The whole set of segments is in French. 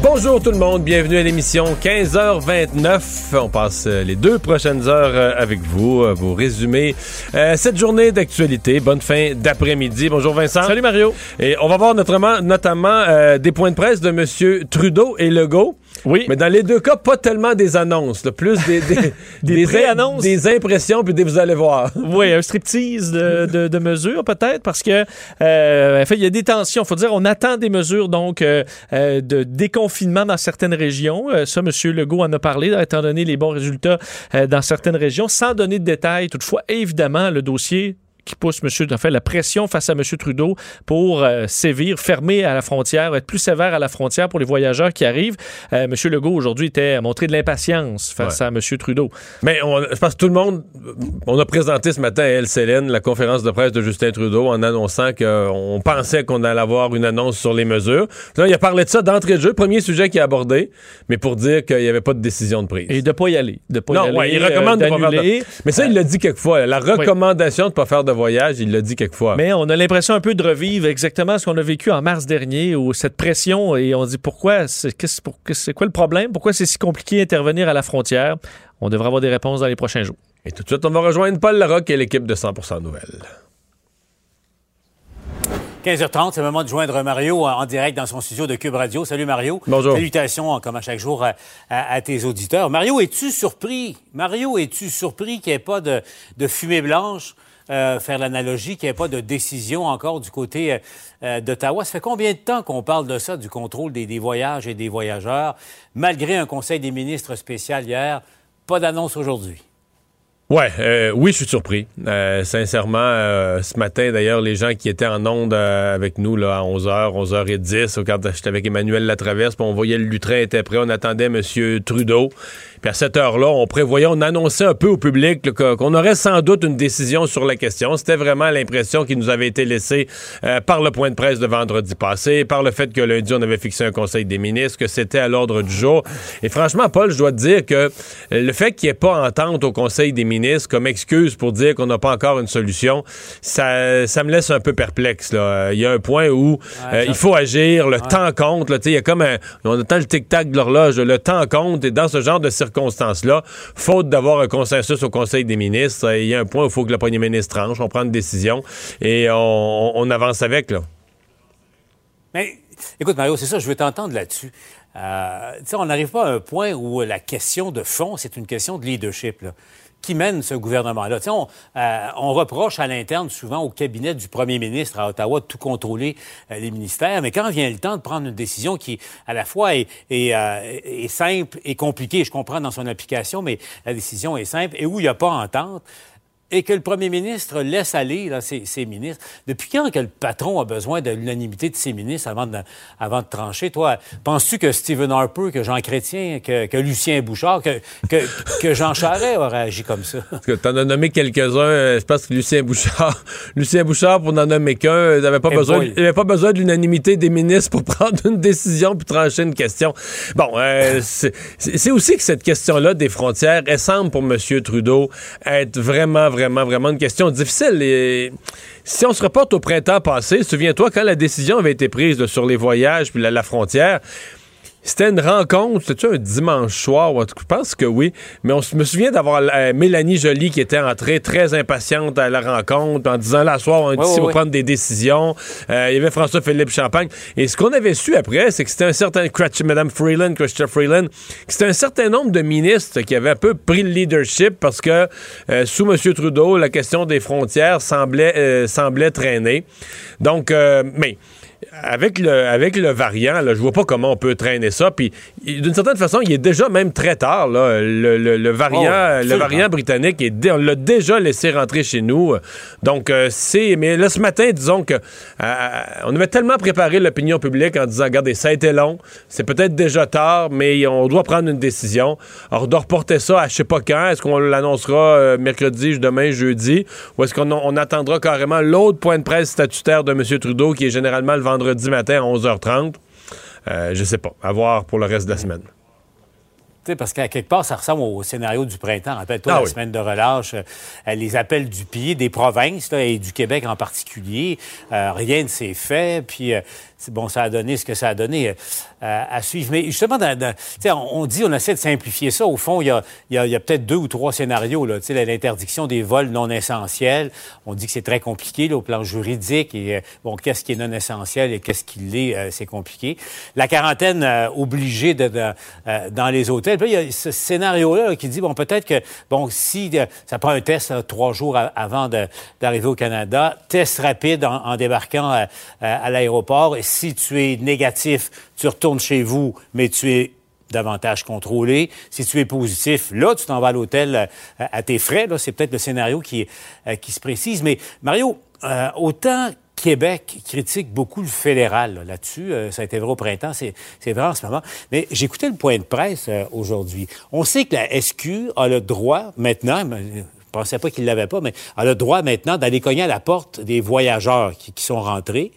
Bonjour tout le monde, bienvenue à l'émission 15h29. On passe euh, les deux prochaines heures euh, avec vous, euh, vous résumer euh, cette journée d'actualité. Bonne fin d'après-midi. Bonjour Vincent. Salut Mario. Et on va voir notamment, notamment euh, des points de presse de M. Trudeau et Legault. Oui. Mais dans les deux cas, pas tellement des annonces, là, plus des, des, Des pré-annonces. des impressions, puis des vous allez voir. Oui, un striptease de, de, de mesures peut-être parce que euh, en fait, il y a des tensions. faut dire, on attend des mesures donc euh, euh, de déconfinement dans certaines régions. Euh, ça, M. Legault en a parlé, étant donné les bons résultats euh, dans certaines régions, sans donner de détails. Toutefois, évidemment, le dossier qui pousse monsieur, en fait, la pression face à M. Trudeau pour euh, sévir, fermer à la frontière, être plus sévère à la frontière pour les voyageurs qui arrivent. Euh, M. Legault, aujourd'hui, était à montrer de l'impatience face Ouais. à M. Trudeau. Mais on, je pense que tout le monde, on a présenté ce matin à LCN la conférence de presse de Justin Trudeau en annonçant qu'on pensait qu'on allait avoir une annonce sur les mesures. Là, il a parlé de ça d'entrée de jeu, premier sujet qu'il a abordé, mais pour dire qu'il n'y avait pas de décision de prise. Et de pas y aller. De pas non, y aller, il euh, recommande de pas faire de... Mais ça, il l'a dit quelquefois. La recommandation de ne pas faire de voyage, il l'a dit quelquefois. Mais on a l'impression un peu de revivre exactement ce qu'on a vécu en mars dernier, où cette pression, et on dit pourquoi, c'est qu'est-ce- c'est quoi le problème? Pourquoi c'est si compliqué d'intervenir à la frontière? On devrait avoir des réponses dans les prochains jours. Et tout de suite, on va rejoindre Paul Larocque et l'équipe de 100% Nouvelles. 15h30, c'est le moment de joindre Mario en en direct dans son studio de Cube Radio. Salut Mario. Bonjour. Salutations, comme à chaque jour, à, à- à tes auditeurs. Mario, es-tu surpris? Mario, es-tu surpris qu'il n'y ait pas de, de fumée blanche? Euh, faire l'analogie, qu'il n'y ait pas de décision encore du côté euh, euh, d'Ottawa. Ça fait combien de temps qu'on parle de ça, du contrôle des, voyages et des voyageurs, malgré un conseil des ministres spécial hier? Pas d'annonce aujourd'hui. Ouais, oui, je suis surpris. Sincèrement, ce matin, d'ailleurs, les gens qui étaient en onde avec nous là, à 11h, 11h10, quand j'étais avec Emmanuel Latraverse, on voyait le lutrin était prêt, on attendait M. Trudeau. Puis à cette heure-là, on prévoyait, on annonçait un peu au public là, qu'on aurait sans doute une décision sur la question. C'était vraiment l'impression qui nous avait été laissée euh, par le point de presse de vendredi passé, par le fait que lundi, on avait fixé un conseil des ministres, que c'était à l'ordre du jour. Et franchement, Paul, je dois te dire que euh, le fait qu'il n'y ait pas entente au conseil des ministres comme excuse pour dire qu'on n'a pas encore une solution, ça, ça me laisse un peu perplexe. Là. Il y a un point où euh, il faut agir, le temps compte. là. Il y a comme un, on attend le tic-tac de l'horloge, le temps compte. Et dans ce genre de circonstances-là, faute d'avoir un consensus au conseil des ministres, il y a un point où il faut que le premier ministre tranche, on prend une décision et on, avance avec. Là. Mais écoute, Mario, c'est ça, je veux t'entendre là-dessus. Euh, on n'arrive pas à un point où la question de fond, c'est une question de leadership. Qui mène ce gouvernement-là? On, euh, on reproche à l'interne souvent au cabinet du premier ministre à Ottawa de tout contrôler euh, les ministères, mais quand vient le temps de prendre une décision qui, à la fois, est, est, euh, est simple et compliquée, je comprends dans son application, mais la décision est simple, et où il n'y a pas entente, et que le premier ministre laisse aller là, ses, ses ministres. Depuis quand que le patron a besoin de l'unanimité de ses ministres avant de, avant de trancher? Toi, penses-tu que Stephen Harper, que Jean Chrétien, que, que Lucien Bouchard, que, que, que Jean Charest aurait agi comme ça? Parce que t'en as nommé quelques-uns. euh, Je pense que Lucien Bouchard, Lucien Bouchard, pour n'en nommer qu'un, il n'avait pas, Eh pas besoin de l'unanimité des ministres pour prendre une décision puis trancher une question. Bon, euh, c'est aussi que cette question-là des frontières, elle semble pour M. Trudeau être vraiment, vraiment, vraiment une question difficile. Et si on se reporte au printemps passé, souviens-toi, quand la décision avait été prise sur les voyages puis la frontière, C'était une rencontre, c'était un dimanche soir, je pense que oui, mais on se me souvient d'avoir euh, Mélanie Joly qui était entrée très impatiente à la rencontre en disant la soir on est ici pour prendre des décisions. Euh, il y avait François-Philippe Champagne et ce qu'on avait su après, c'est que c'était un certain Madame Freeland, Christian Freeland, que c'était un certain nombre de ministres qui avaient un peu pris le leadership parce que euh, sous M. Trudeau, la question des frontières semblait semblait traîner. Donc mais avec le, avec le variant, là, je vois pas comment on peut traîner ça. Puis, d'une certaine façon, il est déjà même très tard. Là, le, le, variant, oh, le variant britannique, est, on l'a déjà laissé rentrer chez nous. Donc, euh, c'est. Mais là, ce matin, disons que euh, on avait tellement préparé l'opinion publique en disant, regardez, ça a été long, c'est peut-être déjà tard, mais on doit prendre une décision. Alors, on doit reporter ça à je sais pas quand. Est-ce qu'on l'annoncera euh, mercredi, demain, jeudi, ou est-ce qu'on on attendra carrément l'autre point de presse statutaire de M. Trudeau, qui est généralement le vendredi matin à 11h30. Euh, je sais pas. À voir pour le reste de la semaine. sais, parce qu'à quelque part, ça ressemble au scénario du printemps. Rappelle-toi ah la semaine de relâche, euh, les appels du pays, des provinces et du Québec en particulier. Euh, rien ne s'est fait. Puis bon, ça a donné ce que ça a donné euh, à suivre. Mais justement, on, dit, on essaie de simplifier ça. Au fond, il y a, peut-être deux ou trois scénarios. L'interdiction des vols non essentiels, on dit que c'est très compliqué au plan juridique. Et euh, bon, qu'est-ce qui est non essentiel et qu'est-ce qui l'est, euh, c'est compliqué. La quarantaine obligée dans les hôtels. Puis, il y a ce scénario-là qui dit, bon, peut-être que, bon, si ça prend un test trois jours avant d'arriver au Canada, test rapide en, débarquant à l'aéroport, si tu es négatif, tu retournes chez vous, mais tu es davantage contrôlé. Si tu es positif, là, tu t'en vas à l'hôtel euh, à tes frais. Là, c'est peut-être le scénario qui, euh, qui se précise. Mais Mario, euh, autant Québec critique beaucoup le fédéral là-dessus. ça a été vrai au printemps, c'est, vrai en ce moment. Mais j'écoutais le point de presse aujourd'hui. On sait que la SQ a le droit maintenant, je ne pensais pas qu'il l'avait pas, mais a le droit maintenant d'aller cogner à la porte des voyageurs qui sont rentrés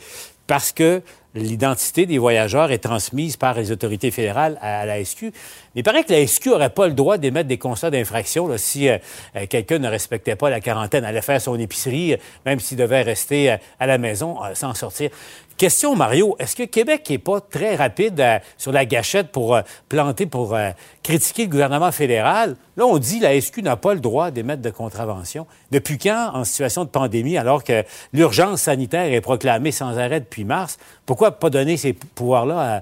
parce que l'identité des voyageurs est transmise par les autorités fédérales à, la SQ. Mais il paraît que la SQ n'aurait pas le droit d'émettre des constats d'infraction si euh, euh, quelqu'un ne respectait pas la quarantaine, allait faire son épicerie, même s'il devait rester euh, à la maison sans sortir. Question, Mario, est-ce que Québec n'est pas très rapide sur la gâchette pour planter, pour critiquer le gouvernement fédéral? Là, on dit que la SQ n'a pas le droit d'émettre de contravention. Depuis quand, en situation de pandémie, alors que l'urgence sanitaire est proclamée sans arrêt depuis mars, pourquoi pas donner ces pouvoirs-là à,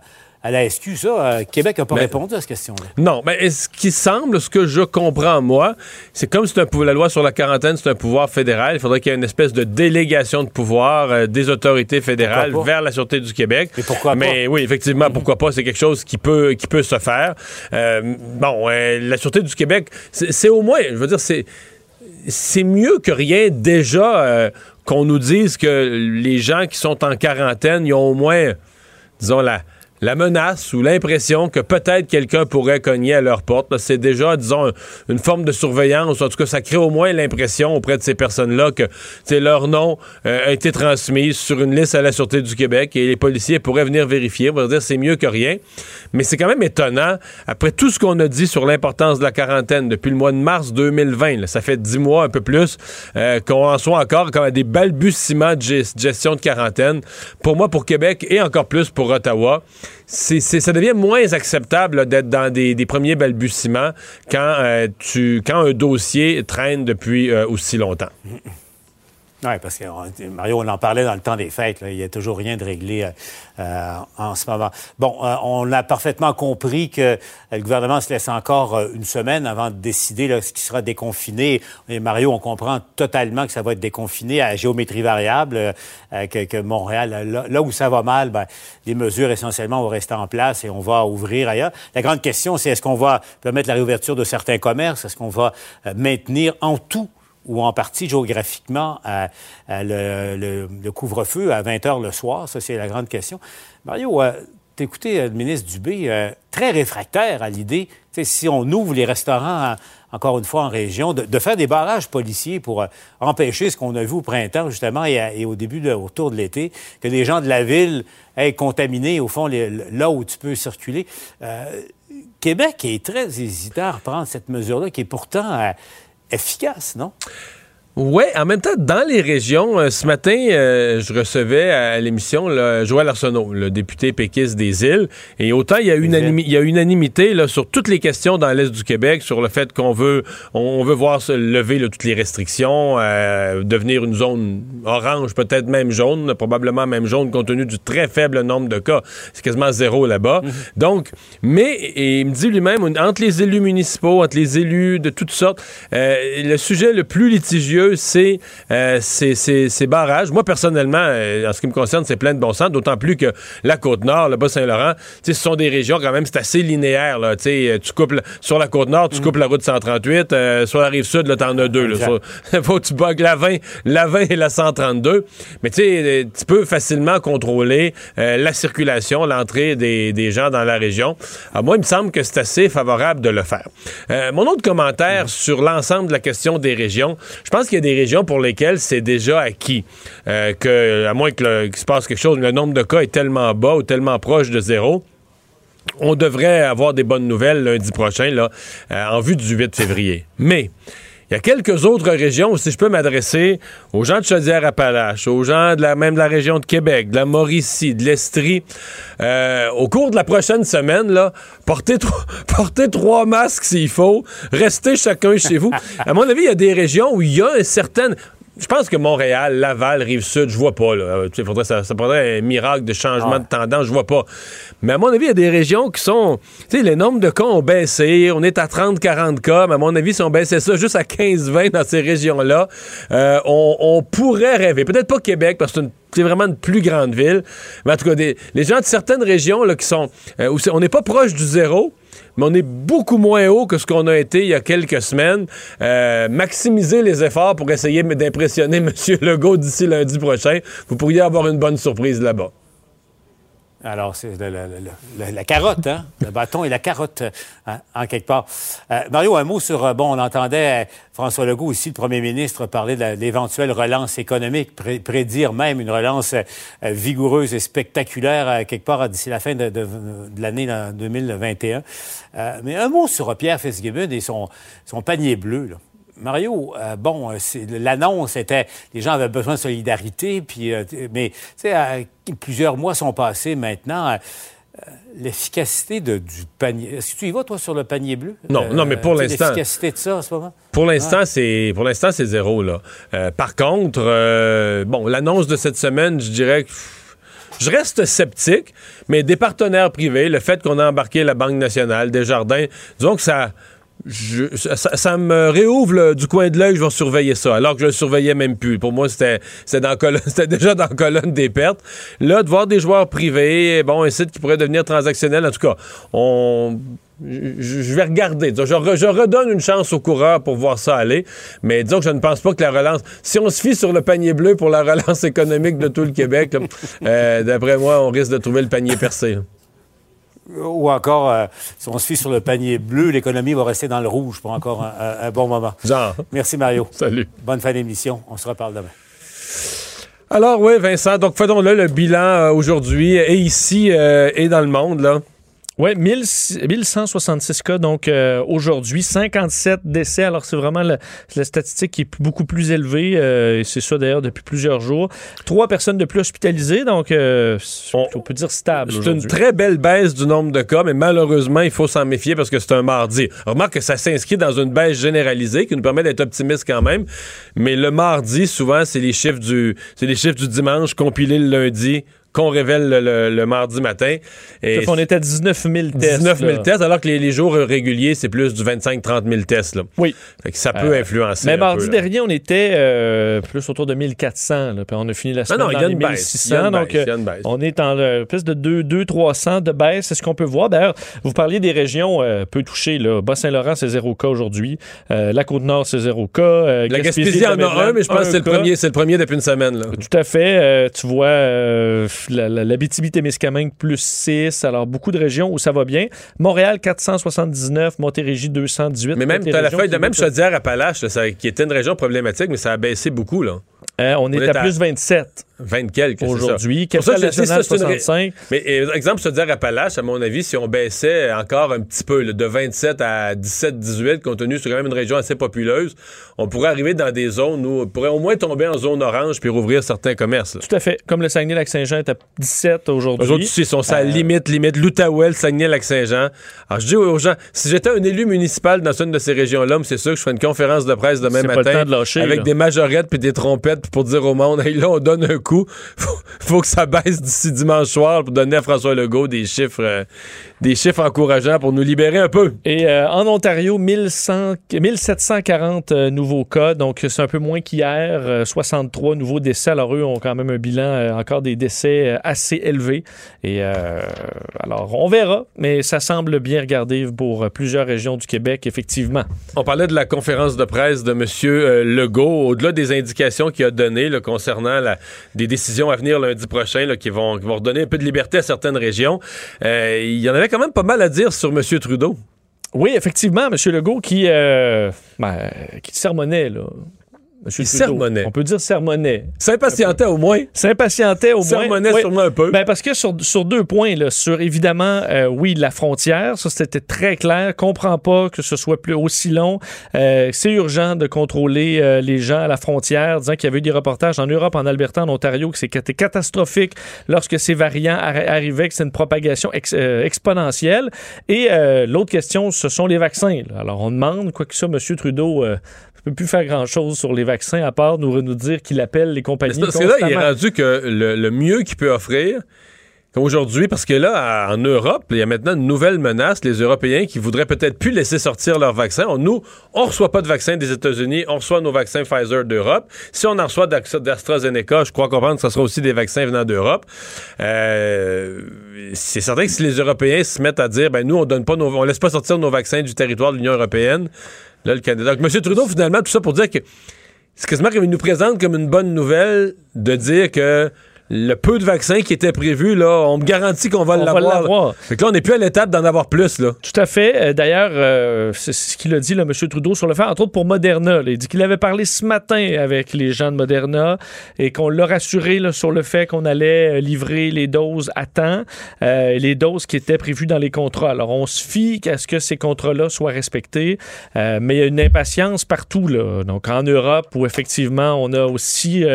la SQ, ça, euh, Québec n'a pas répondu à cette question-là. Non, mais ce qui semble, ce que je comprends, moi, c'est comme c'est un la loi sur la quarantaine, c'est un pouvoir fédéral, il faudrait qu'il y ait une espèce de délégation de pouvoir euh, des autorités fédérales vers la Sûreté du Québec. Mais pourquoi mais, oui, effectivement, pourquoi pas, c'est quelque chose qui peut, qui peut se faire. Euh, bon, la Sûreté du Québec, c'est au moins, je veux dire, c'est c'est mieux que rien déjà qu'on nous dise que les gens qui sont en quarantaine, ils ont au moins, disons, la, la menace ou l'impression que peut-être quelqu'un pourrait cogner à leur porte. C'est déjà, disons, une forme de surveillance. En tout cas, ça crée au moins l'impression auprès de ces personnes-là que leur nom euh, a été transmis sur une liste à la Sûreté du Québec et les policiers pourraient venir vérifier. On va dire c'est mieux que rien. Mais c'est quand même étonnant, après tout ce qu'on a dit sur l'importance de la quarantaine depuis le mois de mars 2020, ça fait dix mois, un peu plus, euh, qu'on en soit encore comme à des balbutiements de gestion de quarantaine. Pour moi, pour Québec et encore plus pour Ottawa c'est, ça devient moins acceptable d'être dans des, premiers balbutiements quand, euh, tu, quand un dossier traîne depuis euh, aussi longtemps. Oui, parce que Mario, on en parlait dans le temps des fêtes. il n'y a toujours rien de réglé euh, en ce moment. Bon, on a parfaitement compris que le gouvernement se laisse encore une semaine avant de décider ce qui sera déconfiné. Et Mario, on comprend totalement que ça va être déconfiné à géométrie variable, que, Montréal, là, où ça va mal, ben, les mesures essentiellement vont rester en place et on va ouvrir ailleurs. La grande question, c'est est-ce qu'on va permettre la réouverture de certains commerces? Est-ce qu'on va maintenir en tout ou en partie géographiquement le, couvre-feu à 20 heures le soir? Ça, c'est la grande question. Mario, euh, t'écoutais euh, le ministre Dubé euh, très réfractaire à l'idée, si on ouvre les restaurants, encore une fois en région, de, faire des barrages policiers pour empêcher ce qu'on a vu au printemps, justement, et, au début, de, autour de l'été, que les gens de la ville aient contaminé, au fond, là où tu peux circuler. Québec est très hésitant à reprendre cette mesure-là, qui est pourtant efficace, non? Oui, en même temps, dans les régions, euh, ce matin, euh, je recevais à l'émission Joël Arsenault, le député péquiste des îles, et autant il y a, unanimi- il y a unanimité là, sur toutes les questions dans l'Est du Québec, sur le fait qu'on veut on veut voir se lever là, toutes les restrictions, euh, devenir une zone orange, peut-être même jaune, probablement même jaune, compte tenu du très faible nombre de cas. C'est quasiment zéro là-bas. Donc, mais, et il me dit lui-même, entre les élus municipaux, entre les élus de toutes sortes, le sujet le plus litigieux, c'est euh, ces, barrages. Moi, personnellement, euh, en ce qui me concerne, c'est plein de bon sens, d'autant plus que la Côte-Nord, le Bas-Saint-Laurent, ce sont des régions quand même, c'est assez linéaire. Là, tu coupes, sur la Côte-Nord, tu coupes la route 138, euh, sur la Rive-Sud, là, t'en as deux. Là, Exact. Sur- faut que tu bugs la 20, la 20 et la 132. Mais tu sais, euh, tu peux facilement contrôler euh, la circulation, l'entrée des, des gens dans la région. Alors, moi, il me semble que c'est assez favorable de le faire. Euh, mon autre commentaire sur l'ensemble de la question des régions, je pense qu'il y a des régions pour lesquelles c'est déjà acquis. Euh, que, à moins qu'il se passe quelque chose, le nombre de cas est tellement bas ou tellement proche de zéro on devrait avoir des bonnes nouvelles lundi prochain, euh, en vue du 8 février. Mais il y a quelques autres régions où si je peux m'adresser aux gens de Chaudière-Appalaches, aux gens de la, même de la région de Québec, de la Mauricie, de l'Estrie. Euh, au cours de la prochaine semaine, là, portez, portez trois masques s'il faut. Restez chacun chez vous. À mon avis, il y a des régions où il y a un certain... Je pense que Montréal, Laval, Rive-Sud, je vois pas. Là. Euh, tu sais, faudrait, ça, ça prendrait un miracle de changement de tendance, je vois pas. Mais à mon avis, il y a des régions qui sont... Tu sais, les nombres de cas ont baissé. On est à 30-40 cas. Mais à mon avis, si on baissait ça juste à 15-20 dans ces régions-là, euh, on, on pourrait rêver. Peut-être pas Québec, parce que c'est vraiment une plus grande ville. Mais en tout cas, des- les gens de certaines régions là, qui sont... euh, où on n'est pas proche du zéro, mais on est beaucoup moins haut que ce qu'on a été il y a quelques semaines. Euh, maximiser les efforts pour essayer d'impressionner M. Legault d'ici lundi prochain. Vous pourriez avoir une bonne surprise là-bas. Alors, c'est la carotte, hein? le bâton et la carotte, hein, en quelque part. Euh, Mario, un mot sur, euh, bon, on entendait euh, François Legault aussi, le premier ministre, parler de l'éventuelle relance économique, pré- prédire même une relance vigoureuse et spectaculaire, quelque part, d'ici la fin de, l'année là, 2021. Euh, mais un mot sur Pierre Fitzgibbon et son, son panier bleu, là. Mario, euh, bon, euh, l'annonce était, les gens avaient besoin de solidarité, puis, euh, mais tu sais, euh, plusieurs mois sont passés maintenant. L'efficacité du panier. Est-ce que tu y vas, toi, sur le panier bleu? Non, non, mais pour l'instant- L'efficacité de ça en ce moment? Pour l'instant, c'est pour l'instant c'est zéro là. Par contre, bon, l'annonce de cette semaine, je dirais que je reste sceptique, mais des partenaires privés, le fait qu'on a embarqué la Banque nationale, Desjardins, disons que ça. Ça, me réouvre du coin de l'œil, je vais surveiller ça, alors que je le surveillais même plus. Pour moi, c'était c'était déjà dans la colonne des pertes. Là, de voir des joueurs privés, bon, un site qui pourrait devenir transactionnel, en tout cas, on je, vais regarder. Je, re- je redonne une chance aux coureurs pour voir ça aller. Mais disons que je ne pense pas que la relance. Si on se fie sur le panier bleu pour la relance économique de tout le Québec, euh, d'après moi, on risque de trouver le panier percé. Là. Ou encore, euh, si on se fie sur le panier bleu, l'économie va rester dans le rouge pour encore un, un- un bon moment. Genre, Merci, Mario. salut. Bonne fin d'émission. On se reparle demain. Alors, oui, Vincent, donc faisons-le le bilan euh, aujourd'hui, et ici, euh, et dans le monde, là. Oui, 1166 cas donc euh, aujourd'hui, 57 décès. Alors c'est vraiment la, la statistique qui est beaucoup plus élevée euh, et c'est ça d'ailleurs depuis plusieurs jours. Trois personnes de plus hospitalisées, donc euh, On- on, peut dire stable C'est une très belle baisse du nombre de cas, mais malheureusement, il faut s'en méfier parce que c'est un mardi. Remarque que ça s'inscrit dans une baisse généralisée qui nous permet d'être optimiste quand même. Mais le mardi, souvent, c'est les chiffres du, c'est les chiffres du dimanche compilés le lundi qu'on révèle le, le- le mardi matin. Et on était à 19 000 tests. 19 000 là. tests, alors que les, les jours réguliers, c'est plus du 25-30 000 tests. Là. Oui. Fait que ça peut Euh, influencer. Mais un mardi peu, dernier, on était euh, plus autour de 1400. Là, puis on a fini la semaine non, il y a dans les une baisse. Il y 1600. a une donc, baisse, il y a euh, une baisse. on est en euh, plus de 200-300 de baisse. C'est ce qu'on peut voir. D'ailleurs, vous parliez des régions euh, peu touchées. Bas-Saint-Laurent, c'est zéro cas aujourd'hui. Euh, la Côte-Nord, c'est zéro cas. Euh, La Gaspésie, en a un, mais je pense que c'est le, premier, c'est le premier depuis une semaine. Là. Tout à fait. Euh, tu vois, euh, la, la, l'Abitibi-Témiscamingue plus 6. Alors, beaucoup de régions où ça va bien. Montréal, 479. Montérégie, 218. Mais même, tu as la feuille de même Chaudière-Appalaches, qui était une région problématique, mais ça a baissé beaucoup. là. Euh, on, est, est à, à- plus 27 20 quelques, aujourd'hui. Une ré- 65. Mais euh, exemple, se dire Appalaches, à mon avis, si on baissait encore un petit peu, là, de 27 à 17, 18, compte tenu que c'est quand même une région assez populeuse, on pourrait arriver dans des zones où on pourrait au moins tomber en zone orange puis rouvrir certains commerces. là. Tout à fait. Comme le Saguenay-Lac-Saint-Jean est à 17 aujourd'hui. Autres ici sont à Euh, limite, limite, l'Outaouais, le Saguenay-Lac-Saint-Jean. Alors, je dis aux gens, si j'étais un élu municipal dans une de ces régions-là, c'est sûr que je ferais une conférence de presse demain matin de lâcher, avec là. des majorettes puis des trompettes pour dire au monde, hey, là, on donne un coup. Faut, faut que ça baisse d'ici dimanche soir pour donner à François Legault des chiffres, euh, des chiffres encourageants pour nous libérer un peu. Et euh, en Ontario, 1100 1740 euh, nouveaux cas, donc c'est un peu moins qu'hier, euh, 63 nouveaux décès. Alors eux ont quand même un bilan, euh, encore des décès euh, assez élevés. Et euh, alors on verra, mais ça semble bien regardé pour euh, plusieurs régions du Québec, effectivement. On parlait de la conférence de presse de M. euh, Legault, au-delà des indications qu'il a données là, concernant la- des décisions à venir lundi prochain là, qui, vont, qui vont redonner un peu de liberté à certaines régions. Euh, il y en avait quand même pas mal à dire sur M. Trudeau. Oui, effectivement, M. Legault qui, euh, ben, qui sermonnait, là. Monsieur sermonnait. On peut dire sermonnait. S'impatientait au moins. S'impatientait au moins. Sermonnait Oui. sûrement un peu. Ben parce que sur, sur deux points, là, sur évidemment, euh, oui, la frontière, ça c'était très clair. Comprend pas que ce soit plus aussi long. Euh, c'est urgent de contrôler euh, les gens à la frontière, disant qu'il y avait eu des reportages en Europe, en Alberta, en Ontario, que c'était catastrophique lorsque ces variants arri- arrivaient, que c'est une propagation ex- euh, exponentielle. Et euh, l'autre question, ce sont les vaccins. là. Alors on demande, quoi que ça, M. Trudeau. Ne peut plus faire grand-chose sur les vaccins à part nous, nous dire qu'il appelle les compagnies Parce que là, il est rendu que le, le mieux qu'il peut offrir, aujourd'hui, parce que là, en Europe, il y a maintenant une nouvelle menace, les Européens qui voudraient peut-être plus laisser sortir leurs vaccins. Nous, on reçoit pas de vaccins des États-Unis, on reçoit nos vaccins Pfizer d'Europe. Si on en reçoit d'AstraZeneca, je crois comprendre que ce sera aussi des vaccins venant d'Europe. Euh, c'est certain que si les Européens se mettent à dire, ben nous, on donne pas nos, on laisse pas sortir nos vaccins du territoire de l'Union européenne, là, le Canada. Donc, M. Trudeau, finalement, tout ça pour dire que c'est quasiment qu'il nous présente comme une bonne nouvelle de dire que le peu de vaccins qui était prévu, là, on me garantit qu'on va l'avoir. Fait que là, on n'est plus à l'étape d'en avoir plus, là. Tout à fait. Euh, D'ailleurs, euh, c'est ce qu'il a dit, là, M. Trudeau, sur le fait, entre autres pour Moderna. là. Il dit qu'il avait parlé ce matin avec les gens de Moderna et qu'on l'a rassuré là, sur le fait qu'on allait euh, livrer les doses à temps, euh, les doses qui étaient prévues dans les contrats. Alors, on se fie à ce que ces contrats-là soient respectés, euh, mais il y a une impatience partout. Là. Donc, en Europe, où effectivement, on a aussi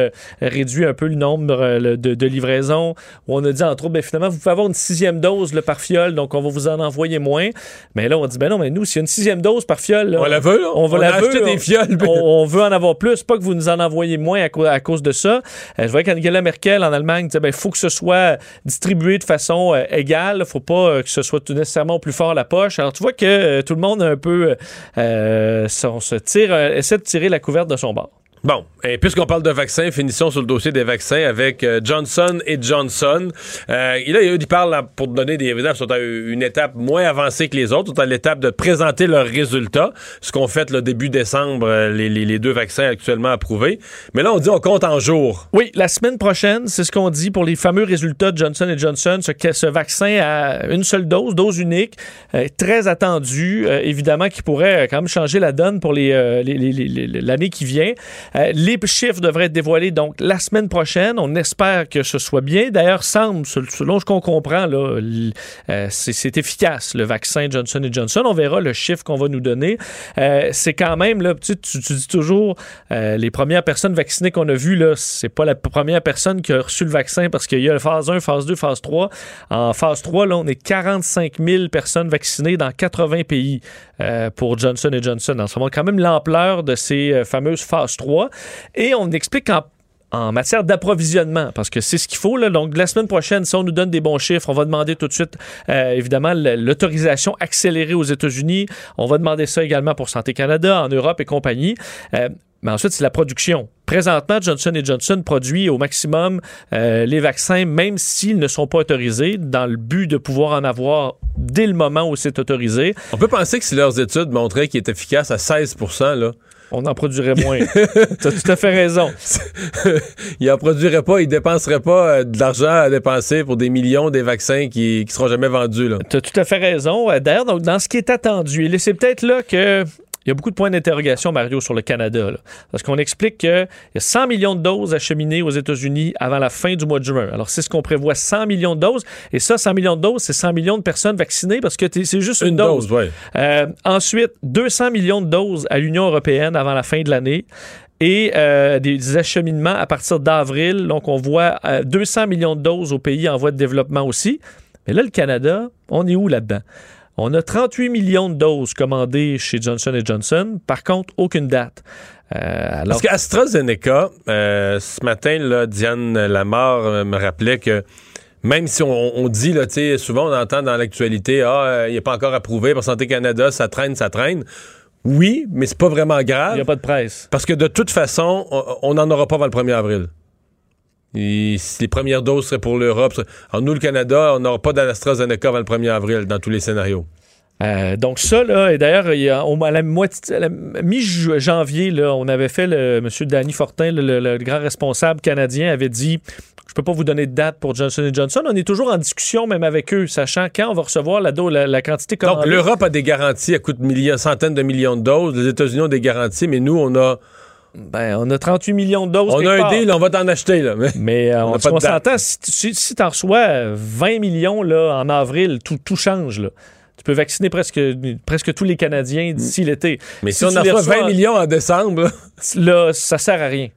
réduit un peu le nombre le- de, de livraisons, où on a dit, entre autres, ben, finalement, vous pouvez avoir une sixième dose là, par fiole, donc on va vous en envoyer moins. Mais là, on dit, ben non, mais nous, s'il y a une sixième dose par fiole, là, On la veut, là. on va On la a veut, des fioles, On, on veut en avoir plus, pas que vous nous en envoyez moins à, à cause de ça. Euh, je vois qu'Angela Merkel en Allemagne disait, ben, faut que ce soit distribué de façon euh, égale, faut pas euh, que ce soit tout nécessairement plus fort la poche. Alors, tu vois que euh, tout le monde a un peu, on se tire, essaie de tirer la couverte de son bord. Bon, et puisqu'on parle de vaccins, finissons sur le dossier des vaccins avec euh, Johnson et Johnson. Euh, et là, il parle là, pour donner des évidences, sont à une étape moins avancée que les autres, sont à l'étape de présenter leurs résultats, ce qu'on fait le début décembre, euh, les, deux vaccins actuellement approuvés. Mais là, on dit on compte en jours. Oui, la semaine prochaine, c'est ce qu'on dit pour les fameux résultats de Johnson Johnson, ce, ce vaccin à une seule dose, dose unique, euh, très attendu, évidemment, qui pourrait quand même changer la donne pour l'année qui vient. Euh, les chiffres devraient être dévoilés donc la semaine prochaine. On espère que ce soit bien. D'ailleurs, semble, sel- selon ce qu'on comprend, euh, c'est, efficace, le vaccin Johnson Johnson. On verra le chiffre qu'on va nous donner. Euh, c'est quand même, tu, dis toujours, les premières personnes vaccinées qu'on a vues, là, c'est pas la première personne qui a reçu le vaccin parce qu'il y a phase 1, phase 2, phase 3. En phase 3, là, on est 45 000 personnes vaccinées dans 80 pays pour Johnson Johnson. Donc, ça montre quand même l'ampleur de ces fameuses phases 3. Et on explique en matière d'approvisionnement, parce que c'est ce qu'il faut. Donc, la semaine prochaine, si on nous donne des bons chiffres, on va demander tout de suite, euh, évidemment, l'autorisation accélérée aux États-Unis. On va demander ça également pour Santé Canada, en Europe et compagnie. Euh, mais ensuite, c'est la production. Présentement, Johnson Johnson produit au maximum euh, les vaccins, même s'ils ne sont pas autorisés, dans le but de pouvoir en avoir dès le moment où c'est autorisé. On peut penser que si leurs études montraient qu'il est efficace à 16% là, On en produirait moins. tu as tout à fait raison. il en produirait pas, il dépenserait pas euh, de l'argent à dépenser pour des millions des vaccins qui, qui seront jamais vendus. Tu as tout à fait raison. Euh, D'ailleurs, donc, dans ce qui est attendu, et c'est peut-être là que il y a beaucoup de points d'interrogation, Mario, sur le Canada. là. parce qu'on explique qu'il y a 100 millions de doses acheminées aux États-Unis avant la fin du mois de juin. Alors, c'est ce qu'on prévoit, 100 millions de doses. Et ça, 100 millions de doses, c'est 100 millions de personnes vaccinées parce que c'est juste une, Une dose, ouais. euh, ensuite, 200 millions de doses à l'Union européenne avant la fin de l'année. Et euh, des acheminements à partir d'avril. Donc, on voit euh, 200 millions de doses aux pays en voie de développement aussi. Mais là, le Canada, on est où là-dedans? On a 38 millions de doses commandées chez Johnson Johnson. Par contre, aucune date. Euh, alors, Parce qu'AstraZeneca, euh, ce matin, là, Diane Lamar euh, me rappelait que même si on, on dit, là, souvent on entend dans l'actualité, ah, il n'est pas encore approuvé par Santé Canada, ça traîne, ça traîne. Oui, mais c'est pas vraiment il grave. n'y a pas de presse. Parce que de toute façon, on n'en aura pas avant le 1er avril. Et les premières doses seraient pour l'Europe. Alors, nous, le Canada, on n'aura pas d'AstraZeneca avant le 1er avril dans tous les scénarios. Euh, donc ça, là, et d'ailleurs, à la, la mi-janvier, on avait fait, le, M. Danny Fortin, le, le- le grand responsable canadien, avait dit, je peux pas vous donner de date pour Johnson Johnson. On est toujours en discussion, même avec eux, sachant quand on va recevoir la, la, la quantité Donc, l'Europe a des garanties à coût de millions, centaines de millions de doses. Les États-Unis ont des garanties, mais nous, on a, Ben, on a 38 millions de doses. on a un part. deal, on va t'en acheter, là. Mais Mais euh, On s'entend, si, si, si tu en reçois euh, 20 millions là, en avril, tout, tout change. Là. Tu peux vacciner presque, presque tous les Canadiens d'ici l'été. Mais si, Si on en reçois- 20 millions en décembre, Là, ça sert à rien.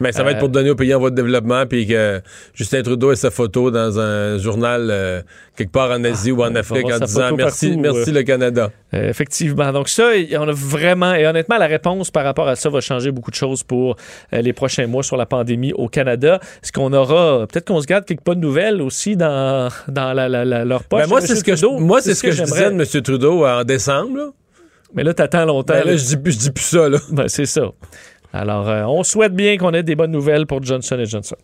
Mais ça va être pour donner aux pays en voie de développement, puis que Justin Trudeau ait sa photo dans un journal euh, quelque part en Asie ou en va Afrique en sa disant merci, partout, merci euh. le Canada. Euh, effectivement. Donc ça, on a vraiment, et honnêtement, la réponse par rapport à ça va changer beaucoup de choses pour les prochains mois sur la pandémie au Canada. Est-ce qu'on aura, peut-être qu'on se garde quelques bonnes nouvelles aussi dans, dans la, la- la- leur poche. Ben, moi, c'est ce que je, moi, c'est ce que, je j'aimerais. disais de M. Trudeau en décembre. Là. Mais là, t'attends longtemps. Ben, là, là. je dis, je dis plus ça. Là. Ben, c'est ça. Alors, euh, on souhaite bien qu'on ait des bonnes nouvelles pour Johnson Johnson.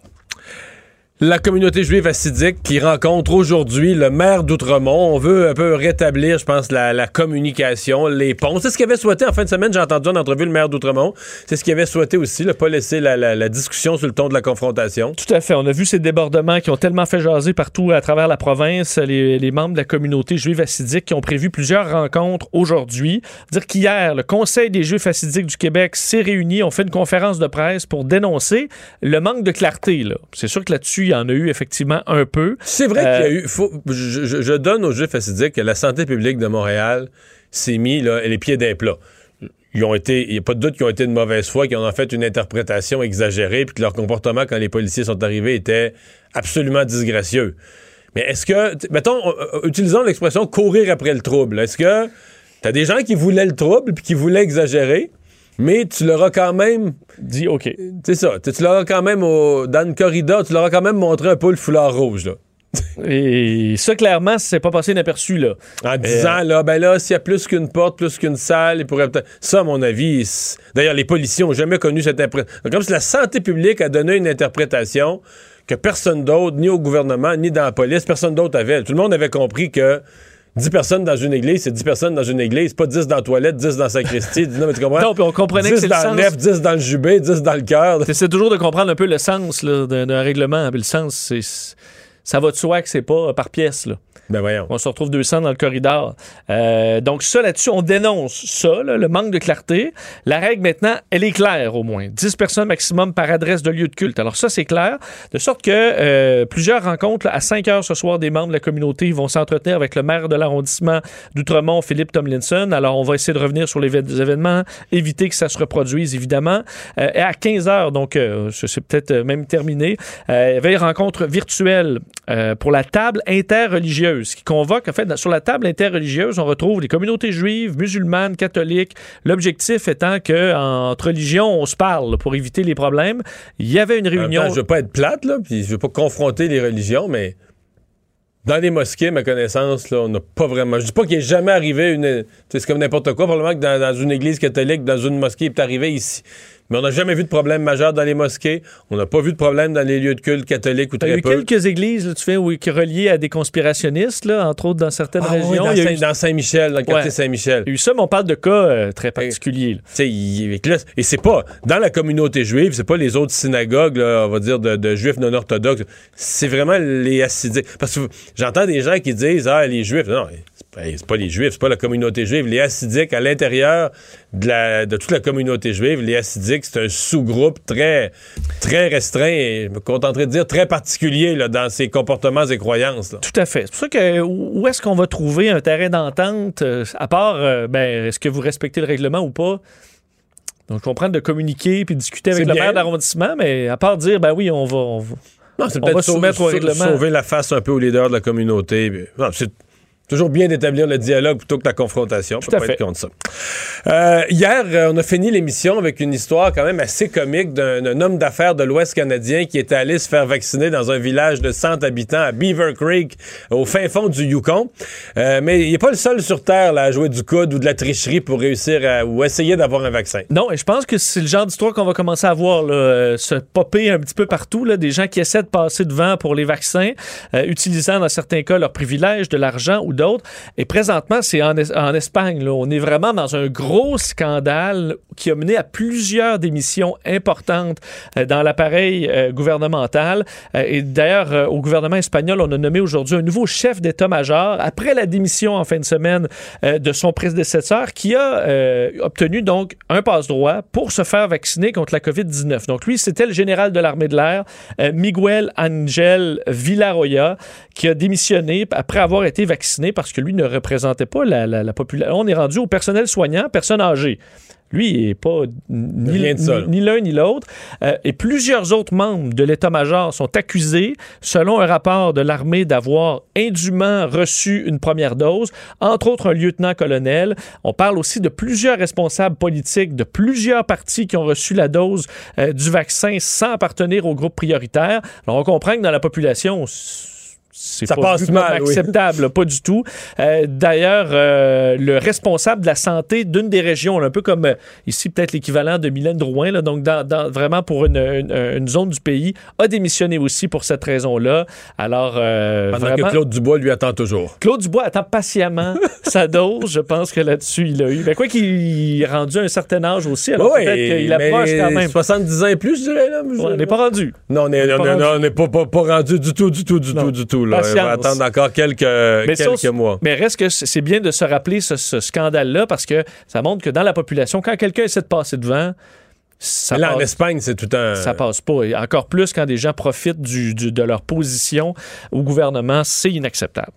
La communauté juive assidique qui rencontre aujourd'hui le maire d'Outremont. On veut un peu rétablir, je pense, la, communication, les ponts. C'est ce qu'il avait souhaité en fin de semaine. J'ai entendu en entrevue le maire d'Outremont. C'est ce qu'il avait souhaité aussi, ne pas laisser la, discussion sur le ton de la confrontation. Tout à fait. On a vu ces débordements qui ont tellement fait jaser partout à travers la province. Les, membres de la communauté juive assidique qui ont prévu plusieurs rencontres aujourd'hui. Dire qu'hier, le Conseil des Juifs assidiques du Québec s'est réuni, ont fait une conférence de presse pour dénoncer le manque de clarté. C'est sûr que là-dessus, il y en a eu effectivement un peu. C'est vrai Euh, qu'il y a eu. faut- je, je- je donne aux Juifs assidiques que la santé publique de Montréal s'est mis là, les pieds d'un plat. Ils ont été, il n'y a pas de doute qu'ils ont été de mauvaise foi, qu'ils en ont fait une interprétation exagérée, puis que leur comportement quand les policiers sont arrivés était absolument disgracieux. Mais est-ce que, mettons, euh, euh, utilisons l'expression courir après le trouble. Est-ce que t'as des gens qui voulaient le trouble puis qui voulaient exagérer, mais tu leur as quand même Dit OK. c'est ça. Tu tu leur as quand même, au- dans le corridor, tu leur as quand même montré un peu le foulard rouge, là. Et ça, clairement, c'est pas passé inaperçu. Là. En disant, là, ben là, s'il y a plus qu'une porte, plus qu'une salle, il pourrait peut-être. Ça, à mon avis, c'est- d'ailleurs, les policiers ont jamais connu cette interprétation. Comme si la santé publique a donné une interprétation que personne d'autre, ni au gouvernement, ni dans la police, personne d'autre avait. Tout le monde avait compris que 10 personnes dans une église, c'est 10 personnes dans une église, pas 10 dans la toilette, 10 dans la sacristie. non, mais tu comprends? Non, puis on comprenait que 10 c'est le dans le nef, 10 dans le jubé, 10 dans le cœur. T'essaies toujours de comprendre un peu le sens d'un d'un règlement. Puis le sens, c'est. Ça va de soi que c'est pas par pièce. Là. Ben voyons. On se retrouve 200 dans le corridor. Euh, donc ça, là-dessus, on dénonce ça, là, le manque de clarté. La règle, maintenant, elle est claire au moins. 10 personnes maximum par adresse de lieu de culte. Alors ça, c'est clair. De sorte que euh, plusieurs rencontres là, à 5 heures ce soir des membres de la communauté vont s'entretenir avec le maire de l'arrondissement d'Outremont, Philippe Tomlinson. Alors on va essayer de revenir sur les vé- événements, éviter que ça se reproduise, évidemment. Euh, et à 15 heures, donc euh, c'est peut-être euh, même terminé, euh, il y avait une rencontre virtuelle euh, pour la table interreligieuse qui convoque, en fait, sur la table interreligieuse, on retrouve les communautés juives, musulmanes, catholiques. L'objectif étant que entre religions, on se parle pour éviter les problèmes. Il y avait une réunion. temps, je veux pas être plate, là, puis je veux pas confronter les religions, mais dans les mosquées, à ma connaissance, là, on n'a pas vraiment. Je dis pas qu'il est jamais arrivé une. C'est comme n'importe quoi. Probablement que dans, dans une église catholique, dans une mosquée, il est arrivé ici. Mais on n'a jamais vu de problème majeur dans les mosquées. On n'a pas vu de problème dans les lieux de culte catholiques ou Il y a très eu quelques églises, là, tu fais, oui, qui reliées à des conspirationnistes, là, entre autres dans certaines Ah oui, régions. dans, il, y a Saint- eu, dans Saint-Michel, dans le quartier Ouais. Saint-Michel. il y a eu ça, mais on parle de cas euh, très particuliers. et et c'est pas dans la communauté juive, c'est pas les autres synagogues, là, on va dire, de, de juifs non orthodoxes. C'est vraiment les assidiques. Parce que j'entends des gens qui disent, ah, les juifs. Non, ben, c'est pas les Juifs, c'est pas la communauté juive. Les Hassidiques, à l'intérieur de, la- de toute la communauté juive, les Hassidiques, c'est un sous-groupe très, très restreint et, je me contenterai de dire, très particulier là, dans ses comportements et croyances. là. Tout à fait. C'est pour ça que où est-ce qu'on va trouver un terrain d'entente, euh, à part, euh, ben, est-ce que vous respectez le règlement ou pas? Donc, je comprends de communiquer puis discuter avec le maire d'arrondissement, mais à part dire, ben oui, on va. on va- Non, c'est peut-être sauver, soumettre au sau- règlement. sauver la face un peu aux leaders de la communauté. non, c'est toujours bien d'établir le dialogue plutôt que la confrontation. Peut à pas fait. être contre ça. Euh, hier, euh, on a fini l'émission avec une histoire quand même assez comique d'un homme d'affaires de l'Ouest canadien qui était allé se faire vacciner dans un village de 100 habitants à Beaver Creek, au fin fond du Yukon. Euh, mais il n'est pas le seul sur Terre là, à jouer du coude ou de la tricherie pour réussir à- ou essayer d'avoir un vaccin. Non, et je pense que c'est le genre d'histoire qu'on va commencer à voir là, euh, se popper un petit peu partout, là, des gens qui essaient de passer devant pour les vaccins, utilisant dans certains cas leurs privilèges, de l'argent ou Et présentement, c'est en, Es- en Espagne. On est vraiment dans un gros scandale qui a mené à plusieurs démissions importantes euh, dans l'appareil euh, gouvernemental. Euh, et d'ailleurs, au gouvernement espagnol, on a nommé aujourd'hui un nouveau chef d'état-major après la démission en fin de semaine de son prédécesseur qui a obtenu donc un passe-droit pour se faire vacciner contre la COVID-19. Donc lui, c'était le général de l'armée de l'air, Miguel Angel Villarroya, qui a démissionné après avoir été vacciné parce que lui ne représentait pas la, la, la population. On est rendu au personnel soignant, personnes âgées. Lui, il n'est pas ni l'un ni l'autre. Euh, et plusieurs autres membres de l'état-major sont accusés, selon un rapport de l'armée, d'avoir indûment reçu une première dose, entre autres un lieutenant-colonel. On parle aussi de plusieurs responsables politiques de plusieurs partis qui ont reçu la dose euh, du vaccin sans appartenir au groupe prioritaire. Alors, on comprend que dans la population, c'est Ça pas passe comme mal, oui. acceptable, pas du tout. Euh, D'ailleurs, euh, le responsable de la santé d'une des régions, un peu comme euh, ici peut-être l'équivalent de Mylène Drouin, là, donc dans, dans- vraiment pour une, une- une zone du pays, a démissionné aussi pour cette raison-là. Alors, Pendant vraiment, que Claude Dubois lui attend toujours. Claude Dubois attend patiemment sa dose. Je pense que là-dessus, il a eu. Ben, quoi qu'il est rendu à un certain âge aussi, alors Ouais, peut-être qu'il mais approche quand même. 70 ans et plus, je dirais. Là, on n'est pas rendu. Non, on n'est pas rendu. on n'est pas, pas, pas rendu du tout, du tout, du Non. tout, du tout. Là. On va attendre encore quelques, Mais quelques mois. Mais reste que c'est bien de se rappeler ce, ce scandale-là parce que ça montre que dans la population, quand quelqu'un essaie de passer devant, ça là, en Espagne, c'est tout un. ça passe pas. Et encore plus quand des gens profitent du- du- de leur position au gouvernement, c'est inacceptable.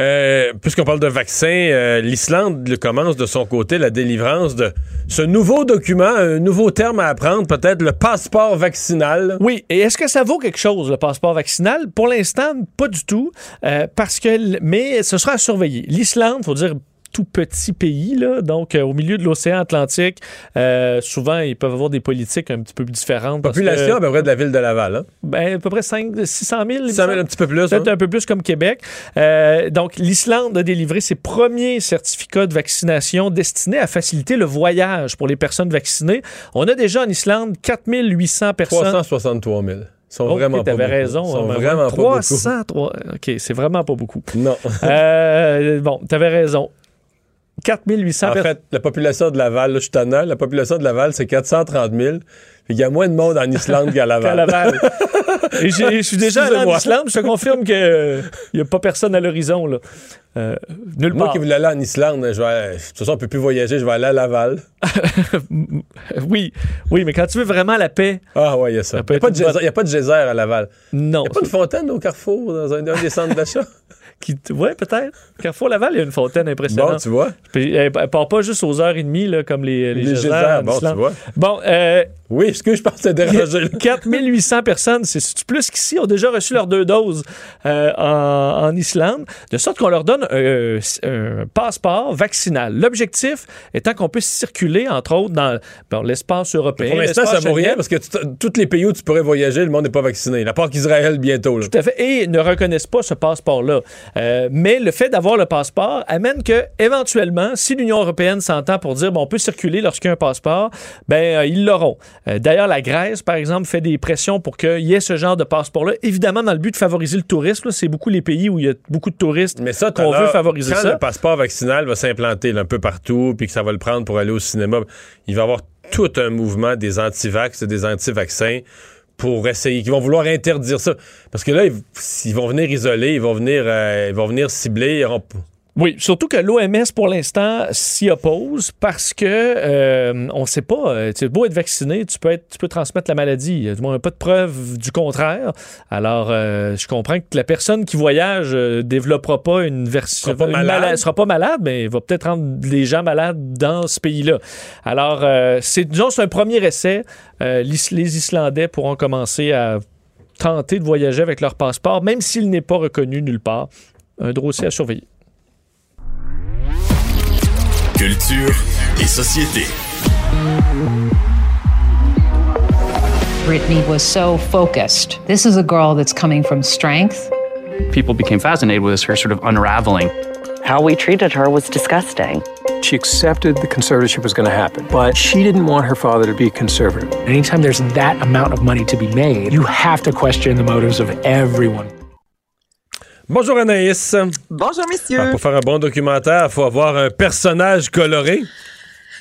Euh, Puisqu'on parle de vaccins, euh, l'Islande commence de son côté la délivrance de ce nouveau document, un nouveau terme à apprendre, peut-être le passeport vaccinal. Oui, et est-ce que ça vaut quelque chose, le passeport vaccinal? Pour l'instant, pas du tout, euh, parce que, mais ce sera à surveiller. L'Islande, faut dire, tout petit pays, là, donc euh, au milieu de l'océan Atlantique, euh, souvent, ils peuvent avoir des politiques un petit peu différentes. Population à peu près de la ville de Laval. Hein? Ben, à peu près 5, 600 000. il me Ça semble. mène un petit peu plus. Peut-être hein? un peu plus comme Québec. Euh, donc, l'Islande a délivré ses premiers certificats de vaccination destinés à faciliter le voyage pour les personnes vaccinées. On a déjà en Islande 4800 personnes. 363 000. Ils sont Oh, vraiment ok, pas beaucoup. raison. Sont hein, vraiment pas 300, trois- OK, c'est vraiment pas beaucoup. beaucoup. Non. Euh, bon, t'avais raison. 4800 En fait, la population de Laval, là, je suis tannant, la population de Laval, c'est 430 000. Il y a moins de monde en Islande qu'à Laval. Laval. Et je suis déjà allé en. Islande, je te confirme qu'il n'y a pas personne à l'horizon. là. Euh, nulle Moi part. qui voulais aller en Islande, je vais, de toute façon, on peut plus voyager, je vais aller à Laval. oui, oui, mais quand tu veux vraiment la paix, Ah ouais, il y a ça. Il n'y a, pas de geyser- y a pas de geyser à Laval. non. Il n'y a pas une fontaine au Carrefour, dans un, un des centres d'achat? Qui, ouais, peut-être. Carrefour Laval, il y a une fontaine bon, impressionnante. tu vois. Puis, elle, elle part pas juste aux heures et demie, là, comme les, les, Les geysers bon, tu vois. Bon, euh, Oui, est-ce que je pense te déranger? là? 4800 personnes, c'est plus qu'ici, ont déjà reçu leurs deux doses euh, en, en Islande, de sorte qu'on leur donne euh, un passeport vaccinal. L'objectif étant qu'on puisse circuler, entre autres, dans bon, l'espace européen. Pour l'instant, ça vaut rien parce que tous les pays où tu pourrais voyager, le monde n'est pas vacciné. À part qu'Israël bientôt. Là. Tout à fait. Et ne reconnaissent pas ce passeport-là. Euh, mais le fait d'avoir le passeport amène que, éventuellement, si l'Union européenne s'entend pour dire bon, on peut circuler lorsqu'il y a un passeport, ben euh, ils l'auront. Euh, D'ailleurs, la Grèce, par exemple, fait des pressions pour qu'il y ait ce genre de passeport-là. Évidemment, dans le but de favoriser le tourisme. C'est beaucoup les pays où il y a beaucoup de touristes Mais ça, qu'on veut favoriser quand ça. le passeport vaccinal va s'implanter un peu partout, puis que ça va le prendre pour aller au cinéma, il va y avoir tout un mouvement des anti-vax et des anti-vaccins pour essayer, qui vont vouloir interdire ça. Parce que là, ils, vont venir isoler, ils vont venir, euh, cibler. Oui, surtout que l'OMS, pour l'instant, s'y oppose parce que euh, on ne sait pas. euh, Tu beau être vacciné, tu peux, être, tu peux transmettre la maladie. Du moins, pas de preuve du contraire. Alors, euh, je comprends que la personne qui voyage ne développera pas une version. Sera malade. mala- sera pas malade, mais va peut-être rendre les gens malades dans ce pays-là. Alors, euh, c'est disons, c'est un premier essai. Les Islandais pourront commencer à tenter de voyager avec leur passeport, même s'il n'est pas reconnu nulle part. Un dossier à surveiller. Culture et société. Brittany was so focused. This is a girl that's coming from strength. people became fascinated with her sort of unraveling. How we treated her was disgusting. She accepted the conservatorship was going to happen, but she didn't want her father to be conservative. Anytime there's that amount of money to be made, you have to question the motives of everyone. Bonjour Anaïs. Bonjour, Ah, messieurs. pour faire un bon documentaire, il faut avoir un personnage coloré.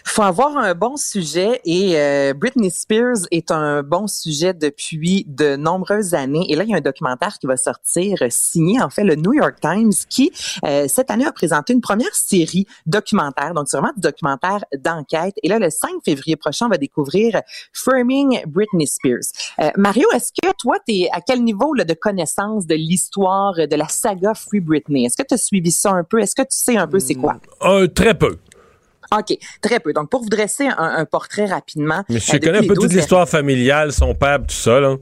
Faut avoir un bon sujet et euh, Britney Spears est un bon sujet depuis de nombreuses années. Et là, il y a un documentaire qui va sortir, euh, signé en fait le New York Times, qui euh, cette année a présenté une première série documentaire. Donc, c'est vraiment du documentaire d'enquête. Et là, le 5 février prochain, on va découvrir Framing Britney Spears. Euh, Mario, est-ce que toi, tu es à quel niveau là, de connaissance de l'histoire de la saga Free Britney? Est-ce que tu as suivi ça un peu? Est-ce que tu sais un peu c'est quoi? Un, très peu. OK, très peu. Donc, pour vous dresser un, un portrait rapidement. Depuis connais un peu 12 toute l'histoire familiale, son père, tout ça. Là.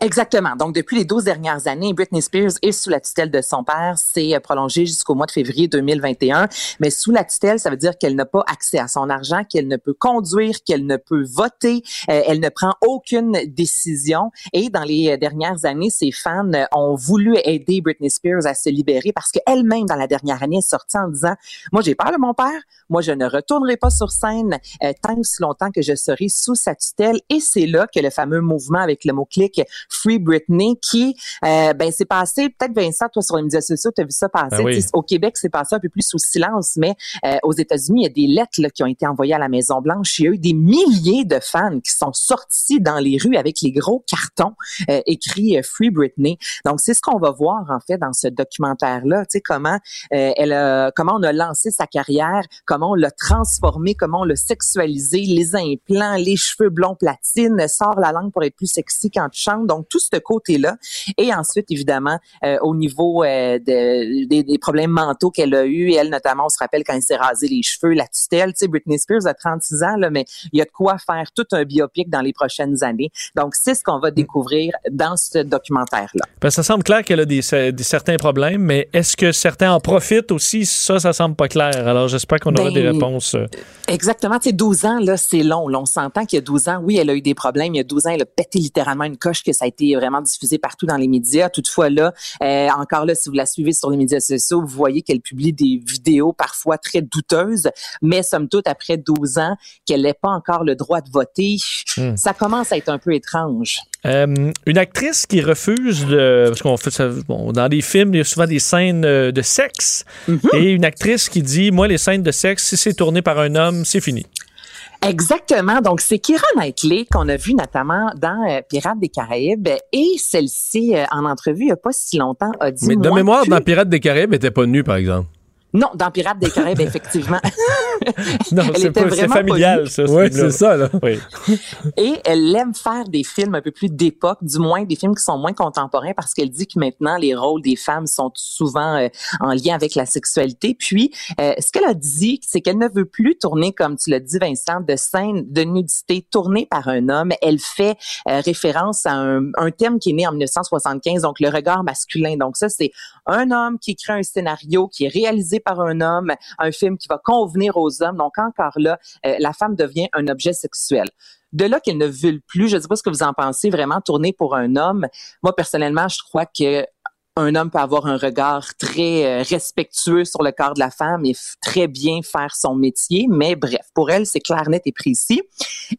Exactement. Donc, depuis les 12 dernières années, Britney Spears est sous la tutelle de son père. C'est euh, prolongé jusqu'au mois de février 2021. Mais sous la tutelle, ça veut dire qu'elle n'a pas accès à son argent, qu'elle ne peut conduire, qu'elle ne peut voter. Euh, elle ne prend aucune décision. Et dans les euh, dernières années, ses fans euh, ont voulu aider Britney Spears à se libérer parce qu'elle-même, dans la dernière année, est sortie en disant, moi, j'ai peur de mon père. Moi, je ne retournerai pas sur scène euh, tant aussi longtemps que je serai sous sa tutelle. Et c'est là que le fameux mouvement avec le mot-clic Free Britney qui, euh, ben, c'est passé, peut-être Vincent, toi, sur les médias sociaux, tu as vu ça passer. Ben oui. Au Québec, c'est passé un peu plus sous silence, mais euh, aux États-Unis, il y a des lettres là, qui ont été envoyées à la Maison-Blanche. Il y a eu des milliers de fans qui sont sortis dans les rues avec les gros cartons euh, écrits euh, Free Britney. Donc, c'est ce qu'on va voir, en fait, dans ce documentaire-là. Tu sais, comment, euh, elle a, comment on a lancé sa carrière, comment on l'a transformé, comment on l'a sexualisé, les implants, les cheveux blonds platine, sort la langue pour être plus sexy quand tu chantes. Donc, tout ce côté-là. Et ensuite, évidemment, euh, au niveau euh, de- des, des problèmes mentaux qu'elle a eu, elle notamment, on se rappelle quand elle s'est rasé les cheveux, la tutelle. Tu sais, Britney Spears a 36 ans, là, mais il y a de quoi faire tout un biopic dans les prochaines années. Donc, c'est ce qu'on va découvrir dans ce documentaire-là. Ben, ça semble clair qu'elle a des, des- certains problèmes, mais est-ce que certains en profitent aussi? Ça, ça semble pas clair. Alors, j'espère qu'on aura Ben, des réponses. euh. Exactement. Tu sais, 12 ans, là, c'est long. On s'entend qu'il y a 12 ans, oui, elle a eu des problèmes. Il y a 12 ans, elle a pété littéralement une coche que ça a été vraiment diffusé partout dans les médias. Toutefois, là, euh, encore là, si vous la suivez sur les médias sociaux, vous voyez qu'elle publie des vidéos parfois très douteuses, mais somme toute, après 12 ans, qu'elle n'ait pas encore le droit de voter, Hmm. ça commence à être un peu étrange. Euh, une actrice qui refuse de. Parce qu'on fait ça. Bon, dans les films, il y a souvent des scènes euh, de sexe. Et une actrice qui dit Moi, les scènes de sexe, si c'est tourné par un homme, c'est fini. Exactement. Donc, c'est Keira Knightley qu'on a vu notamment dans euh, Pirates des Caraïbes et celle-ci, euh, en entrevue, il n'y a pas si longtemps, a dit... Mais de moi, mémoire, dans Pirates des Caraïbes, elle était pas nue, par exemple. Non, dans Pirates des Caraïbes, effectivement. Non, Elle c'est était pas- c'est vraiment pas familial, nue. ça. ce Oui, c'est ça, là. Oui. Et elle aime faire des films un peu plus d'époque, du moins des films qui sont moins contemporains, parce qu'elle dit que maintenant, les rôles des femmes sont souvent euh, en lien avec la sexualité. Puis, euh, ce qu'elle a dit, c'est qu'elle ne veut plus tourner, comme tu l'as dit, Vincent, de scènes de nudité tournées par un homme. Elle fait euh, référence à un, un thème qui est né en 1975, donc le regard masculin. Donc ça, c'est un homme qui écrit un scénario qui est réalisé par un homme, un film qui va convenir aux hommes. Donc encore là, euh, la femme devient un objet sexuel. De là qu'elle ne veulent plus, je ne sais pas ce que vous en pensez, vraiment tourner pour un homme. Moi, personnellement, je crois que un homme peut avoir un regard très euh, respectueux sur le corps de la femme et très bien faire son métier. Mais bref, pour elle, c'est clair, net et précis.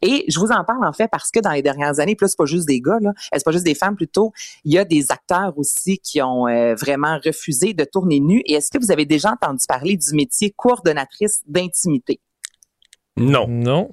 Et je vous en parle en fait parce que dans les dernières années, plus c'est pas juste des gars, là, euh, c'est pas juste des femmes plutôt, il y a des acteurs aussi qui ont euh, vraiment refusé de tourner nus. Et est-ce que vous avez déjà entendu parler du métier coordonnatrice d'intimité? Non. Non.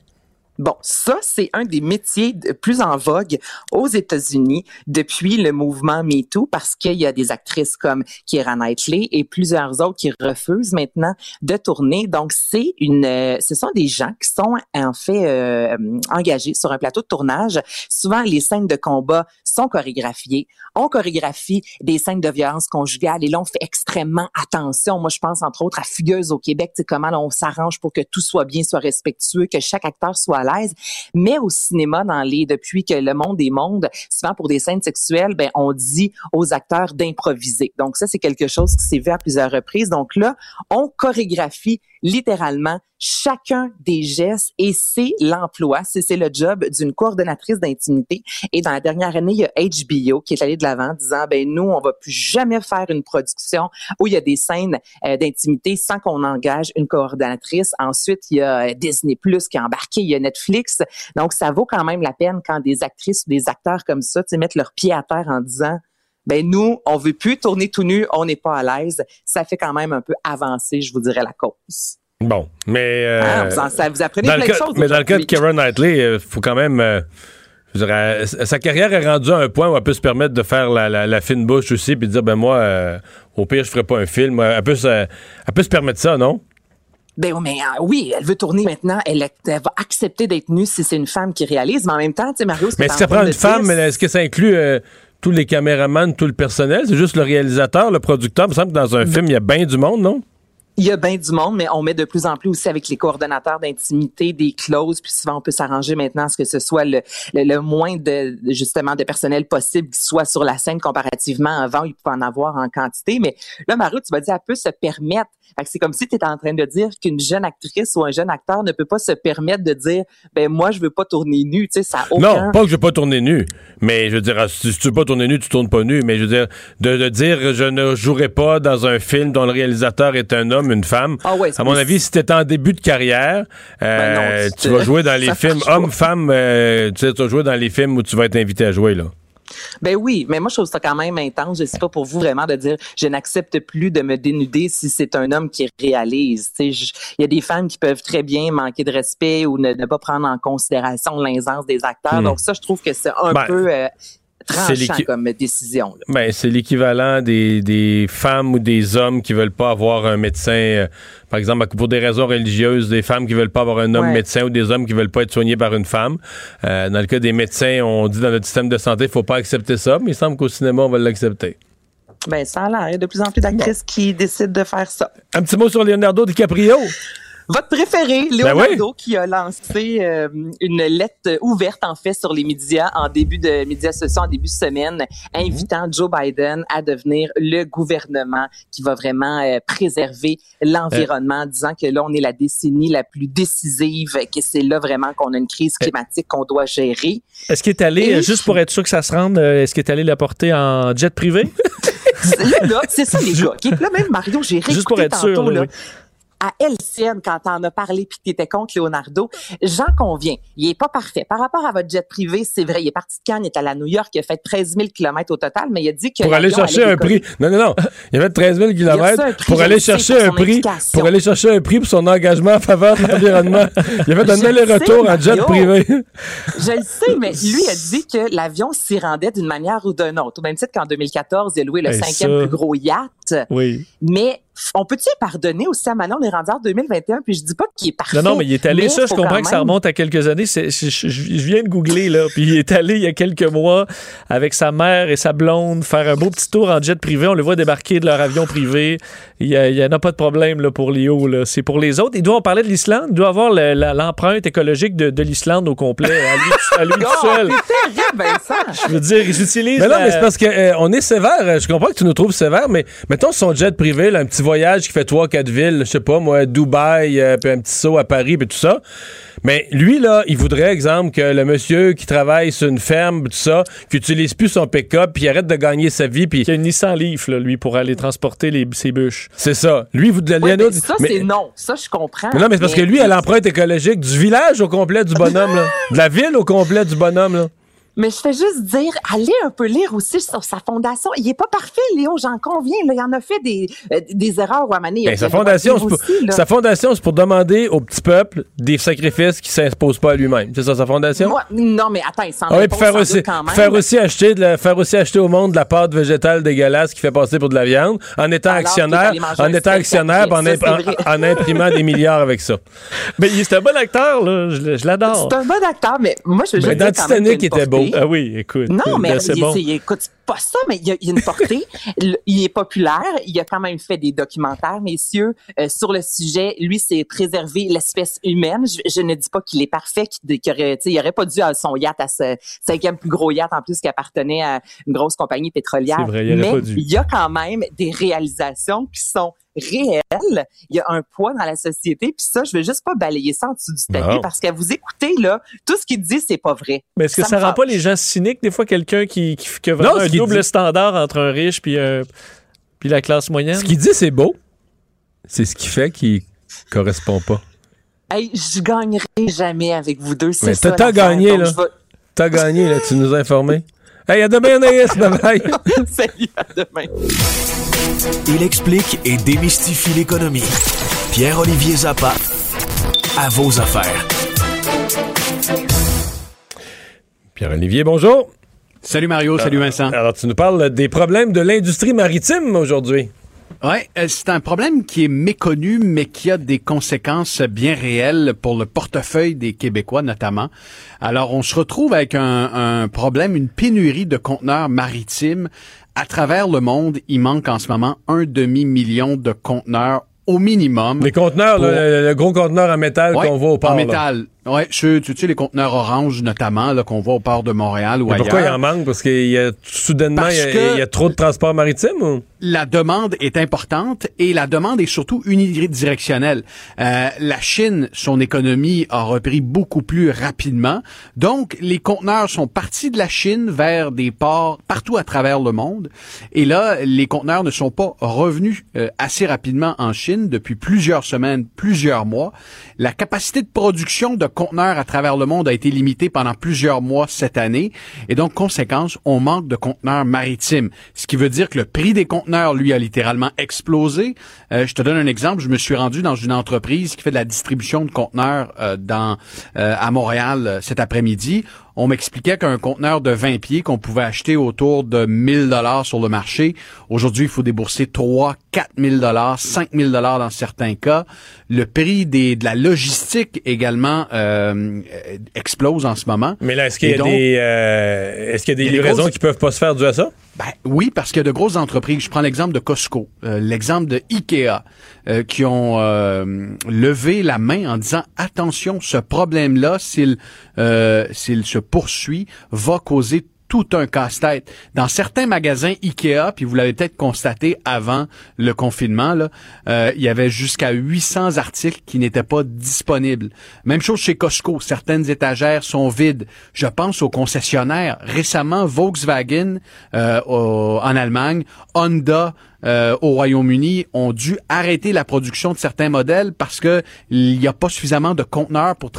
Bon, ça, c'est un des métiers de plus en vogue aux États-Unis depuis le mouvement MeToo parce qu'il y a des actrices comme Keira Knightley et plusieurs autres qui refusent maintenant de tourner. Donc, c'est une, euh, ce sont des gens qui sont en fait euh, engagés sur un plateau de tournage. Souvent, les scènes de combat sont chorégraphiées. On chorégraphie des scènes de violence conjugale et là, on fait extrêmement attention. Moi, je pense entre autres à Fugueuse au Québec, comment on s'arrange pour que tout soit bien, soit respectueux, que chaque acteur soit Mais au cinéma, dans les depuis que le monde est monde, souvent pour des scènes sexuelles, ben on dit aux acteurs d'improviser. Donc ça, c'est quelque chose qui s'est vu à plusieurs reprises. Donc là, on chorégraphie littéralement chacun des gestes et c'est l'emploi, c'est le job d'une coordonnatrice d'intimité. Et dans la dernière année, il y a HBO qui est allé de l'avant disant, ben nous, on va plus jamais faire une production où il y a des scènes euh, d'intimité sans qu'on engage une coordonnatrice. Ensuite, il y a euh, Disney Plus qui a embarqué, il y a Netflix. Donc, ça vaut quand même la peine quand des actrices ou des acteurs comme ça, tu mettent leurs pieds à terre en disant, ben nous, on veut plus tourner tout nu, on n'est pas à l'aise. Ça fait quand même un peu avancer, je vous dirais, la cause. Bon, mais... Euh, ah, vous, en, ça, vous apprenez plein le de choses. Mais dans le cas de. Keira Knightley, il faut quand même... euh, je dirais, euh, sa carrière est rendue à un point où elle peut se permettre de faire la, la- la fine bouche aussi puis de dire, ben moi, euh, au pire, je ferai pas un film. Elle peut, se, elle peut se permettre ça, non? Ben oui, mais euh, oui, elle veut tourner maintenant. Elle, elle va accepter d'être nue si c'est une femme qui réalise. Mais en même temps, tu sais, Mario, Mais est-ce que ça prend une femme, est-ce que ça inclut euh, tous les caméramans, tout le personnel? C'est juste le réalisateur, le producteur? Il me semble que dans un film, il y a bien du monde, non? Il y a bien du monde, mais on met de plus en plus aussi avec les coordonnateurs d'intimité des clauses, puis souvent on peut s'arranger maintenant à ce que ce soit le, moins de justement de personnel possible qui soit sur la scène comparativement avant, il peut en avoir en quantité. Mais là, Mario, tu vas dire, elle peut se permettre. Fait que C'est comme si tu étais en train de dire qu'une jeune actrice ou un jeune acteur ne peut pas se permettre de dire, ben moi je veux pas tourner nu, tu sais, ça aucun. Non, pas que je veux pas tourner nu. Mais je veux dire, si tu veux pas tourner nu, tu tournes pas nu. Mais je veux dire, de, de dire je ne jouerai pas dans un film dont le réalisateur est un homme, une femme. Ah ouais, à mon avis, si t'es en début de carrière, euh, Ben non, tu vas jouer dans les films homme-femme. euh, tu sais, tu vas jouer dans les films où tu vas être invité à jouer là. Ben oui, mais moi je trouve ça quand même intense. Je sais pas pour vous vraiment de dire je n'accepte plus de me dénuder si c'est un homme qui réalise. Il y a des femmes qui peuvent très bien manquer de respect ou ne, ne pas prendre en considération l'aisance des acteurs. Hmm. Donc ça, je trouve que c'est un Ben, peu euh, tranchant l'équi- comme décision. là. Ben, c'est l'équivalent des, des femmes ou des hommes qui veulent pas avoir un médecin, euh, par exemple, pour des raisons religieuses, des femmes qui veulent pas avoir un homme Ouais. médecin ou des hommes qui veulent pas être soignés par une femme. Euh, dans le cas des médecins, on dit dans notre système de santé, il faut pas accepter ça, mais il semble qu'au cinéma, on va l'accepter. Ben ça a l'air. Il y a de plus en plus d'actrices qui décident de faire ça. Un petit mot sur Leonardo DiCaprio. Votre préféré, Ben Leonardo, qui a lancé euh, une lettre ouverte, en fait, sur les médias en début de médias sociaux, en début de semaine, invitant Joe Biden à devenir le gouvernement qui va vraiment euh, préserver l'environnement, disant que là, on est la décennie la plus décisive, que c'est là vraiment qu'on a une crise climatique qu'on doit gérer. Est-ce qu'il est allé, Et- euh, juste pour être sûr que ça se rende, euh, est-ce qu'il est allé la porter en jet privé? là, là, c'est ça, les gars. Là, même Mario, j'ai réécouté Juste pour être tantôt, sûr, là, là, oui. À LCN, quand t'en as parlé puis que t'étais contre Leonardo, j'en conviens. Il est pas parfait. Par rapport à votre jet privé, c'est vrai, il est parti de Cannes, il est allé à New York, il a fait 13 000 km au total, mais il a dit que Pour aller chercher un prix. Non, non, non. Il y avait 13 000 reçu km pour aller chercher un prix. Pour aller chercher un prix pour son engagement en faveur de l'environnement. Il a fait un aller-retour en jet privé. Je le sais, mais lui a dit que l'avion s'y rendait d'une manière ou d'une autre. Au même titre qu'en 2014, il a loué le Hey, cinquième plus gros yacht. Oui. Mais on peut-tu pardonner aussi à Manon? On est rendu en 2021, puis je dis pas qu'il est parfait. Non, non, mais il est allé, mais ça, je comprends que ça remonte à quelques années. C'est- je, je- je viens de googler, là. Puis il est allé il y a quelques mois avec sa mère et sa blonde faire un beau petit tour en jet privé. On le voit débarquer de leur avion privé. Il n'y en a pas de problème là, pour Léo. là. C'est pour les autres. Il doit en parler de l'Islande. Il doit avoir le- la- l'empreinte écologique de, de l'Islande au complet, à lui, à lui tout Oh, seul. c'est terrible, Vincent! Je veux dire, ils utilisent. Mais non, la- mais c'est parce qu'on est sévère. Je comprends que tu nous trouves sévère, mais mettons son jet privé, là, un petit voyage qui fait trois, quatre villes, je sais pas, moi, Dubaï, euh, puis un petit saut à Paris, puis tout ça. Mais lui, là, il voudrait, exemple, que le monsieur qui travaille sur une ferme, tout ça, qui utilise plus son pick-up, puis arrête de gagner sa vie, puis Il y a une Nissan Leaf, là, lui, pour aller transporter les, ses bûches. c'est ça. Lui, vous Léonard- mais ça, mais- c'est non. Ça, je comprends. Mais non, mais c'est parce que lui, a l'empreinte écologique du village au complet du bonhomme, là. De la ville au complet du bonhomme, là. Mais je fais juste dire, allez un peu lire aussi sur sa fondation. Il est pas parfait, Léo, j'en conviens. Là. Il en a fait des, euh, des erreurs ou à manier. Ben, sa, fondation, c'est pour, sa fondation, c'est pour demander au petit peuple des sacrifices qui s'imposent pas à lui-même. C'est ça, sa fondation? Moi, non, mais attends, il s'en ah puis faire aussi, quand même. faire, aussi acheter de la- faire aussi acheter au monde de la pâte végétale dégueulasse qui fait passer pour de la viande en étant Alors actionnaire, en étant actionnaire, en, en- en imprimant des milliards avec ça. Mais il- c'est un bon acteur, là. Je, je l'adore. C'est un bon acteur, mais moi, je veux Mais juste dans dire quand même il était beau. Portée. Ah oui, écoute. Non, mais c'est bon. c'est- écoute, c'est pas ça, mais il y a, il y a une portée. Il est populaire. Il a quand même fait des documentaires, messieurs, euh, sur le sujet. Lui, c'est préserver l'espèce humaine. Je, je ne dis pas qu'il est parfait, qu'il qu'il aurait, pas dû à son yacht, à ce cinquième plus gros yacht en plus qui appartenait à une grosse compagnie pétrolière. C'est vrai, il mais pas dû. il y a quand même des réalisations qui sont réelles. Il y a un poids dans la société. Puis ça, je veux juste pas balayer ça en dessous du tapis Non. parce qu'à vous écouter, là, tout ce qu'il dit, c'est pas vrai. Mais est-ce que ça, rend pas les gens cyniques, des fois, quelqu'un qui, qui, qui a vraiment Non, un double dit- standard entre un riche puis, puis la classe moyenne? Ce qu'il dit, c'est beau. C'est ce qui fait qu'il correspond pas. Hey, je gagnerai jamais avec vous deux. C'est Mais ça. t'as gagné, là. T'as gagné, là. Tu nous as informés. Hey, à demain, Anaïs. Bye bye. Salut, à demain. Il explique et démystifie l'économie. Pierre-Olivier Zappa, à vos affaires. Pierre-Olivier, bonjour. Salut Mario, salut Vincent. Alors, tu nous parles des problèmes de l'industrie maritime aujourd'hui. Oui, c'est un problème qui est méconnu, mais qui a des conséquences bien réelles pour le portefeuille des Québécois notamment. Alors, on se retrouve avec un, un problème, une pénurie de conteneurs maritimes. À travers le monde, il manque en ce moment un demi-million de conteneurs au minimum. Les conteneurs, Pour- le, le gros conteneur en métal Ouais, qu'on voit au port. En là. Ouais, tu sais, les conteneurs orange notamment, là, qu'on voit au port de Montréal ou Mais pourquoi il ailleurs. en manque? Parce qu'il y a soudainement, Parce il y a, que- il y a trop de transport maritime ou? la demande est importante et la demande est surtout unidirectionnelle. Euh, la Chine, son économie a repris beaucoup plus rapidement. Donc, les conteneurs sont partis de la Chine vers des ports partout à travers le monde. Et là, les conteneurs ne sont pas revenus euh, assez rapidement en Chine depuis plusieurs semaines, plusieurs mois. La capacité de production de conteneurs à travers le monde a été limitée pendant plusieurs mois cette année. Et donc, conséquence, on manque de conteneurs maritimes. Ce qui veut dire que le prix des conteneurs, lui, a littéralement explosé. Euh, je te donne un exemple. Je me suis rendu dans une entreprise qui fait de la distribution de conteneurs euh, euh, à Montréal cet après-midi. On m'expliquait qu'un conteneur de 20 pieds qu'on pouvait acheter autour de 1000 dollars sur le marché, aujourd'hui, il faut débourser 3, 4000 dollars, 5000 dollars dans certains cas. Le prix des, de la logistique également euh, euh, explose en ce moment. Mais là, est-ce qu'il y a des, euh, est-ce qu'il y a des il y a des livraisons grosses- qui peuvent pas se faire dû à ça? Ben, oui, parce qu'il y a de grosses entreprises. Je prends l'exemple de Costco, euh, l'exemple de Ikea, euh, qui ont euh, levé la main en disant attention, ce problème-là, s'il s'il se poursuit, va causer tout un casse-tête. Dans certains magasins Ikea, puis vous l'avez peut-être constaté avant le confinement, là, euh, il y avait jusqu'à 800 articles qui n'étaient pas disponibles. Même chose chez Costco, certaines étagères sont vides. Je pense aux concessionnaires. Récemment, Volkswagen euh, au- en Allemagne, Honda euh, au Royaume-Uni ont dû arrêter la production de certains modèles parce que il n'y a pas suffisamment de conteneurs pour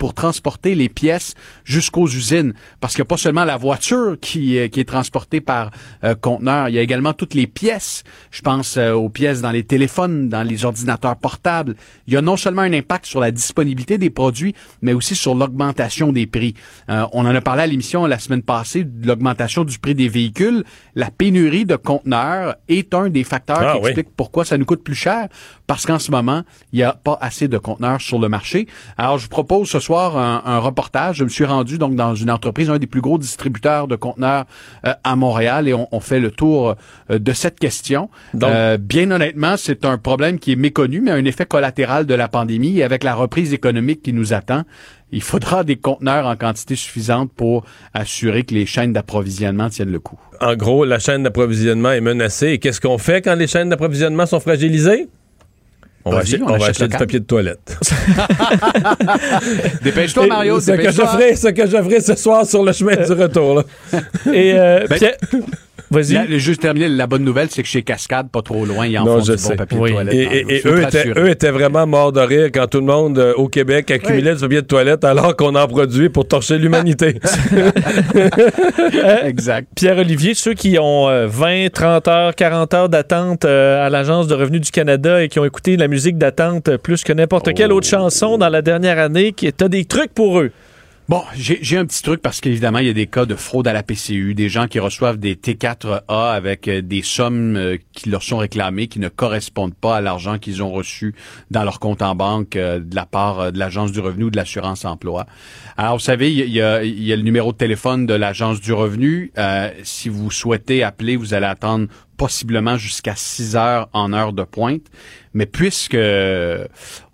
pour transporter les pièces jusqu'aux usines. Parce qu'il n'y a pas seulement la voiture qui, euh, qui est transportée par euh, conteneur, il y a également toutes les pièces. Je pense euh, aux pièces dans les téléphones, dans les ordinateurs portables. Il y a non seulement un impact sur la disponibilité des produits, mais aussi sur l'augmentation des prix. Euh, on en a parlé à l'émission la semaine passée de l'augmentation du prix des véhicules. La pénurie de conteneurs est un des facteurs Ah qui oui. explique pourquoi ça nous coûte plus cher. Parce qu'en ce moment, il n'y a pas assez de conteneurs sur le marché. Alors, je vous propose ce soir un, un reportage. Je me suis rendu donc dans une entreprise, un des plus gros distributeurs de conteneurs euh, à Montréal, et on, on fait le tour euh, de cette question. Donc- Euh, bien honnêtement, c'est un problème qui est méconnu, mais un effet collatéral de la pandémie. Et avec la reprise économique qui nous attend, il faudra des conteneurs en quantité suffisante pour assurer que les chaînes d'approvisionnement tiennent le coup. En gros, la chaîne d'approvisionnement est menacée. Et qu'est-ce qu'on fait quand les chaînes d'approvisionnement sont fragilisées? On va acheter, on on va achète acheter du papier de toilette. Dépêche-toi, Mario, ce que je ferai, ce que je ferai ce soir sur le chemin du retour. là. Et euh, Ben- Pierre, Vas-y. La- juste terminer, la bonne nouvelle, c'est que chez Cascade, pas trop loin, il en Non, font je du sais. bon papier Oui. de toilette. Et, dans et- eux, étaient, rassurer. eux étaient vraiment morts de rire quand tout le monde euh, au Québec accumulait du papier de toilette alors qu'on en produit pour torcher l'humanité. exact. Pierre-Olivier, ceux qui ont euh, 20, 30 heures, 40 heures d'attente euh, à l'Agence de revenus du Canada et qui ont écouté la musique d'attente euh, plus que n'importe quelle autre chanson dans la dernière année, qui t'as des trucs pour eux. Bon, j'ai un petit truc parce qu'évidemment, il y a des cas de fraude à la PCU, des gens qui reçoivent des T4A avec euh, des sommes euh, qui leur sont réclamées, qui ne correspondent pas à l'argent qu'ils ont reçu dans leur compte en banque euh, de la part de l'Agence du revenu ou de l'assurance emploi. Alors, vous savez, il y a- il y a le numéro de téléphone de l'Agence du revenu. Euh, si vous souhaitez appeler, vous allez attendre possiblement jusqu'à 6 heures en heure de pointe. Mais puisque euh,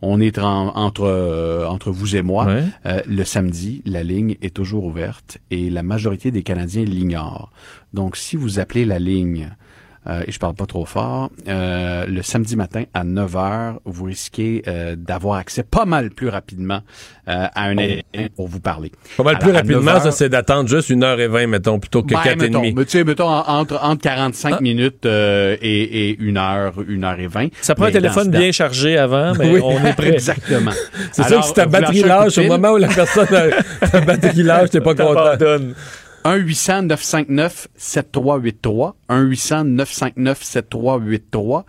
on est en- entre euh, entre vous et moi, Ouais. euh, le samedi, la ligne est toujours ouverte et la majorité des Canadiens l'ignorent. Donc, si vous appelez la ligne, euh, et je parle pas trop fort, euh, le samedi matin à 9 heures, vous risquez euh, d'avoir accès pas mal plus rapidement euh, à un agent pour vous parler. Pas mal plus Alors, à 9 rapidement, ça c'est d'attendre juste une heure et vingt, mettons, plutôt que ben, quatre et mettons, demi. mais tu sais, mettons en- entre, entre 45 Ah. minutes euh, et, et une heure, une heure et vingt. Ça prend un Mais téléphone bien chargé avant, mais Oui. on est prêt. Exactement. C'est sûr que si ta batterie lâche, au moment où la personne a ta batterie lâche, t'es pas content. T'abandonnes. 1-800-959-7383. 1-800-959-7383.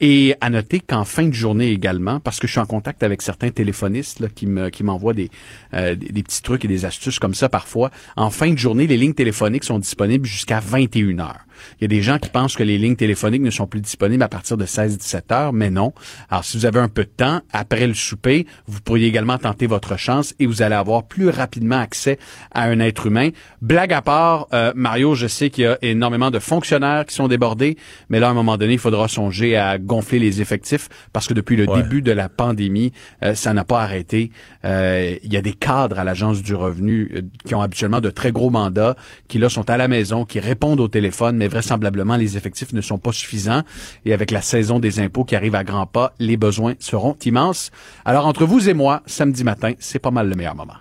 Et à noter qu'en fin de journée également, parce que je suis en contact avec certains téléphonistes là, qui me qui m'envoient des, euh, des petits trucs et des astuces comme ça parfois, en fin de journée, les lignes téléphoniques sont disponibles jusqu'à 21 heures. Il y a des gens qui pensent que les lignes téléphoniques ne sont plus disponibles à partir de 16-17 heures, mais non. Alors, si vous avez un peu de temps, après le souper, vous pourriez également tenter votre chance et vous allez avoir plus rapidement accès à un être humain. Blague à part, euh, Mario, je sais qu'il y a énormément de fonctionnaires qui sont débordés, mais là, à un moment donné, il faudra songer à gonfler les effectifs parce que depuis le Ouais. début de la pandémie, euh, ça n'a pas arrêté. Euh, il y a des cadres à l'Agence du revenu euh, qui ont habituellement de très gros mandats, qui là sont à la maison, qui répondent au téléphone, mais vraisemblablement, les effectifs ne sont pas suffisants. Et avec la saison des impôts qui arrive à grands pas, les besoins seront immenses. Alors, entre vous et moi, samedi matin, c'est pas mal le meilleur moment.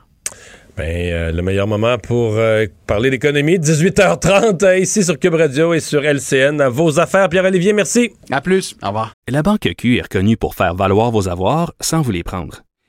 Ben, euh, le meilleur moment pour euh, parler d'économie, 18h30 euh, ici sur Cube Radio et sur LCN. À vos affaires, Pierre-Olivier, merci. À plus. Au revoir. La Banque Q est reconnue pour faire valoir vos avoirs sans vous les prendre.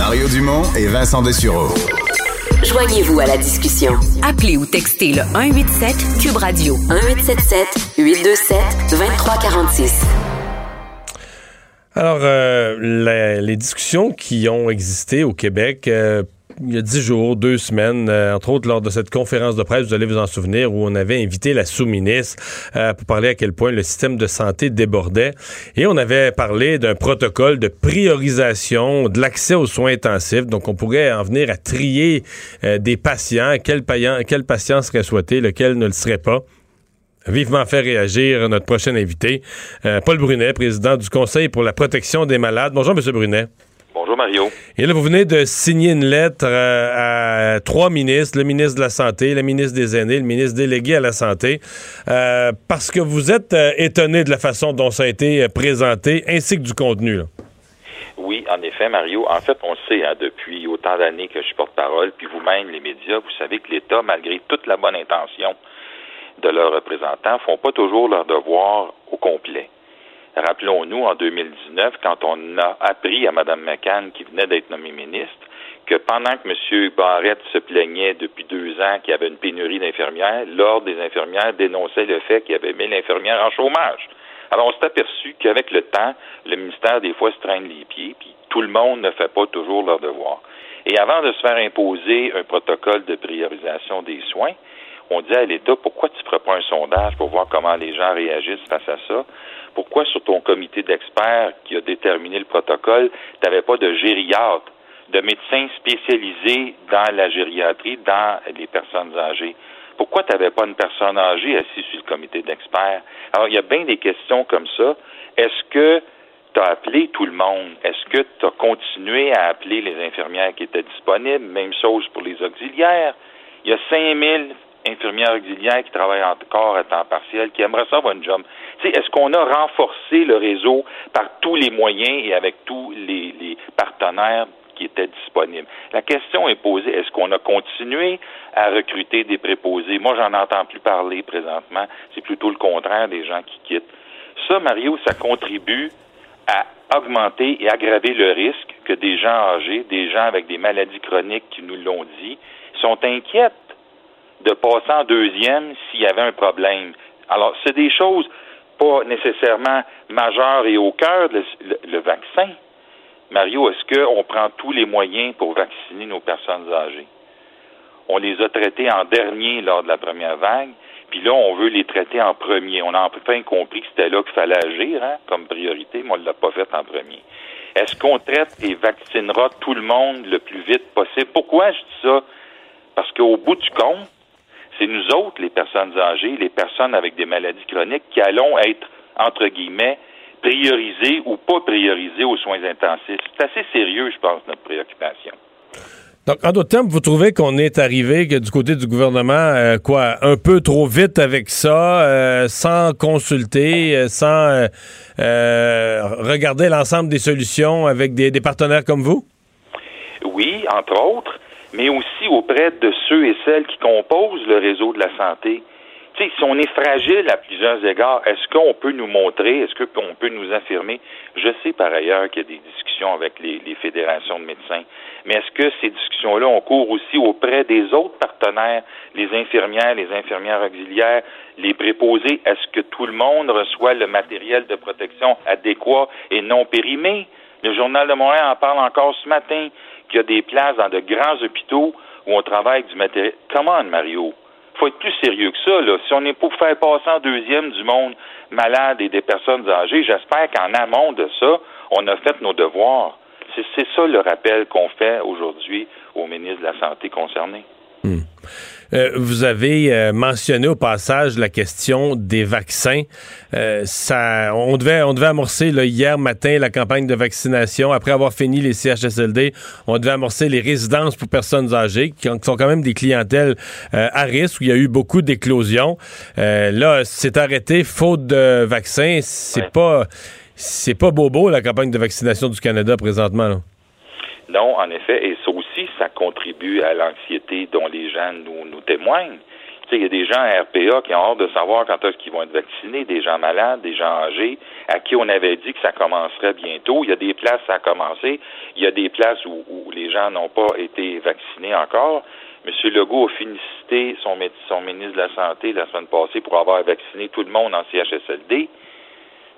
Mario Dumont et Vincent Dessureau. Joignez-vous à la discussion. Appelez ou textez le 187 Cube Radio 1877 827 2346. Alors, euh, les discussions qui ont existé au Québec euh, il y a dix jours, deux semaines, euh, entre autres lors de cette conférence de presse, vous allez vous en souvenir, où on avait invité la sous-ministre euh, pour parler à quel point le système de santé débordait. Et on avait parlé d'un protocole de priorisation de l'accès aux soins intensifs. Donc, on pourrait en venir à trier euh, des patients, quel, payan- quel patient serait souhaité, lequel ne le serait pas vivement fait réagir notre prochain invité, Paul Brunet, président du Conseil pour la protection des malades. Bonjour, M. Brunet. Bonjour Mario. Et là, vous venez de signer une lettre euh, à trois ministres, le ministre de la Santé, le ministre des Aînés, le ministre délégué à la Santé, euh, parce que vous êtes euh, étonné de la façon dont ça a été présenté, ainsi que du contenu. là. Oui, en effet, Mario. En fait, on le sait hein, depuis autant d'années que je porte parole, puis vous-même, les médias, vous savez que l'État, malgré toute la bonne intention de leurs représentants, font pas toujours leur devoir au complet. Rappelons-nous, en 2019, quand on a appris à Mme McCann, qui venait d'être nommée ministre, que pendant que M. Barrette se plaignait depuis deux ans qu'il y avait une pénurie d'infirmières, l'Ordre des infirmières dénonçait le fait qu'il y avait 1000 infirmières en chômage. Alors, on s'est aperçu qu'avec le temps, le ministère, des fois, se traîne les pieds, puis tout le monde ne fait pas toujours leur devoir. Et avant de se faire imposer un protocole de priorisation des soins, on dit à l'État, pourquoi tu ne ferais pas un sondage pour voir comment les gens réagissent face à ça? Pourquoi sur ton comité d'experts qui a déterminé le protocole, tu n'avais pas de gériatre, de médecins spécialisés dans la gériatrie, dans les personnes âgées? Pourquoi tu n'avais pas une personne âgée assise sur le comité d'experts? Alors, il y a bien des questions comme ça. Est-ce que tu as appelé tout le monde? Est-ce que tu as continué à appeler les infirmières qui étaient disponibles? Même chose pour les auxiliaires. Il y a 5000 infirmières auxiliaires qui travaillent encore à temps partiel, qui aimeraient ça avoir une job. Est-ce qu'on a renforcé le réseau par tous les moyens et avec tous les, les partenaires qui étaient disponibles? La question est posée, est-ce qu'on a continué à recruter des préposés? Moi, j'en entends plus parler présentement. C'est plutôt le contraire des gens qui quittent. Ça, Mario, ça contribue à augmenter et aggraver le risque que des gens âgés, des gens avec des maladies chroniques qui nous l'ont dit, sont inquiètes de passer en deuxième s'il y avait un problème. Alors, c'est des choses pas nécessairement majeures et au cœur, le, vaccin. Mario, est-ce qu'on prend tous les moyens pour vacciner nos personnes âgées? On les a traités en dernier lors de la première vague, puis là, on veut les traiter en premier. On a enfin compris que c'était là qu'il fallait agir hein, comme priorité, mais on ne l'a pas fait en premier. Est-ce qu'on traite et vaccinera tout le monde le plus vite possible? Pourquoi je dis ça? Parce qu'au bout du compte, c'est nous autres, les personnes âgées, les personnes avec des maladies chroniques, qui allons être, entre guillemets, priorisées ou pas priorisées aux soins intensifs. C'est assez sérieux, je pense, notre préoccupation. Donc, en d'autres termes, vous trouvez qu'on est arrivé que du côté du gouvernement, euh, quoi, un peu trop vite avec ça, euh, sans consulter, euh, sans regarder l'ensemble des solutions avec des, des partenaires comme vous? Oui, entre autres mais aussi auprès de ceux et celles qui composent le réseau de la santé. Si on est fragile à plusieurs égards, est-ce qu'on peut nous montrer, est-ce qu'on peut nous affirmer? Je sais par ailleurs qu'il y a des discussions avec les, fédérations de médecins, mais est-ce que ces discussions-là ont cours aussi auprès des autres partenaires, les infirmières, les infirmières auxiliaires, les préposés? Est-ce que tout le monde reçoit le matériel de protection adéquat et non périmé? Le Journal de Montréal en parle encore ce matin qu'il y a des places dans de grands hôpitaux où on travaille avec du matériel. Comment, Mario? faut être plus sérieux que ça. Là. Si on est pour faire passer en deuxième du monde malade et des personnes âgées, j'espère qu'en amont de ça, on a fait nos devoirs. C'est ça le rappel qu'on fait aujourd'hui au ministre de la Santé concerné. Hmm. Euh, vous avez euh, mentionné au passage la question des vaccins. Euh, ça, on devait, on devait amorcer là, hier matin la campagne de vaccination. Après avoir fini les CHSLD, on devait amorcer les résidences pour personnes âgées, qui, sont quand même des clientèles à risque où il y a eu beaucoup d'éclosions. là, c'est arrêté faute de vaccins. C'est pas, c'est pas bobo la campagne de vaccination du Canada présentement. Là. Non, en effet, et ça contribue à l'anxiété dont les gens nous, témoignent. Il y a des gens à RPA qui ont hâte de savoir quand est-ce qu'ils vont être vaccinés, des gens malades, des gens âgés, à qui on avait dit que ça commencerait bientôt. Il y a des places, ça a commencé. Il y a des places où, où les gens n'ont pas été vaccinés encore. M. Legault a félicité son, son ministre de la Santé la semaine passée pour avoir vacciné tout le monde en CHSLD.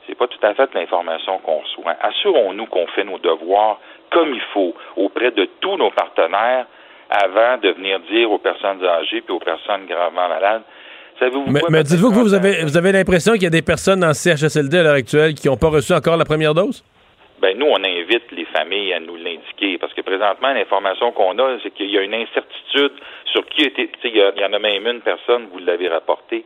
C'est pas tout à fait l'information qu'on reçoit. Assurons-nous qu'on fait nos devoirs comme il faut auprès de tous nos partenaires avant de venir dire aux personnes âgées et aux personnes gravement malades Savez-vous mais, mais dites-vous que vous avez, vous avez l'impression qu'il y a des personnes en CHSLD à l'heure actuelle qui n'ont pas reçu encore la première dose? Ben nous, on invite les familles à nous l'indiquer parce que présentement, l'information qu'on a, c'est qu'il y a une incertitude sur qui a été. Il y, y en a même une personne, vous l'avez rapporté,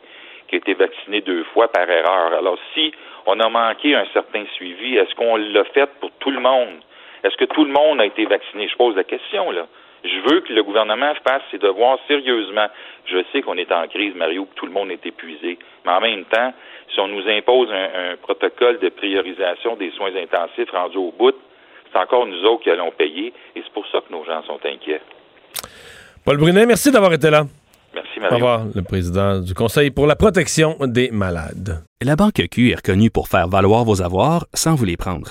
qui a été vaccinée deux fois par erreur. Alors, si on a manqué un certain suivi, est-ce qu'on l'a fait pour tout le monde? Est-ce que tout le monde a été vacciné? Je pose la question, là. Je veux que le gouvernement fasse ses devoirs sérieusement. Je sais qu'on est en crise, Mario, que tout le monde est épuisé. Mais en même temps, si on nous impose un, protocole de priorisation des soins intensifs rendus au bout, c'est encore nous autres qui allons payer. Et c'est pour ça que nos gens sont inquiets. Paul Brunet, merci d'avoir été là. Merci, Mario. Au revoir, le président du Conseil pour la protection des malades. La Banque Q est reconnue pour faire valoir vos avoirs sans vous les prendre.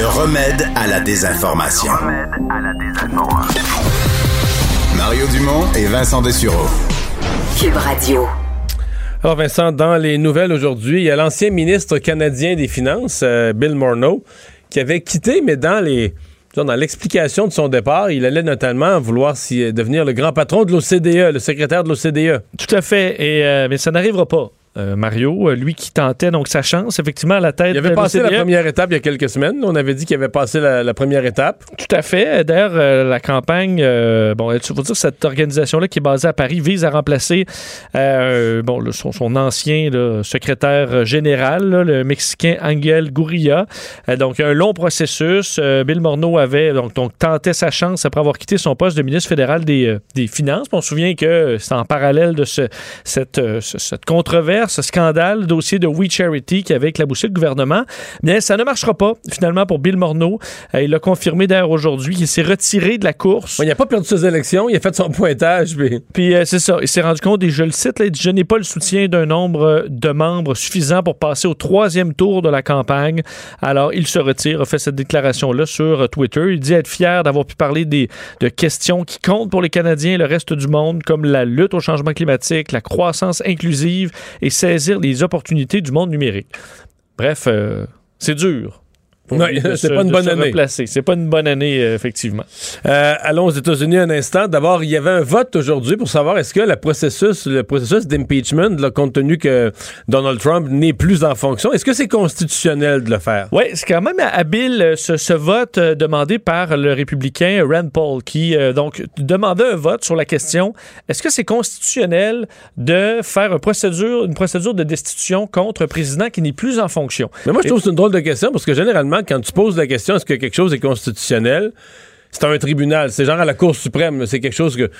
Le remède à la désinformation. Mario Dumont et Vincent Dessureau. Cube Radio. Alors Vincent, dans les nouvelles aujourd'hui, il y a l'ancien ministre canadien des Finances, euh, Bill Morneau, qui avait quitté, mais dans les dans l'explication de son départ, il allait notamment vouloir s'y- devenir le grand patron de l'OCDE, le secrétaire de l'OCDE. Tout à fait. Et, euh, mais ça n'arrivera pas. Euh, Mario, euh, lui qui tentait donc sa chance, effectivement, à la tête Il avait passé la l'OCDE. première étape il y a quelques semaines. On avait dit qu'il avait passé la, la première étape. Tout à fait. D'ailleurs, euh, la campagne, euh, bon, il faut dire cette organisation-là qui est basée à Paris vise à remplacer bon, le- son, son ancien là, secrétaire général, là, le Mexicain Angel Gurria. Donc, un long processus. Bill Morneau avait donc, donc tenté sa chance après avoir quitté son poste de ministre fédéral des, des Finances. On se souvient que c'est en parallèle de ce, cette, ce- cette controverse, ce scandale, le dossier de We Charity qui avait éclaboussé le gouvernement. Bien, ça ne marchera pas finalement pour Bill Morneau. Euh, il l'a confirmé d'ailleurs aujourd'hui. Il s'est retiré de la course. Il n'a pas perdu ses élections, il a fait son pointage. Puis... Puis euh, c'est ça, il s'est rendu compte, et je le cite, là, il dit, je n'ai pas le soutien d'un nombre de membres suffisant pour passer au troisième tour de la campagne. Alors, il se retire, a fait cette déclaration-là sur Twitter. Il dit être fier d'avoir pu parler des, de questions qui comptent pour les Canadiens et le reste du monde, comme la lutte au changement climatique, la croissance inclusive et saisir les opportunités du monde numérique. Bref, euh, c'est dur. de c'est pas une bonne année. C'est pas une bonne année, effectivement. Euh, allons aux États-Unis un instant. D'abord, il y avait un vote aujourd'hui pour savoir est-ce que le processus, le processus d'impeachment, compte tenu que Donald Trump n'est plus en fonction, est-ce que c'est constitutionnel de le faire? Oui, c'est quand même habile euh, ce, ce vote euh, demandé par le républicain Rand Paul qui euh, donc demandait un vote sur la question est-ce que c'est constitutionnel de faire une procédure, une procédure de destitution contre un président qui n'est plus en fonction? Mais moi, je trouve que c'est une drôle de question parce que généralement, quand tu poses la question est-ce que quelque chose est constitutionnel, c'est un tribunal. C'est genre à la Cour suprême. C'est quelque chose que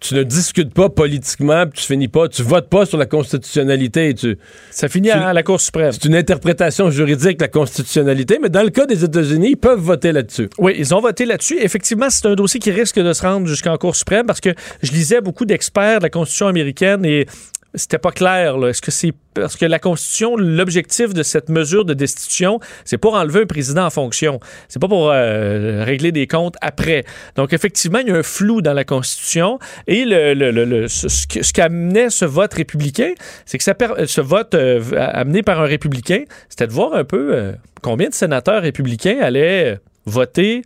tu ne discutes pas politiquement, puis tu finis pas, tu votes pas sur la constitutionnalité. Tu, Ça finit à la Cour suprême. C'est une interprétation juridique, la constitutionnalité, mais dans le cas des États-Unis, ils peuvent voter là-dessus. Oui, ils ont voté là-dessus. Effectivement, c'est un dossier qui risque de se rendre jusqu'en Cour suprême parce que je lisais beaucoup d'experts de la Constitution américaine et c'était pas clair. Est-ce que c'est parce que la Constitution, l'objectif de cette mesure de destitution, c'est pour enlever un président en fonction. C'est pas pour euh, régler des comptes après. Donc effectivement, il y a un flou dans la Constitution et le, le- le- ce, qui- ce vote républicain, c'est que ça per- ce vote euh, amené par un républicain, c'était de voir un peu euh, combien de sénateurs républicains allaient euh, voter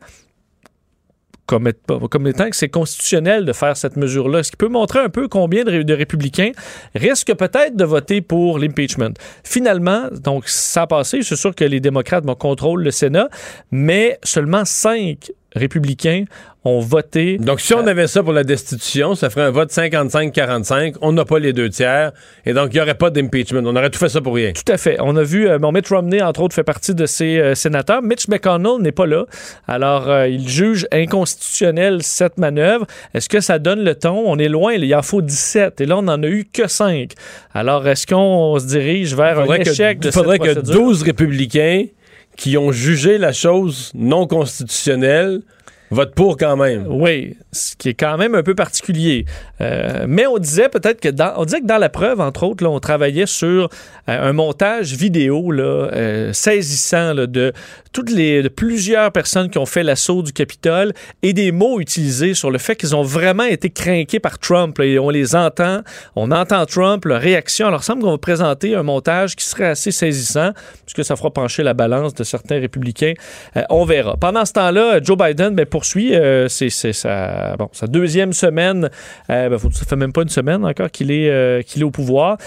comme, étant que c'est constitutionnel de faire cette mesure-là. Ce qui peut montrer un peu combien de, ré- de républicains risquent peut-être de voter pour l'impeachment. Finalement, donc, ça a passé. C'est sûr que les démocrates bon, contrôlent le Sénat, mais seulement cinq républicains ont voté. Donc, si on avait ça pour la destitution, ça ferait un vote 55-45. On n'a pas les deux tiers. Et donc, il n'y aurait pas d'impeachment. On aurait tout fait ça pour rien. Tout à fait. On a vu, euh, bon, Mitt Romney, entre autres, fait partie de ces euh, sénateurs. Mitch McConnell n'est pas là. Alors, euh, il juge inconstitutionnel cette manœuvre. Est-ce que ça donne le ton? On est loin, il en faut 17. Et là, on n'en a eu que 5. Alors, est-ce qu'on se dirige vers un que- échec de il faudrait cette que procédure? 12 républicains qui ont jugé la chose non constitutionnelle votent pour quand même. Oui, ce qui est quand même un peu particulier. Euh, mais on disait peut-être que dans, on disait que dans la preuve, entre autres, là, on travaillait sur euh, un montage vidéo là, euh, saisissant de toutes les de plusieurs personnes qui ont fait l'assaut du Capitole et des mots utilisés sur le fait qu'ils ont vraiment été craqués par Trump. on les entend, on entend Trump, leur réaction. Alors, il semble qu'on va présenter un montage qui serait assez saisissant, puisque ça fera pencher la balance de certains républicains. Euh, on verra. Pendant ce temps-là, Joe Biden ben, poursuit. euh, sa, deuxième semaine. Euh, ben, faut- ça fait même pas une semaine encore qu'il est, euh, qu'il est au pouvoir.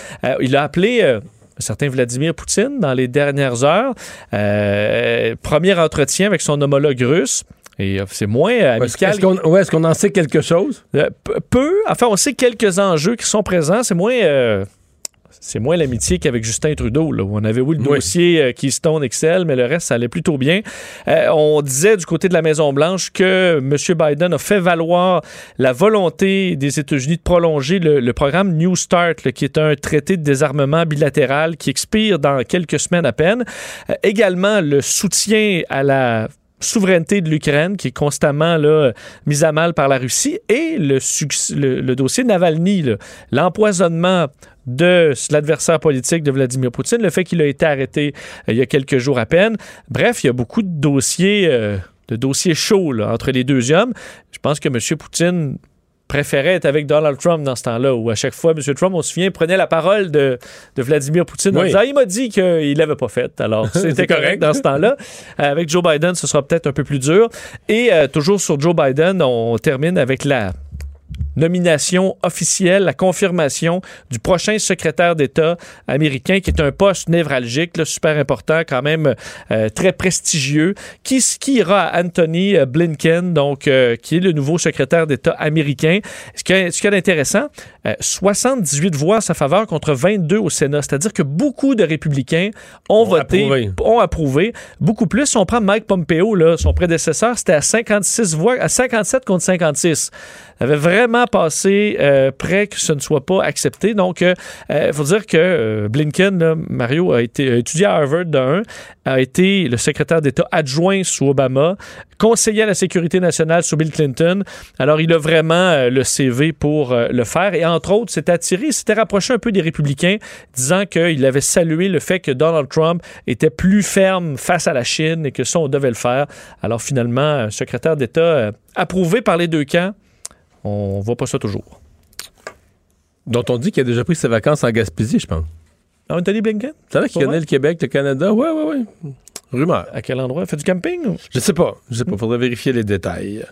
Il a appelé. Un certain Vladimir Poutine dans les dernières heures. Euh, premier entretien avec son homologue russe. Et euh, c'est moins euh, amical. est-ce qu'on ouais, est-ce qu'on en sait quelque chose? Peu. Enfin, on sait quelques enjeux qui sont présents. C'est moins. euh, c'est moins l'amitié qu'avec Justin Trudeau. Là, où on avait oui le Oui. dossier euh, Keystone Excel, mais le reste, ça allait plutôt bien. Euh, on disait du côté de la Maison-Blanche que M. Biden a fait valoir la volonté des États-Unis de prolonger le, le programme New Start, là, qui est un traité de désarmement bilatéral qui expire dans quelques semaines à peine. Euh, également, le soutien à la souveraineté de l'Ukraine qui est constamment là, mise à mal par la Russie et le, succ- le, le dossier Navalny, l'empoisonnement de l'adversaire politique de Vladimir Poutine, le fait qu'il a été arrêté euh, il y a quelques jours à peine. Bref, il y a beaucoup de dossiers, euh, de dossiers chauds là, entre les deux hommes. Je pense que M. Poutine préférait être avec Donald Trump dans ce temps-là, où à chaque fois, M. Trump, on se souvient, prenait la parole de, de Vladimir Poutine en Oui. disant, Ah, il m'a dit qu'il l'avait pas fait. Alors, c'était correct. dans ce temps-là. Euh, avec Joe Biden, ce sera peut-être un peu plus dur. Et euh, toujours sur Joe Biden, on termine avec la nomination officielle, la confirmation du prochain secrétaire d'État américain, qui est un poste névralgique, là, super important, quand même euh, très prestigieux, qui, qui ira à Anthony euh, Blinken, donc euh, qui est le nouveau secrétaire d'État américain. Ce qui est, ce qui est intéressant, euh, 78 voix en sa faveur contre 22 au Sénat, c'est-à-dire que beaucoup de républicains ont, voté, approuvé. ont approuvé. Beaucoup plus. Si on prend Mike Pompeo, là, son prédécesseur, c'était à 56 voix, à 57 contre 56. Il avait vraiment passé euh, près que ce ne soit pas accepté. Donc, il faut dire que euh, Blinken, Mario, a été étudié à Harvard de un, a été le secrétaire d'État adjoint sous Obama, conseiller à la sécurité nationale sous Bill Clinton. Alors, il a vraiment euh, le CV pour euh, le faire. Et entre autres, s'est attiré, s'était rapproché un peu des républicains, disant qu'il avait salué le fait que Donald Trump était plus ferme face à la Chine et que ça, on devait le faire. Alors, finalement, secrétaire d'État euh, approuvé par les deux camps. On voit pas ça toujours. Dont on dit qu'il a déjà pris ses vacances en Gaspésie, je pense. Anthony Blinken? C'est vrai qu'il connaît le Québec, le Canada? Ouais, ouais, ouais. Rumeur. À quel endroit? Il fait du camping? ou? Je sais pas. Je sais pas. Faudrait vérifier les détails.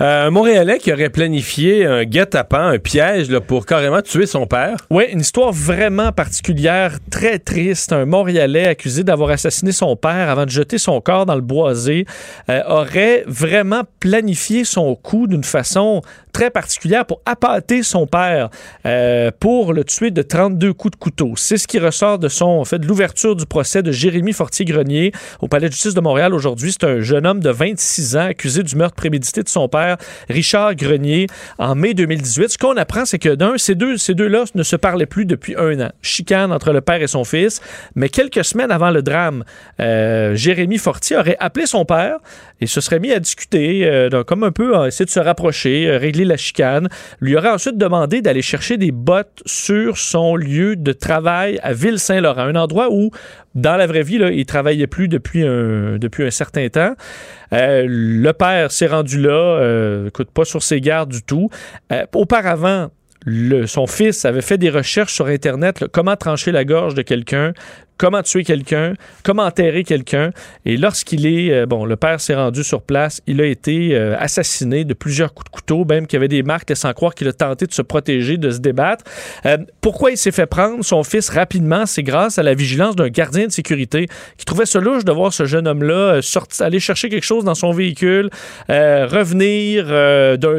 Euh, un Montréalais qui aurait planifié un guet-apens, un piège là, pour carrément tuer son père. Oui, une histoire vraiment particulière, très triste. Un Montréalais accusé d'avoir assassiné son père avant de jeter son corps dans le boisé euh, aurait vraiment planifié son coup d'une façon très particulière pour appâter son père, euh, pour le tuer de 32 coups de couteau. C'est ce qui ressort de son, en fait, de l'ouverture du procès de Jérémy Fortier-Grenier au Palais de justice de Montréal aujourd'hui. C'est un jeune homme de 26 ans accusé du meurtre prémédité de son père, Richard Grenier, en mai 2018. Ce qu'on apprend, c'est que d'un, ces deux, ces deux-là ne se parlaient plus depuis un an. Chicane entre le père et son fils. Mais quelques semaines avant le drame, euh, Jérémy Fortier aurait appelé son père et se serait mis à discuter, euh, comme un peu à essayer de se rapprocher, euh, régler la chicane. Lui aurait ensuite demandé d'aller chercher des bottes sur son lieu de travail à Ville-Saint-Laurent, un endroit où, dans la vraie vie, là, il travaillait plus depuis un, certain temps. Euh, le père s'est rendu là, euh, écoute, pas sur ses gardes du tout. Euh, auparavant, son fils avait fait des recherches sur Internet, comment trancher la gorge de quelqu'un, comment tuer quelqu'un, comment enterrer quelqu'un. Et lorsqu'il est, euh, bon, le père s'est rendu sur place, il a été euh, assassiné de plusieurs coups de couteau, même qu'il y avait des marques laissant croire qu'il a tenté de se protéger, de se débattre. Euh, pourquoi il s'est fait prendre son fils rapidement? C'est grâce à la vigilance d'un gardien de sécurité qui trouvait ça louche de voir ce jeune homme-là aller chercher quelque chose dans son véhicule, revenir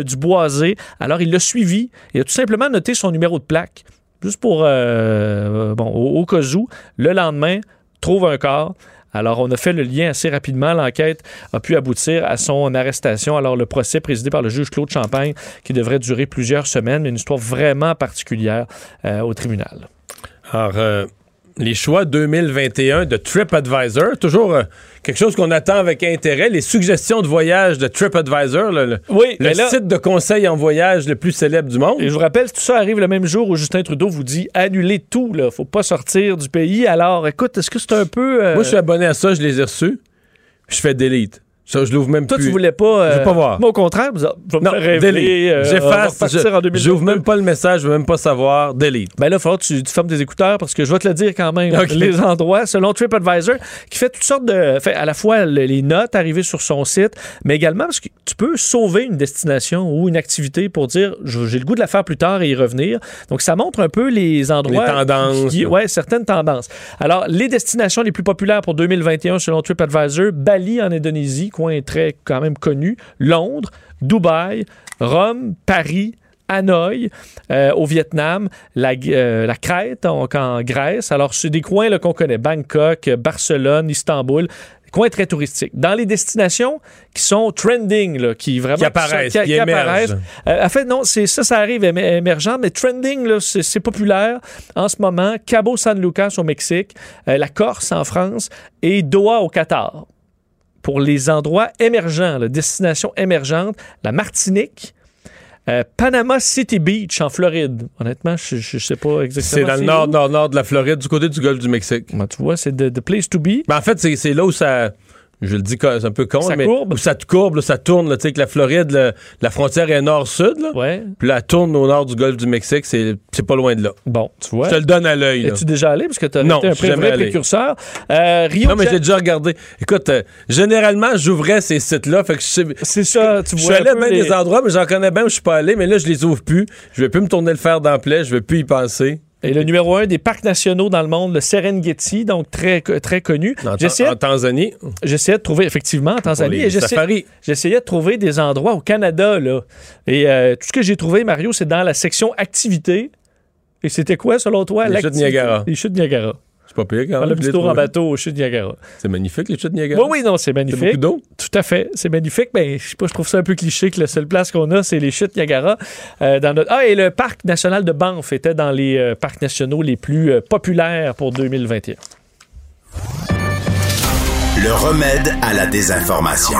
du boisé. Alors, il l'a suivi. Il a tout simplement noté son numéro de plaque juste pour, euh, bon, au, cas où, le lendemain, trouve un corps. Alors, on a fait le lien assez rapidement. L'enquête a pu aboutir à son arrestation. Alors, le procès présidé par le juge Claude Champagne, qui devrait durer plusieurs semaines, une histoire vraiment particulière euh, au tribunal. Alors, euh, les choix 2021 de TripAdvisor, toujours euh, quelque chose qu'on attend avec intérêt. Les suggestions de voyage de TripAdvisor, le, le- Oui, le mais là- site de conseil en voyage le plus célèbre du monde. Et je vous rappelle, tout ça arrive le même jour où Justin Trudeau vous dit annulez tout, là, faut pas sortir du pays. Alors, écoute, est-ce que c'est un peu. euh, Moi, je suis abonné à ça, je les ai reçus. puis Je fais delete. Ça, je l'ouvre même Toi, plus. tu voulais pas. Je veux euh, pas voir. Moi, au contraire, je vais me Non, faire rêver. euh, J'efface. repartir en je- 2022. J'ouvre même pas le message, je veux même pas savoir. Delete. Ben là, il faudra que tu, tu fermes tes écouteurs parce que je vais te le dire quand même. Les endroits, selon TripAdvisor, qui fait toutes sortes de. Fait à la fois le- les notes arrivées sur son site, mais également parce que tu peux sauver une destination ou une activité pour dire j'ai le goût de la faire plus tard et y revenir. Donc, ça montre un peu les endroits. Les tendances. qui- ouais, certaines tendances. Alors, les destinations les plus populaires pour 2021 selon TripAdvisor, Bali en Indonésie, coin très quand même connu, Londres, Dubaï, Rome, Paris, Hanoï, euh, au Vietnam, la, euh, la Crète, donc en Grèce. Alors, c'est des coins là, qu'on connaît, Bangkok, Barcelone, Istanbul, des coins très touristiques. Dans les destinations qui sont trending, là, qui vraiment... Qui apparaissent, sont- qui émergent. apparaissent. Euh, en fait, non, c'est ça, ça arrive émer- émergent, mais trending, là, c'est populaire en ce moment. Cabo San Lucas au Mexique, la Corse en France et Doha au Qatar. Pour les endroits émergents, la destination émergente, la Martinique, euh, Panama City Beach en Floride. Honnêtement, je, je sais pas exactement. C'est dans le nord, nord, nord de la Floride, du côté du golfe du Mexique. Ben, tu vois, c'est the, the place to be. Ben, en fait, c'est là où ça. Je le dis c'est un peu con, Ça mais courbe? ça te courbe, là, ça tourne, tu sais, que la Floride, la frontière est nord-sud. Ouais. Puis là, elle tourne au nord du golfe du Mexique, c'est c'est pas loin de là. Bon, tu vois. Je te le donne à l'œil. Es-tu déjà allé? Parce que tu as Non, été un pré- vrai allé. précurseur. Euh, Rio Non, mais j'ai déjà regardé. Écoute, euh, généralement, j'ouvrais ces sites-là. Fait que je sais- C'est ça, tu Je suis vois. allé à bien les- des endroits, mais j'en connais bien où je suis pas allé, mais là, je les ouvre plus. Je vais plus me tourner le fer dans la plaie, je vais plus y penser. Et le numéro un des parcs nationaux dans le monde, le Serengeti, donc très, très connu. En, Tanzanie. J'essayais de trouver, effectivement, en Tanzanie, et j'essayais- de trouver des endroits au Canada, là. Et euh, tout ce que j'ai trouvé, Mario, c'est dans la section activité. Et c'était quoi, selon toi? Les chutes? Niagara. Les chutes Niagara. C'est pas pire quand même. le petit tour en bateau aux chutes Niagara. C'est magnifique, les chutes Niagara. Oui, oui, non, c'est magnifique. beaucoup d'eau. Tout à fait. C'est magnifique. Mais je sais pas, je trouve ça un peu cliché que la seule place qu'on a, c'est les chutes Niagara. Euh, dans notre... Ah, et le parc national de Banff était dans les euh, parcs nationaux les plus euh, populaires pour 2021. Le remède à la désinformation.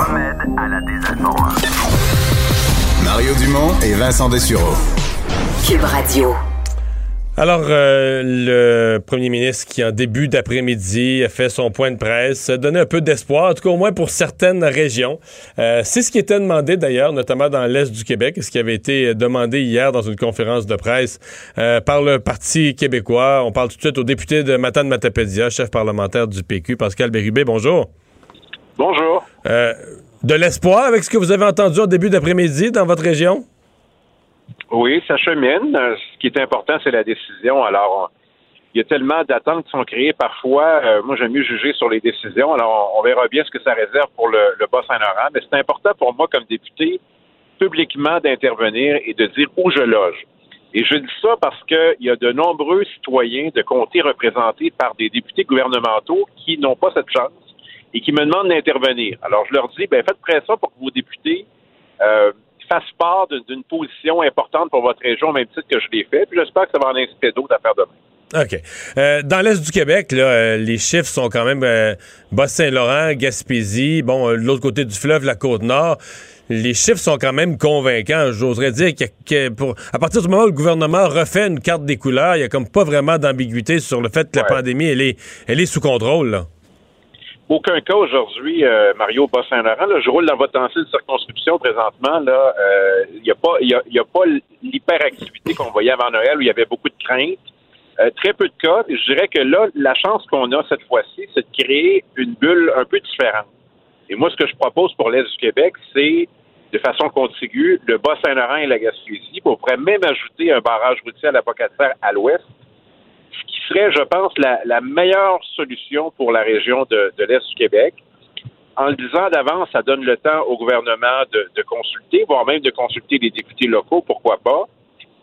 Mario Dumont et Vincent Dessureau. Cube Radio. Alors, euh, le premier ministre qui, en début d'après-midi, a fait son point de presse, a donné un peu d'espoir, en tout cas au moins pour certaines régions. Euh, c'est ce qui était demandé d'ailleurs, notamment dans l'Est du Québec, ce qui avait été demandé hier dans une conférence de presse euh, par le Parti québécois. On parle tout de suite au député de Matane Matapédia, chef parlementaire du PQ, Pascal Bérubé. Bonjour. Bonjour. Euh, de l'espoir avec ce que vous avez entendu en début d'après-midi dans votre région? Oui, ça chemine. Euh, Ce qui est important, c'est la décision. Alors, il y a tellement d'attentes qui sont créées parfois. Euh, moi, j'aime mieux juger sur les décisions. Alors, on, on verra bien ce que ça réserve pour le, le Bas-Saint-Laurent. Mais c'est important pour moi, comme député, publiquement d'intervenir et de dire où je loge. Et je dis ça parce qu'il y a de nombreux citoyens de comtés représentés par des députés gouvernementaux qui n'ont pas cette chance et qui me demandent d'intervenir. Alors, je leur dis, ben, faites pression pour que vos députés euh, fassent part d'une- position importante pour votre région, au même titre que je l'ai fait. Puis j'espère que ça va en inciter d'autres à faire de même. OK. Euh, dans l'Est du Québec, là, euh, les chiffres sont quand même euh, Bas-Saint-Laurent, Gaspésie, bon, euh, de l'autre côté du fleuve, la Côte-Nord. Les chiffres sont quand même convaincants. J'oserais dire que, que pour, à partir du moment où le gouvernement refait une carte des couleurs, il n'y a comme pas vraiment d'ambiguïté sur le fait que la pandémie, elle est, elle est sous contrôle. Là. Aucun cas aujourd'hui, euh, Mario Bas-Saint-Laurent. Je roule dans votre ancienne circonscription présentement. Là, euh, il n'y a pas, y a, y a pas l'hyperactivité qu'on voyait avant Noël où il y avait beaucoup de craintes. Euh, très peu de cas. Je dirais que là, la chance qu'on a cette fois-ci, c'est de créer une bulle un peu différente. Et moi, ce que je propose pour l'Est du Québec, c'est de façon contiguë le Bas-Saint-Laurent et la Gaspésie. On pourrait même ajouter un barrage routier à la Pocatière à l'ouest serait, je pense, la, meilleure solution pour la région de, l'Est du Québec. En le disant d'avance, ça donne le temps au gouvernement de, consulter, voire même de consulter les députés locaux, pourquoi pas,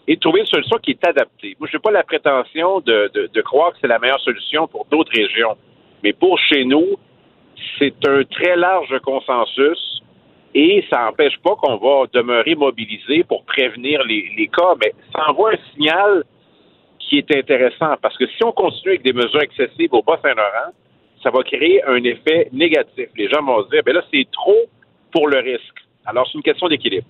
et trouver une solution qui est adaptée. Moi, je n'ai pas la prétention de, croire que c'est la meilleure solution pour d'autres régions. Mais pour chez nous, c'est un très large consensus et ça n'empêche pas qu'on va demeurer mobilisé pour prévenir les cas, mais ça envoie un signal qui est intéressant parce que si on continue avec des mesures excessives au Bas-Saint-Laurent, ça va créer un effet négatif. Les gens vont se dire, ben là, c'est trop pour le risque. Alors, c'est une question d'équilibre.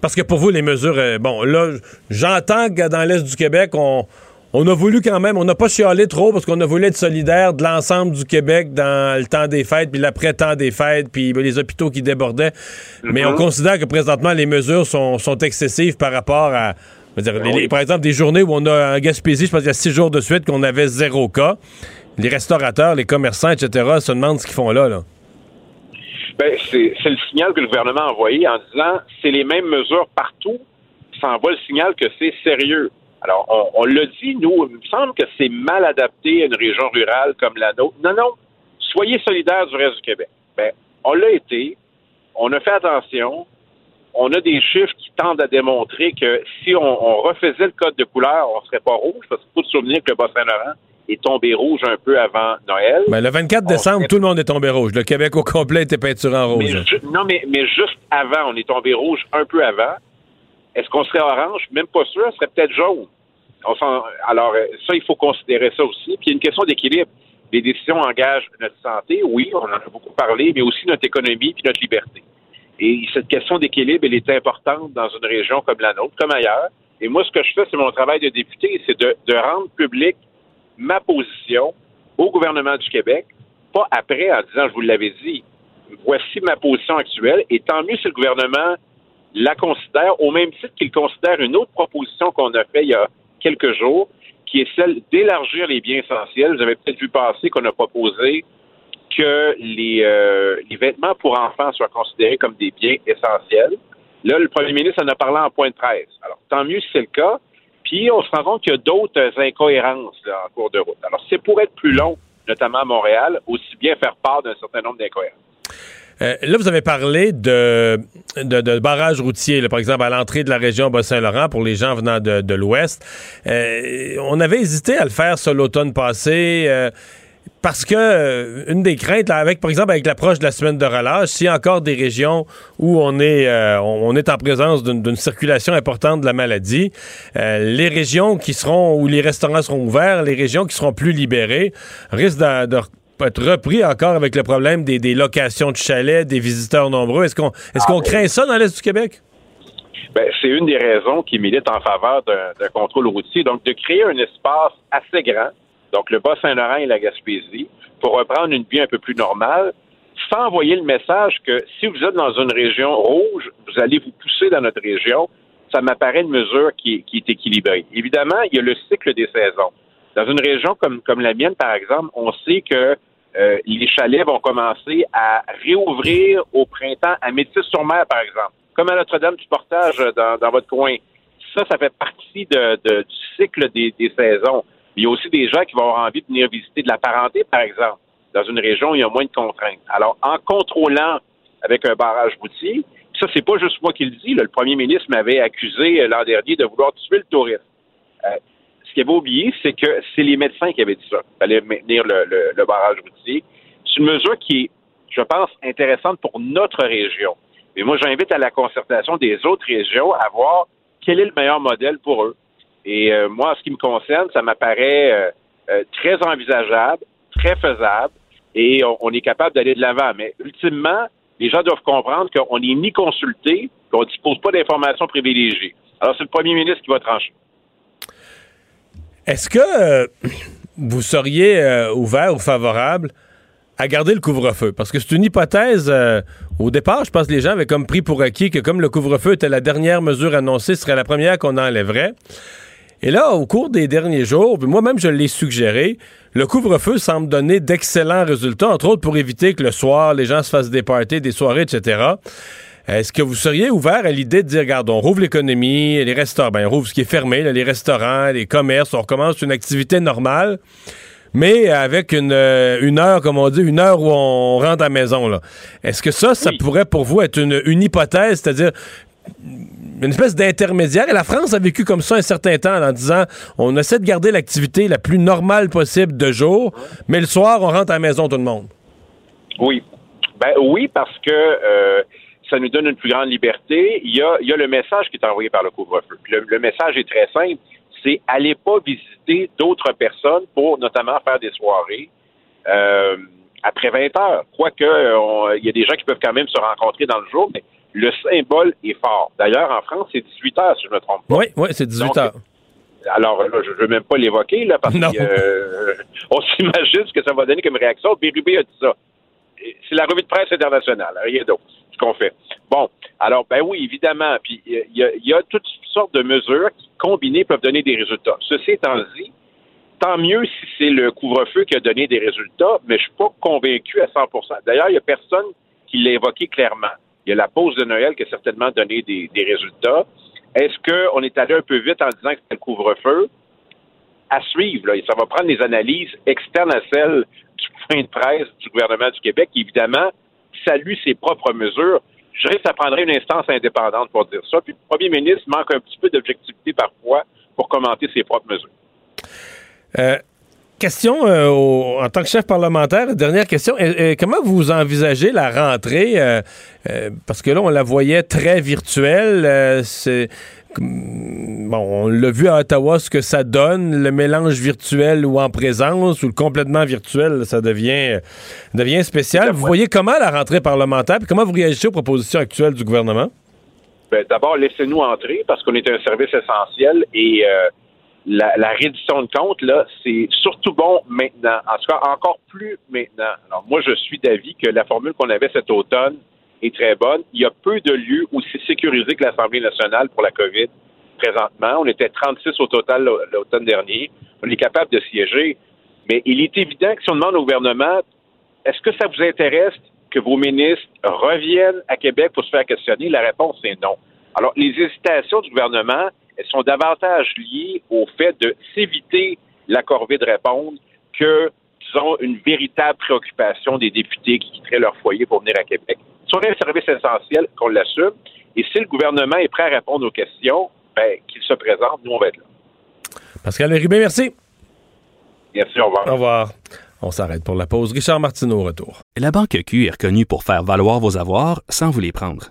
Parce que pour vous, les mesures, euh, bon, là, j'entends que dans l'Est du Québec, on, on a voulu quand même, on n'a pas chialé trop parce qu'on a voulu être solidaire de l'ensemble du Québec dans le temps des fêtes, puis l'après-temps des fêtes, puis les hôpitaux qui débordaient. Mais on considère que présentement, les mesures sont, sont excessives par rapport à, dire, les- par exemple, des journées où on a en Gaspésie, je pense qu'il y a six jours de suite qu'on avait zéro cas. Les restaurateurs, les commerçants, etc., se demandent ce qu'ils font là. là. Ben, c'est c'est le signal que le gouvernement a envoyé en disant c'est les mêmes mesures partout. Ça envoie le signal que c'est sérieux. Alors, on, on l'a dit, nous, il me semble que c'est mal adapté à une région rurale comme la nôtre. Non, non. Soyez solidaires du reste du Québec. Ben, on l'a été. On a fait attention. On a des chiffres qui tendent à démontrer que si on, on refaisait le code de couleur, on serait pas rouge, parce qu'il faut se souvenir que le Bas-Saint-Laurent est tombé rouge un peu avant Noël. Ben, le 24 décembre, tout le monde est tombé rouge. Le Québec au complet était peinturé en Mais rouge. ju- non, mais, mais juste avant, on est tombé rouge un peu avant. Est-ce qu'on serait orange? Même pas sûr, on serait peut-être jaune. On s'en- alors, ça, il faut considérer ça aussi. Puis il y a une question d'équilibre. Les décisions engagent notre santé, oui, on en a beaucoup parlé, mais aussi notre économie puis notre liberté. Et cette question d'équilibre, elle est importante dans une région comme la nôtre, comme ailleurs. Et moi, ce que je fais, c'est mon travail de député, c'est de, rendre public ma position au gouvernement du Québec pas après en disant, je vous l'avais dit, voici ma position actuelle, et tant mieux si le gouvernement la considère, au même titre qu'il considère une autre proposition qu'on a fait il y a quelques jours, qui est celle d'élargir les biens essentiels. Vous avez peut-être vu passer qu'on a proposé que les, euh, les vêtements pour enfants soient considérés comme des biens essentiels. Là, le premier ministre en a parlé en point de presse. Alors, tant mieux si c'est le cas. Puis, on se rend compte qu'il y a d'autres incohérences en cours de route. Alors, c'est pour être plus long, notamment à Montréal, aussi bien faire part d'un certain nombre d'incohérences. Euh, là, vous avez parlé de, de, de barrages routiers, par exemple, à l'entrée de la région Bas-Saint-Laurent pour les gens venant de, l'Ouest. Euh, on avait hésité à le faire sur l'automne passé. Parce que euh, une des craintes, là, avec par exemple avec l'approche de la semaine de relâche, s'il y a encore des régions où on est euh, on est en présence d'une circulation importante de la maladie, euh, les régions qui seront où les restaurants seront ouverts, les régions qui seront plus libérées, risquent de, de être repris encore avec le problème des, des locations de chalets, des visiteurs nombreux. Est-ce qu'on est-ce qu'on craint ça dans l'est du Québec? Ben, c'est une des raisons qui milite en faveur d'un contrôle routier. Donc, de créer un espace assez grand donc le Bas-Saint-Laurent et la Gaspésie, pour reprendre une vie un peu plus normale, sans envoyer le message que si vous êtes dans une région rouge, vous allez vous pousser dans notre région, ça m'apparaît une mesure qui, est équilibrée. Évidemment, il y a le cycle des saisons. Dans une région comme, comme la mienne, par exemple, on sait que euh, les chalets vont commencer à réouvrir au printemps à Métis-sur-Mer, par exemple, comme à Notre-Dame du Portage dans, dans, votre coin. Ça, ça fait partie du cycle des, des saisons. Il y a aussi des gens qui vont avoir envie de venir visiter de la parenté, par exemple, dans une région où il y a moins de contraintes. Alors, en contrôlant avec un barrage routier, ça, c'est pas juste moi qui le dis. le premier ministre m'avait accusé euh, l'an dernier de vouloir tuer le tourisme. Euh, ce qu'il avait oublié, c'est que c'est les médecins qui avaient dit ça. Il fallait maintenir le, barrage routier. C'est une mesure qui est, je pense, intéressante pour notre région. Mais moi, j'invite à la concertation des autres régions à voir quel est le meilleur modèle pour eux. Et euh, moi, en ce qui me concerne, ça m'apparaît euh, euh, très envisageable, très faisable, et on, est capable d'aller de l'avant. Mais ultimement, les gens doivent comprendre qu'on n'est ni consulté, qu'on ne dispose pas d'informations privilégiées. Alors, c'est le premier ministre qui va trancher. Est-ce que vous seriez ouvert ou favorable à garder le couvre-feu? Parce que c'est une hypothèse. au départ, je pense que les gens avaient comme pris pour acquis que comme le couvre-feu était la dernière mesure annoncée, ce serait la première qu'on enlèverait. Et là, au cours des derniers jours, moi-même je l'ai suggéré, le couvre-feu semble donner d'excellents résultats, entre autres pour éviter que le soir, les gens se fassent des parties, des soirées, etc. Est-ce que vous seriez ouvert à l'idée de dire, regarde, on rouvre l'économie, les restaurants, ben, on rouvre ce qui est fermé, les restaurants, les commerces, on recommence une activité normale, mais avec une, euh, une heure, comme on dit, une heure où on rentre à la maison. Là. Est-ce que ça, ça pourrait pour vous être une, une hypothèse, c'est-à-dire une espèce d'intermédiaire. Et la France a vécu comme ça un certain temps en disant on essaie de garder l'activité la plus normale possible de jour, mais le soir, on rentre à la maison tout le monde. Oui. Ben oui, parce que euh, ça nous donne une plus grande liberté. Il y a, y a le message qui est envoyé par le couvre-feu. Le, message est très simple. C'est allez pas visiter d'autres personnes pour notamment faire des soirées. Euh, après 20 heures. Quoique, il y a des gens qui peuvent quand même se rencontrer dans le jour, mais le symbole est fort. D'ailleurs, en France, c'est 18 heures, si je ne me trompe pas. Oui, oui, c'est 18 heures. Alors, là, je ne veux même pas l'évoquer, là, parce qu'on euh, s'imagine ce que ça va donner comme réaction. Bérubé a dit ça. C'est la revue de presse internationale, rien d'autre, ce qu'on fait. Bon, alors, ben oui, évidemment. Puis, il y, a toutes sortes de mesures qui, combinées, peuvent donner des résultats. Ceci étant dit, tant mieux si c'est le couvre-feu qui a donné des résultats, mais je ne suis pas convaincu à 100% D'ailleurs, il n'y a personne qui l'a évoqué clairement. Il y a la pause de Noël qui a certainement donné des, résultats. Est-ce qu'on est allé un peu vite en disant que c'était le couvre-feu? À suivre, ça va prendre des analyses externes à celles du point de presse du gouvernement du Québec, qui évidemment salue ses propres mesures. Je dirais que ça prendrait une instance indépendante pour dire ça. Puis le premier ministre manque un petit peu d'objectivité parfois pour commenter ses propres mesures. Euh, question euh, en tant que chef parlementaire, dernière question. comment vous envisagez la rentrée? Euh, euh, parce que là, on la voyait très virtuelle. c'est bon, on l'a vu à Ottawa ce que ça donne, le mélange virtuel ou en présence ou le complètement virtuel, ça devient devient spécial. Vous voyez comment la rentrée parlementaire, puis comment vous réagissez aux propositions actuelles du gouvernement? Ben, d'abord, laissez-nous entrer parce qu'on est un service essentiel et la, la de compte, là, c'est surtout bon maintenant. En tout cas, encore plus maintenant. Alors, moi, je suis d'avis que la formule qu'on avait cet automne est très bonne. Il y a peu de lieux aussi sécurisés que l'Assemblée nationale pour la COVID présentement. On était 36 au total l'automne dernier. On est capable de siéger. Mais il est évident que si on demande au gouvernement, est-ce que ça vous intéresse que vos ministres reviennent à Québec pour se faire questionner? La réponse est non. Alors, les hésitations du gouvernement, elles sont davantage liées au fait de s'éviter la corvée de répondre que, disons, une véritable préoccupation des députés qui quitteraient leur foyer pour venir à Québec. Si on a un service essentiel, qu'on l'assume, et si le gouvernement est prêt à répondre aux questions, ben, qu'il se présente, nous, on va être là. Pascal Rubin, merci. Merci, au revoir. Au revoir. On s'arrête pour la pause. Richard Martineau au retour. La Banque Q est reconnue pour faire valoir vos avoirs sans vous les prendre.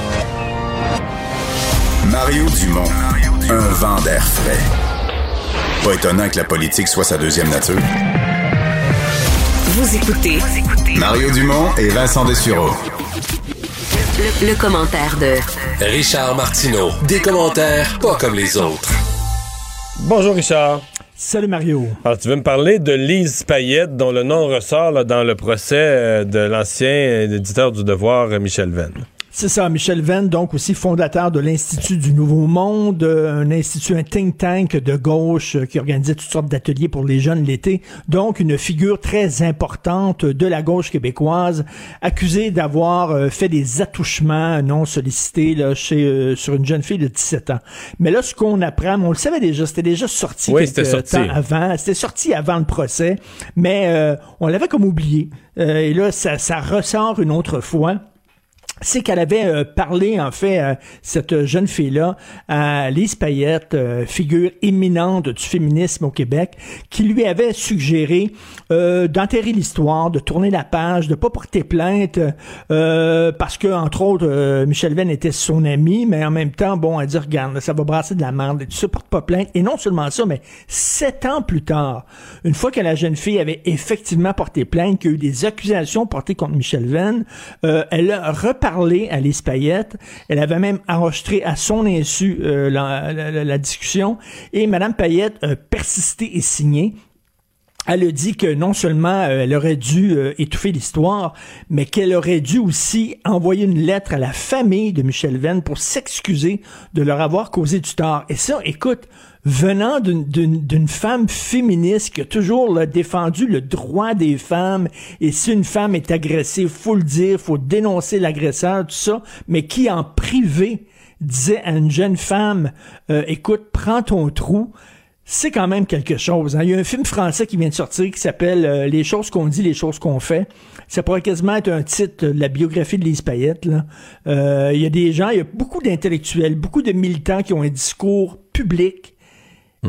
Mario Dumont, un vent d'air frais. Pas étonnant que la politique soit sa deuxième nature. Vous écoutez Mario Dumont et Vincent Dessureau. le, le commentaire de Richard Martineau. Des commentaires pas comme les autres. Bonjour Richard. Salut Mario. Alors tu veux me parler de Lise Payette dont le nom ressort là, dans le procès euh, de l'ancien éditeur du Devoir Michel Venn. C'est ça, Michel Venn, donc aussi fondateur de l'Institut du Nouveau Monde, euh, un institut, un think tank de gauche euh, qui organisait toutes sortes d'ateliers pour les jeunes l'été. Donc, une figure très importante de la gauche québécoise, accusée d'avoir euh, fait des attouchements non sollicités là, chez, sur une jeune fille de 17 ans. Mais là, ce qu'on apprend, on le savait déjà, c'était déjà sorti Oui, quelques c'était sorti. temps avant. C'était sorti avant le procès, mais on l'avait comme oublié. et là, ça, ça ressort une autre fois c'est qu'elle avait euh, parlé, en fait, à cette jeune fille-là, à Lise Payette, euh, figure éminente du féminisme au Québec, qui lui avait suggéré euh, d'enterrer l'histoire, de tourner la page, de pas porter plainte, euh, parce que, entre autres, euh, Michel Venn était son ami, mais en même temps, bon, elle dit, regarde, ça va brasser de la merde, tu se portes pas plainte. Et non seulement ça, mais sept ans plus tard, une fois que la jeune fille avait effectivement porté plainte, qu'il y a eu des accusations portées contre Michel Venn, euh, elle a reparlé à Lise. Elle avait même enregistré à son insu euh, la, la- discussion. Et Madame Payette a persisté et signé. Elle a dit que non seulement euh, elle aurait dû euh, étouffer l'histoire, mais qu'elle aurait dû aussi envoyer une lettre à la famille de Michel Venn pour s'excuser de leur avoir causé du tort. Et ça, écoute, venant d'une- femme féministe qui a toujours défendu le droit des femmes, et si une femme est agressée, faut le dire, faut dénoncer l'agresseur, tout ça, mais qui en privé disait à une jeune femme, euh, écoute, prends ton trou, c'est quand même quelque chose. hein. Il y a un film français qui vient de sortir qui s'appelle euh, Les choses qu'on dit, les choses qu'on fait. Ça pourrait quasiment être un titre de la biographie de Lise Payette. là. Euh, il y a des gens, il y a beaucoup d'intellectuels, beaucoup de militants qui ont un discours public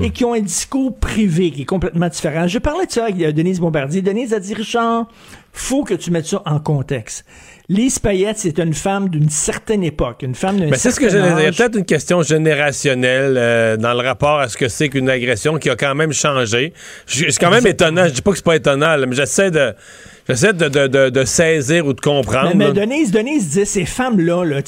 et qui ont un discours privé qui est complètement différent. Je parlais de ça avec euh, Denise Bombardier. Denise a dit, Richard, faut que tu mettes ça en contexte. Lise Payette, c'est une femme d'une certaine époque, une femme d'un Ben, c'est ce que âge. peut-être une question générationnelle euh, dans le rapport à ce que c'est qu'une agression qui a quand même changé. Je- C'est quand même étonnant. Je dis pas que c'est pas étonnant, là, mais j'essaie de. J'essaie de, de, de, de saisir ou de comprendre. Mais. Denise, Denise disait ces femmes-là, là,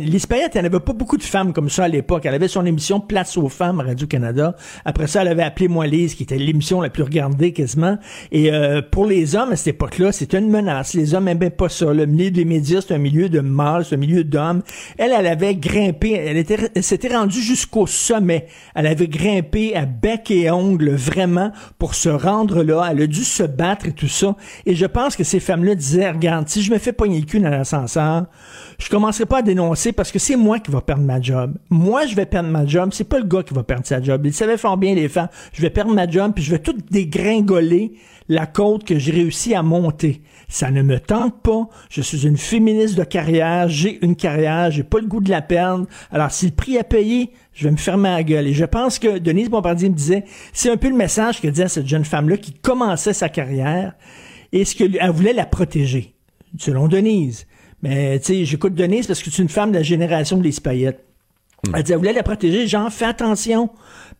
Lise Payette, elle n'avait pas beaucoup de femmes comme ça à l'époque. Elle avait son émission Place aux femmes à Radio-Canada. Après ça, elle avait appelé Moi Lise, qui était l'émission la plus regardée quasiment. Et euh, pour les hommes, à cette époque-là, c'était une menace. Les hommes n'aimaient pas ça. Le milieu des médias, c'est un milieu de mâles, c'est un milieu d'hommes. Elle, elle avait grimpé, elle, était, elle s'était rendue jusqu'au sommet. Elle avait grimpé à bec et ongle, vraiment, pour se rendre là. Elle a dû se battre et tout ça. Et je pense que ces femmes-là disaient, regarde, si je me fais pogner le cul dans l'ascenseur, je commencerai pas à dénoncer parce que c'est moi qui va perdre ma job. Moi, je vais perdre ma job. C'est pas le gars qui va perdre sa job. Ils savaient fort bien, les femmes. Je vais perdre ma job puis je vais tout dégringoler la côte que j'ai réussi à monter. Ça ne me tente pas. Je suis une féministe de carrière. J'ai une carrière. J'ai pas le goût de la perdre. Alors, si le prix à payer, je vais me fermer la gueule. Et je pense que Denise Bombardier me disait, c'est un peu le message que disait cette jeune femme-là qui commençait sa carrière et ce qu'elle voulait la protéger, selon Denise. Mais, tu sais, j'écoute Denise parce que c'est une femme de la génération des paillettes. Elle dit, elle voulait la protéger. Genre, fais attention,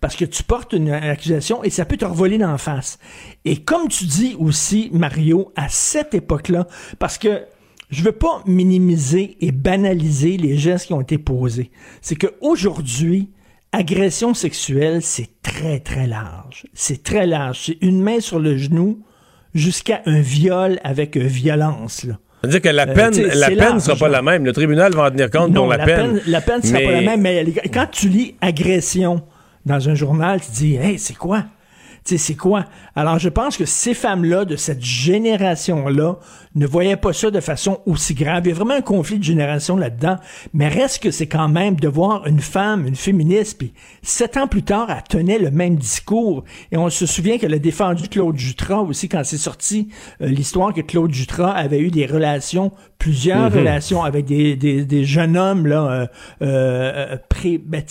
parce que tu portes une accusation et ça peut te revoler d'en face. Et comme tu dis aussi, Mario, à cette époque-là, parce que je veux pas minimiser et banaliser les gestes qui ont été posés. C'est que aujourd'hui, agression sexuelle, c'est très, très large. C'est très large. C'est une main sur le genou jusqu'à un viol avec violence, là. C'est-à-dire que la Euh, peine, sais, la peine large, sera pas la même. Le tribunal va en tenir compte Non, pour la, peine. La peine sera Mais- pas la même, mais quand tu lis agression dans un journal, tu te dis, hey, c'est quoi? Tu sais, c'est quoi? Alors, je pense que ces femmes-là, de cette génération-là, ne voyaient pas ça de façon aussi grave. Il y a vraiment un conflit de génération là-dedans. Mais reste que c'est quand même de voir une femme, une féministe, puis sept ans plus tard, elle tenait le même discours. Et on se souvient qu'elle a défendu Claude Jutras aussi quand c'est sorti euh, l'histoire que Claude Jutras avait eu des relations, plusieurs Mhm. relations avec des, des, des jeunes hommes, là, euh, euh, pré, ben,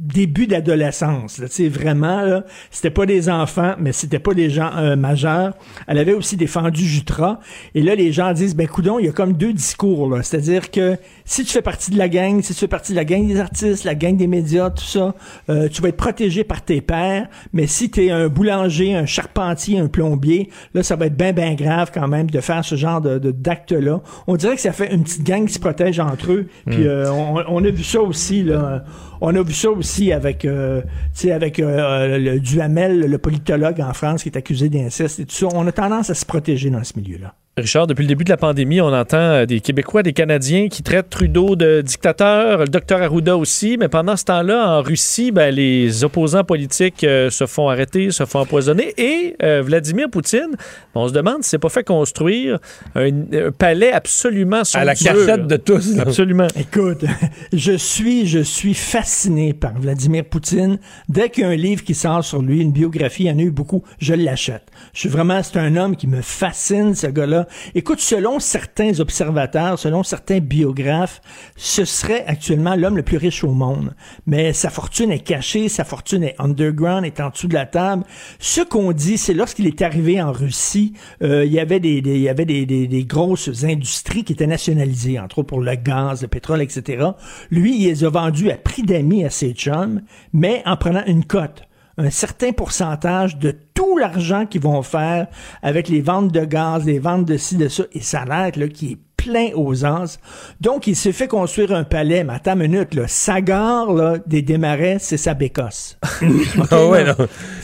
début d'adolescence. là. Tu vraiment, là, c'était pas des enfants, mais c'était pas des gens euh, majeurs. Elle avait aussi défendu Jutra. Et là, les gens disent, ben coudon, il y a comme deux discours. là. C'est-à-dire que si tu fais partie de la gang, si tu fais partie de la gang des artistes, la gang des médias, tout ça, euh, tu vas être protégé par tes pairs. Mais si tu es un boulanger, un charpentier, un plombier, là, ça va être bien, bien grave quand même de faire ce genre de, de- d'acte-là. On dirait que ça fait une petite gang qui se protège entre eux. Puis Mm. euh, on, on a vu ça aussi, là. On a vu ça aussi avec, euh, avec euh, le Duhamel, le politologue en France qui est accusé d'inceste et tout ça. On a tendance à se protéger dans ce milieu-là. Richard, depuis le début de la pandémie, on entend euh, des Québécois, des Canadiens qui traitent Trudeau de dictateur, le docteur Arruda aussi, mais pendant ce temps-là, en Russie, ben, les opposants politiques euh, se font arrêter, se font empoisonner, et euh, Vladimir Poutine, on se demande si c'est pas fait construire un, un palais absolument À la somptueux, cachette là. de tous. Absolument. Écoute, je suis, je suis fasciné par Vladimir Poutine. Dès qu'il y a un livre qui sort sur lui, une biographie, il y en a eu beaucoup, je l'achète. Je suis vraiment, c'est un homme qui me fascine, ce gars-là. Écoute, selon certains observateurs, selon certains biographes, ce serait actuellement l'homme le plus riche au monde. Mais sa fortune est cachée, sa fortune est underground, est en dessous de la table. Ce qu'on dit, c'est lorsqu'il est arrivé en Russie, euh, il y avait des, des- grosses industries qui étaient nationalisées, entre autres pour le gaz, le pétrole, etc. Lui, il les a vendus à prix d'amis à ses chums, mais en prenant une cote un certain pourcentage de tout l'argent qu'ils vont faire avec les ventes de gaz, les ventes de ci, de ça, et ça a l'air là, qui est plein aux as. Donc, il s'est fait construire un palais, mais attends une minute, là, sa gare là, des démarrais, c'est sa bécosse. Ah ouais, non.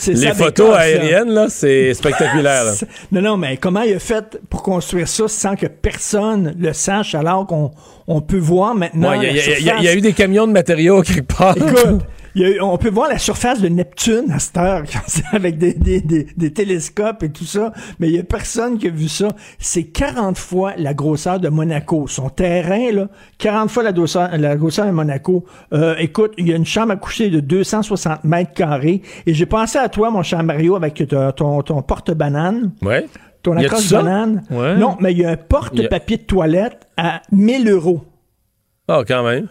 Les photos bécosse, aériennes, là, c'est spectaculaire. là. Non, non, mais comment il a fait pour construire ça sans que personne le sache alors qu'on on peut voir maintenant Ouais, Il y, a- y y y eu des camions de matériaux quelque part. Écoute, y a on peut voir la surface de Neptune à cette heure, avec des, des, des, des télescopes et tout ça, mais il y a personne qui a vu ça. C'est 40 fois la grosseur de Monaco. Son terrain, là, 40 fois la grosseur, la grosseur de Monaco. Euh, écoute, il y a une chambre à coucher de 260 mètres carrés, et j'ai pensé à toi, mon cher Mario, avec ton, ton, porte-banane. Ouais. Ton Y a-tu accroche ça? banane. Ouais. Non, mais il y a un porte-papier de toilette à 1000 euros. Ah, quand même.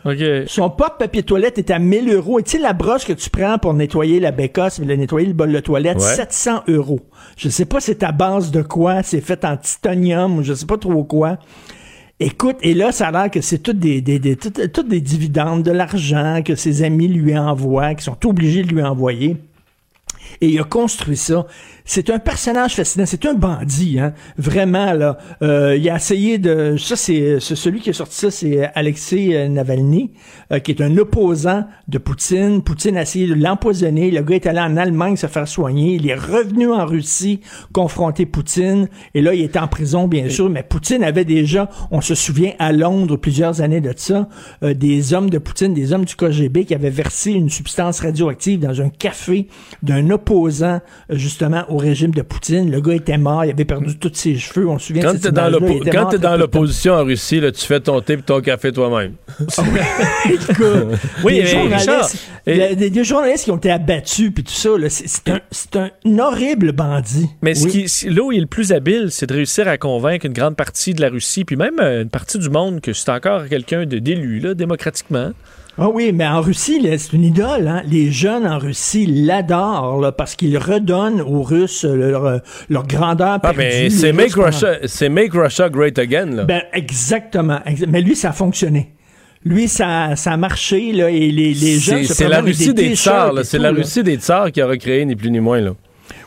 Son porte-papier de toilette est à 1000 euros. Et tu sais, la brosse que tu prends pour nettoyer la bécosse, mais le nettoyer le bol de toilette, Ouais. 700 euros. Je sais pas c'est à base de quoi, c'est fait en titanium ou je sais pas trop quoi. Écoute, et là, ça a l'air que c'est toutes des, des, des, toutes, toutes des dividendes, de l'argent que ses amis lui envoient, qui sont obligés de lui envoyer. Et il a construit ça. C'est un personnage fascinant. C'est un bandit, hein. Vraiment, là. Euh, il a essayé de... Ça, c'est celui qui a sorti ça, c'est Alexei euh, Navalny, euh, qui est un opposant de Poutine. Poutine a essayé de l'empoisonner. Le gars est allé en Allemagne se faire soigner. Il est revenu en Russie confronter Poutine. Et là, il est en prison, bien sûr. Mais Poutine avait déjà, on se souvient, à Londres, plusieurs années de ça, des hommes de Poutine, des hommes du KGB qui avaient versé une substance radioactive dans un café d'un opposant, justement, régime de Poutine. Le gars était mort, il avait perdu tous ses cheveux. On se souvient Quand de cette dans il était quand t'es très dans l'opposition en Russie, là, tu fais ton thé et ton café toi-même. Oui, des, journalistes, Richard, il y a des, des journalistes qui ont été abattus, puis tout ça, là, c'est un, horrible bandit. Mais ce qui, là où il est le plus habile, c'est de réussir à convaincre une grande partie de la Russie, puis même euh, une partie du monde, que c'est encore quelqu'un de- d'élu, là, démocratiquement. Ah oui, mais en Russie, c'est une idole. Hein? Les jeunes en Russie l'adorent parce qu'ils redonnent aux Russes leur, euh, leur grandeur Ah, perdue. mais c'est make, Russia, c'est make Russia Great Again. Là. Ben, exactement. exa- Mais lui, ça a fonctionné. Lui, ça, ça a marché, là, et les, les jeunes c'est se c'est la Russie des tsars. C'est la là. Russie des tsars qui a recréé, ni plus ni moins. Là.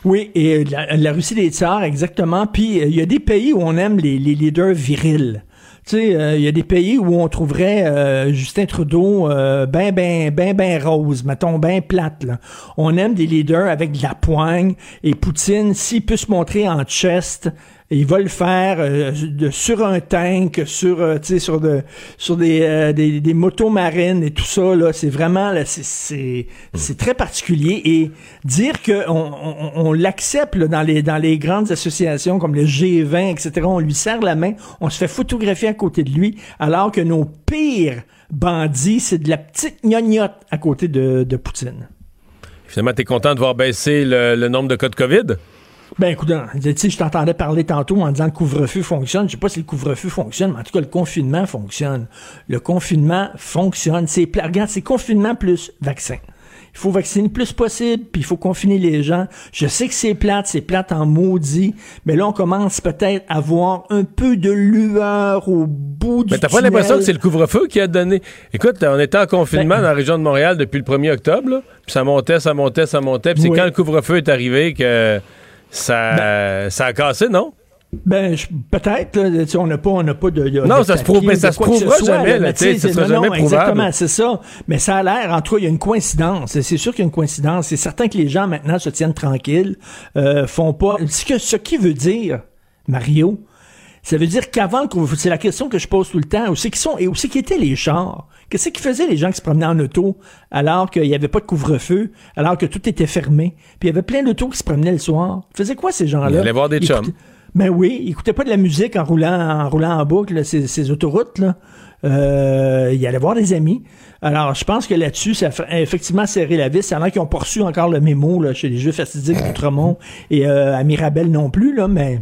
Oui, et la, la Russie des tsars, exactement. Puis, euh, il y a des pays où on aime les, les leaders virils. Tu sais, euh, il y a des pays où on trouverait euh, Justin Trudeau euh, ben, ben, ben, ben rose, mettons, ben plate. Là. On aime des leaders avec de la poigne. Et Poutine, s'il peut se montrer en chest, il va le faire euh, de, sur un tank, sur, euh, tu sais, sur, de, sur des, euh, des, des motos marines et tout ça. Là, c'est vraiment, là, c'est, c'est, c'est très particulier. Et dire que on, on, l'accepte là, dans les dans les grandes associations comme le G20, etc. On lui serre la main, on se fait photographier à côté de lui, alors que nos pires bandits, c'est de la petite gnognotte à côté de, de Poutine. Finalement, t'es content de voir baisser le, le nombre de cas de COVID? Ben écoute, je t'entendais parler tantôt en disant que le couvre-feu fonctionne. Je sais pas si le couvre-feu fonctionne, mais en tout cas, le confinement fonctionne. Le confinement fonctionne. C'est regarde, c'est confinement plus vaccin. Il faut vacciner le plus possible, puis il faut confiner les gens. Je sais que c'est plate, c'est plate en maudit, mais là, on commence peut-être à voir un peu de lueur au bout du Mais t'as pas l'impression que c'est le couvre-feu qui a donné? Écoute, on était en confinement Ben- dans la région de Montréal depuis le 1er octobre, là, puis ça montait, ça montait, ça montait. Puis c'est Oui. quand le couvre-feu est arrivé que ça, ça a cassé, non? Ben, peut-être, on n'a pas, on n'a pas de, Non, de ça se prouve- mais ça se prouvera soit, jamais, là, ça sera non, jamais non, prouvable. Exactement, c'est ça. Mais ça a l'air, en tout cas, il y a une coïncidence. C'est sûr qu'il y a une coïncidence. C'est certain que les gens maintenant se tiennent tranquilles, euh, font pas. Ce que, ce qui veut dire, Mario, ça veut dire qu'avant couvre-feu, c'est la question que je pose tout le temps, où c'est qu'ils sont, et où c'est qu'ils étaient les chars? Qu'est-ce qu'ils faisaient les gens qui se promenaient en auto alors qu'il n'y avait pas de couvre-feu, alors que tout était fermé? Puis il y avait plein d'autos qui se promenaient le soir? Ils faisaient quoi ces gens-là? Ils allaient voir des Ils chums. écoutaient- ben oui, ils écoutaient pas de la musique en roulant en roulant en boucle, là, ces, ces autoroutes. Là. Euh, ils allaient voir des amis. Alors, je pense que là-dessus, ça a effectivement serré la vis. Il y en a qui ont poursu encore le mémo là, chez les Jeux fastidiques d'Outremont et euh, à Mirabel non plus, là, mais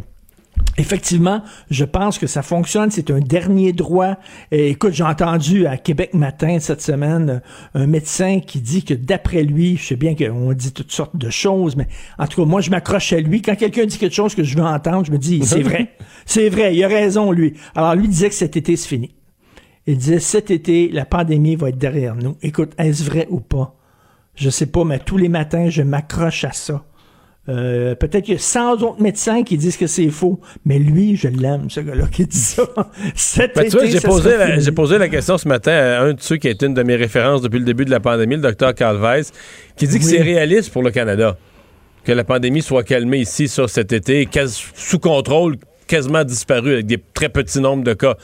Effectivement, je pense que ça fonctionne. C'est un dernier droit. Et écoute, j'ai entendu à Québec Matin cette semaine euh, un médecin qui dit que d'après lui, je sais bien qu'on dit toutes sortes de choses, mais en tout cas, moi, je m'accroche à lui. Quand quelqu'un dit quelque chose que je veux entendre, je me dis, c'est vrai. C'est vrai. Il a raison, lui. Alors, lui disait que cet été, c'est fini. Il disait, cet été, la pandémie va être derrière nous. Écoute, est-ce vrai ou pas? Je sais pas, mais tous les matins, je m'accroche à ça. Euh, peut-être qu'il y a 100 autres médecins qui disent que c'est faux, mais lui, je l'aime, ce gars-là qui dit ça. Cet Ben, tu vois, j'ai ça posé, la, j'ai posé la question ce matin à un de ceux qui a été une de mes références depuis le début de la pandémie, le docteur Carl Weiss, qui dit que Oui. c'est réaliste pour le Canada que la pandémie soit calmée ici sur cet été, sous contrôle, quasiment disparu avec des très petits nombres de cas.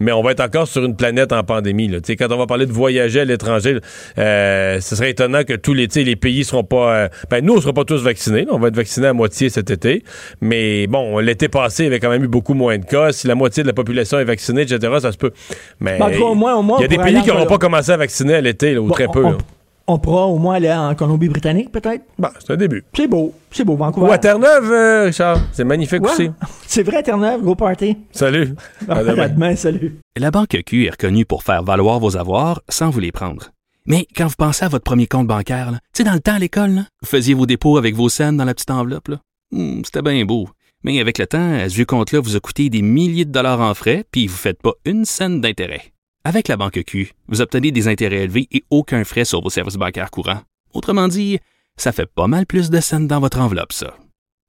Mais on va être encore sur une planète en pandémie. Là. Quand on va parler de voyager à l'étranger, euh, ce serait étonnant que tous les, les pays seront pas... euh, ben, nous, on sera pas tous vaccinés. là. On va être vaccinés à moitié cet été. Mais bon, l'été passé, il y avait quand même eu beaucoup moins de cas. Si la moitié de la population est vaccinée, etc., ça se peut. Mais Ben, il y a des pays qui n'auront pas commencé à vacciner à l'été, ou Bon, très peu. on. On pourra au moins aller en Colombie-Britannique, peut-être? Ben, c'est un début. C'est beau. C'est beau, Vancouver. Ou à Terre-Neuve, euh, Richard. C'est magnifique Ouais. aussi. C'est vrai, Terre-Neuve, gros party. Salut. À demain. À demain, salut. La Banque Q est reconnue pour faire valoir vos avoirs sans vous les prendre. Mais quand vous pensez à votre premier compte bancaire, tu sais, dans le temps à l'école, là, vous faisiez vos dépôts avec vos scènes dans la petite enveloppe. là. Hmm, C'était bien beau. Mais avec le temps, ce vieux compte-là vous a coûté des milliers de dollars en frais, puis vous ne faites pas une scène d'intérêt. Avec la Banque Q, vous obtenez des intérêts élevés et aucun frais sur vos services bancaires courants. Autrement dit, ça fait pas mal plus de scènes dans votre enveloppe, ça.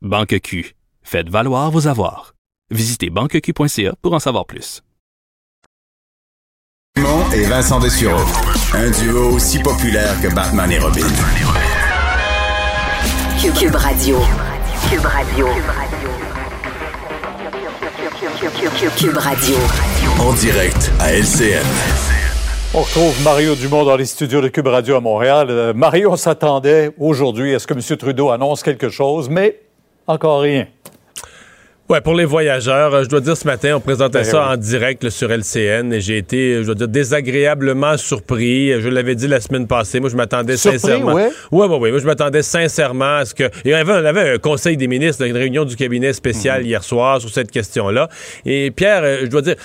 Banque Q. Faites valoir vos avoirs. Visitez banqueq.ca pour en savoir plus. Simon et Vincent Dessureau. Un duo aussi populaire que Batman et Robin. Cube, Cube Radio. Cube Radio. Cube Radio. En direct à LCN. On retrouve Mario Dumont dans les studios de Cube Radio à Montréal. Euh, Mario, on s'attendait aujourd'hui à ce que M. Trudeau annonce quelque chose, mais Encore rien. Ouais, pour les voyageurs, euh, je dois dire ce matin, on présentait Ben ça oui. en direct là, sur LCN et j'ai été, euh, je dois dire, désagréablement surpris. Je l'avais dit la semaine passée. Moi, je m'attendais sincèrement. ouais? Ouais, ouais, ouais. Moi, je m'attendais sincèrement à ce que. Il y avait, on avait un conseil des ministres, une réunion du cabinet spécial Mhm. hier soir sur cette question-là. Et Pierre, euh, je dois dire,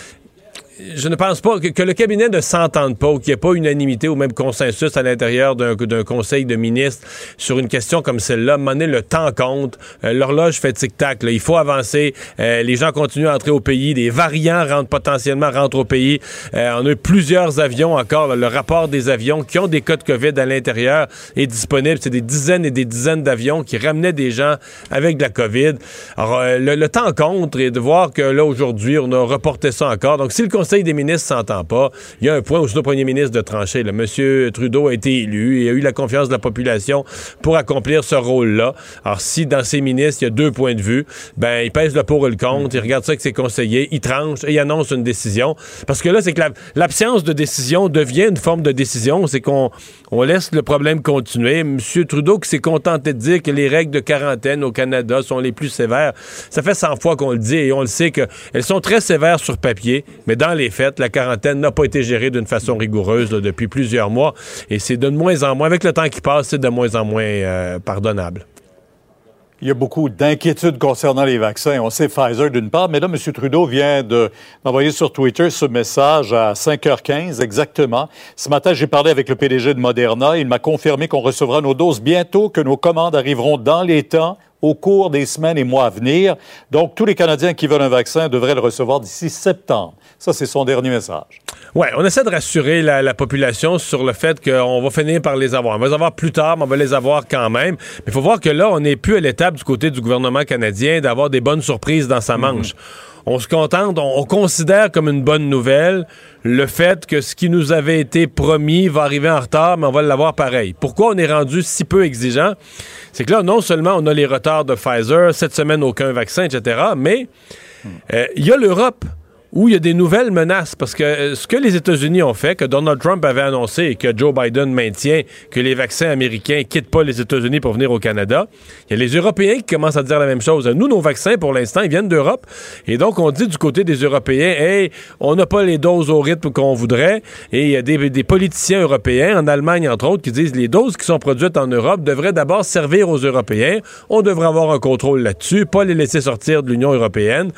je ne pense pas que, le cabinet ne s'entende pas ou qu'il n'y ait pas unanimité ou même consensus à l'intérieur d'un conseil de ministres sur une question comme celle-là. Donné, le temps compte. Euh, L'horloge fait tic-tac. Il faut avancer. Euh, les gens continuent à entrer au pays. Des variants rentrent potentiellement au pays. Euh, on a eu plusieurs avions encore. Le rapport des avions qui ont des cas de COVID à l'intérieur est disponible. C'est des dizaines et des dizaines d'avions qui ramenaient des gens avec de la COVID. Alors, le, le temps compte et de voir que là, aujourd'hui, on a reporté ça encore. Donc, si le Conseil des ministres s'entend pas, il y a un point où au premier ministre de trancher. là. Monsieur Trudeau a été élu et a eu la confiance de la population pour accomplir ce rôle-là. Alors, si dans ses ministres, il y a deux points de vue, ben, il pèse le pour et le contre, il regarde ça avec ses conseillers, il tranche et il annonce une décision. Parce que là, c'est que la- l'absence de décision devient une forme de décision. C'est qu'on on laisse le problème continuer. Monsieur Trudeau qui s'est contenté de dire que les règles de quarantaine au Canada sont les plus sévères. Ça fait 100 fois qu'on le dit et on le sait qu'elles sont très sévères sur papier, mais dans les faits, la quarantaine n'a pas été gérée d'une façon rigoureuse depuis plusieurs mois et c'est de moins en moins, avec le temps qui passe, c'est de moins en moins euh, pardonnable. Il y a beaucoup d'inquiétudes concernant les vaccins. On sait Pfizer d'une part, mais là, M. Trudeau vient de- d'envoyer sur Twitter ce message à 5h15 exactement. Ce matin, j'ai parlé avec le PDG de Moderna. Il m'a confirmé qu'on recevra nos doses bientôt, que nos commandes arriveront dans les temps au cours des semaines et mois à venir. Donc, tous les Canadiens qui veulent un vaccin devraient le recevoir d'ici septembre. Ça, c'est son dernier message. Ouais, on essaie de rassurer la, la population sur le fait qu'on va finir par les avoir. On va les avoir plus tard, mais on va les avoir quand même. Mais il faut voir que là, on n'est plus à l'étape du côté du gouvernement canadien d'avoir des bonnes surprises dans sa manche. On se contente, on, on considère comme une bonne nouvelle le fait que ce qui nous avait été promis va arriver en retard, mais on va l'avoir pareil. Pourquoi on est rendu si peu exigeant? C'est que là, non seulement on a les retards de Pfizer, cette semaine aucun vaccin, etc., mais euh, il y a l'Europe où il y a des nouvelles menaces. Parce que euh, ce que les États-Unis ont fait, que Donald Trump avait annoncé et que Joe Biden maintient, que les vaccins américains quittent pas les États-Unis pour venir au Canada, il y a les Européens qui commencent à dire la même chose. Nous, nos vaccins, pour l'instant, ils viennent d'Europe. Et donc, on dit du côté des Européens, hey, on n'a pas les doses au rythme qu'on voudrait. Et il y a des, politiciens européens, en Allemagne, entre autres, qui disent les doses qui sont produites en Europe devraient d'abord servir aux Européens. On devrait avoir un contrôle là-dessus, pas les laisser sortir de l'Union européenne.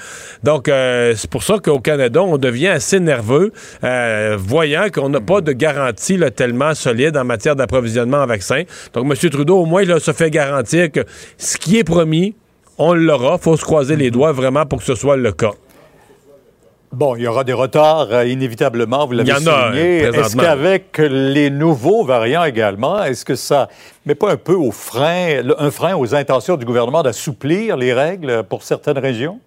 Donc, euh, c'est pour ça qu'au Canada, on devient assez nerveux, euh, voyant qu'on n'a pas de garantie là, tellement solide en matière d'approvisionnement en vaccins. Donc, M. Trudeau, au moins, il se fait garantir que ce qui est promis, on l'aura. faut se croiser les doigts vraiment pour que ce soit le cas. Bon, il y aura des retards euh, inévitablement, vous l'avez Il y en a, souligné. Est-ce qu'avec les nouveaux variants également, est-ce que ça met pas un peu au frein, un frein aux intentions du gouvernement d'assouplir les règles pour certaines régions?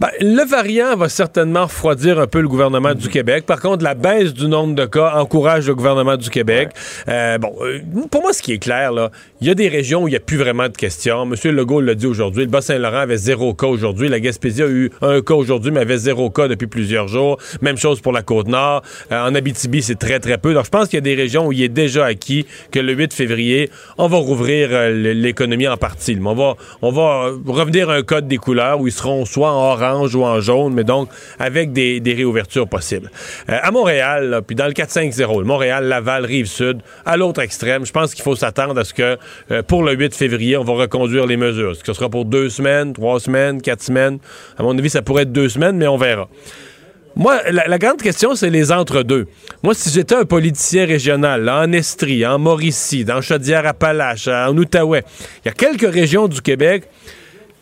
Ben, le variant va certainement refroidir un peu le gouvernement du Québec. Par contre, la baisse du nombre de cas encourage le gouvernement du Québec. Euh, bon, euh, pour moi, ce qui est clair, là, il y a des régions où il n'y a plus vraiment de questions. Monsieur Legault l'a dit aujourd'hui. Le Bas-Saint-Laurent avait zéro cas aujourd'hui. La Gaspésie a eu un cas aujourd'hui, mais avait zéro cas depuis plusieurs jours. Même chose pour la Côte-Nord. Euh, en Abitibi, c'est très, très peu. Donc, je pense qu'il y a des régions où il est déjà acquis que le 8 février, on va rouvrir euh, l'économie en partie. Mais On va, on va revenir à un code des couleurs où ils seront soit en orange ou en jaune, mais donc avec des, réouvertures possibles. Euh, à Montréal, puis dans le 4-5-0, le Montréal, Laval, Rive-Sud, à l'autre extrême, je pense qu'il faut s'attendre à ce que euh, pour le 8 février, on va reconduire les mesures. Est-ce que ce sera pour deux semaines, trois semaines, quatre semaines? À mon avis, ça pourrait être deux semaines, mais on verra. Moi, la, la grande question, c'est les entre-deux. Moi, si j'étais un politicien régional, là, en Estrie, en Mauricie, dans Chaudière-Appalaches, en Outaouais, il y a quelques régions du Québec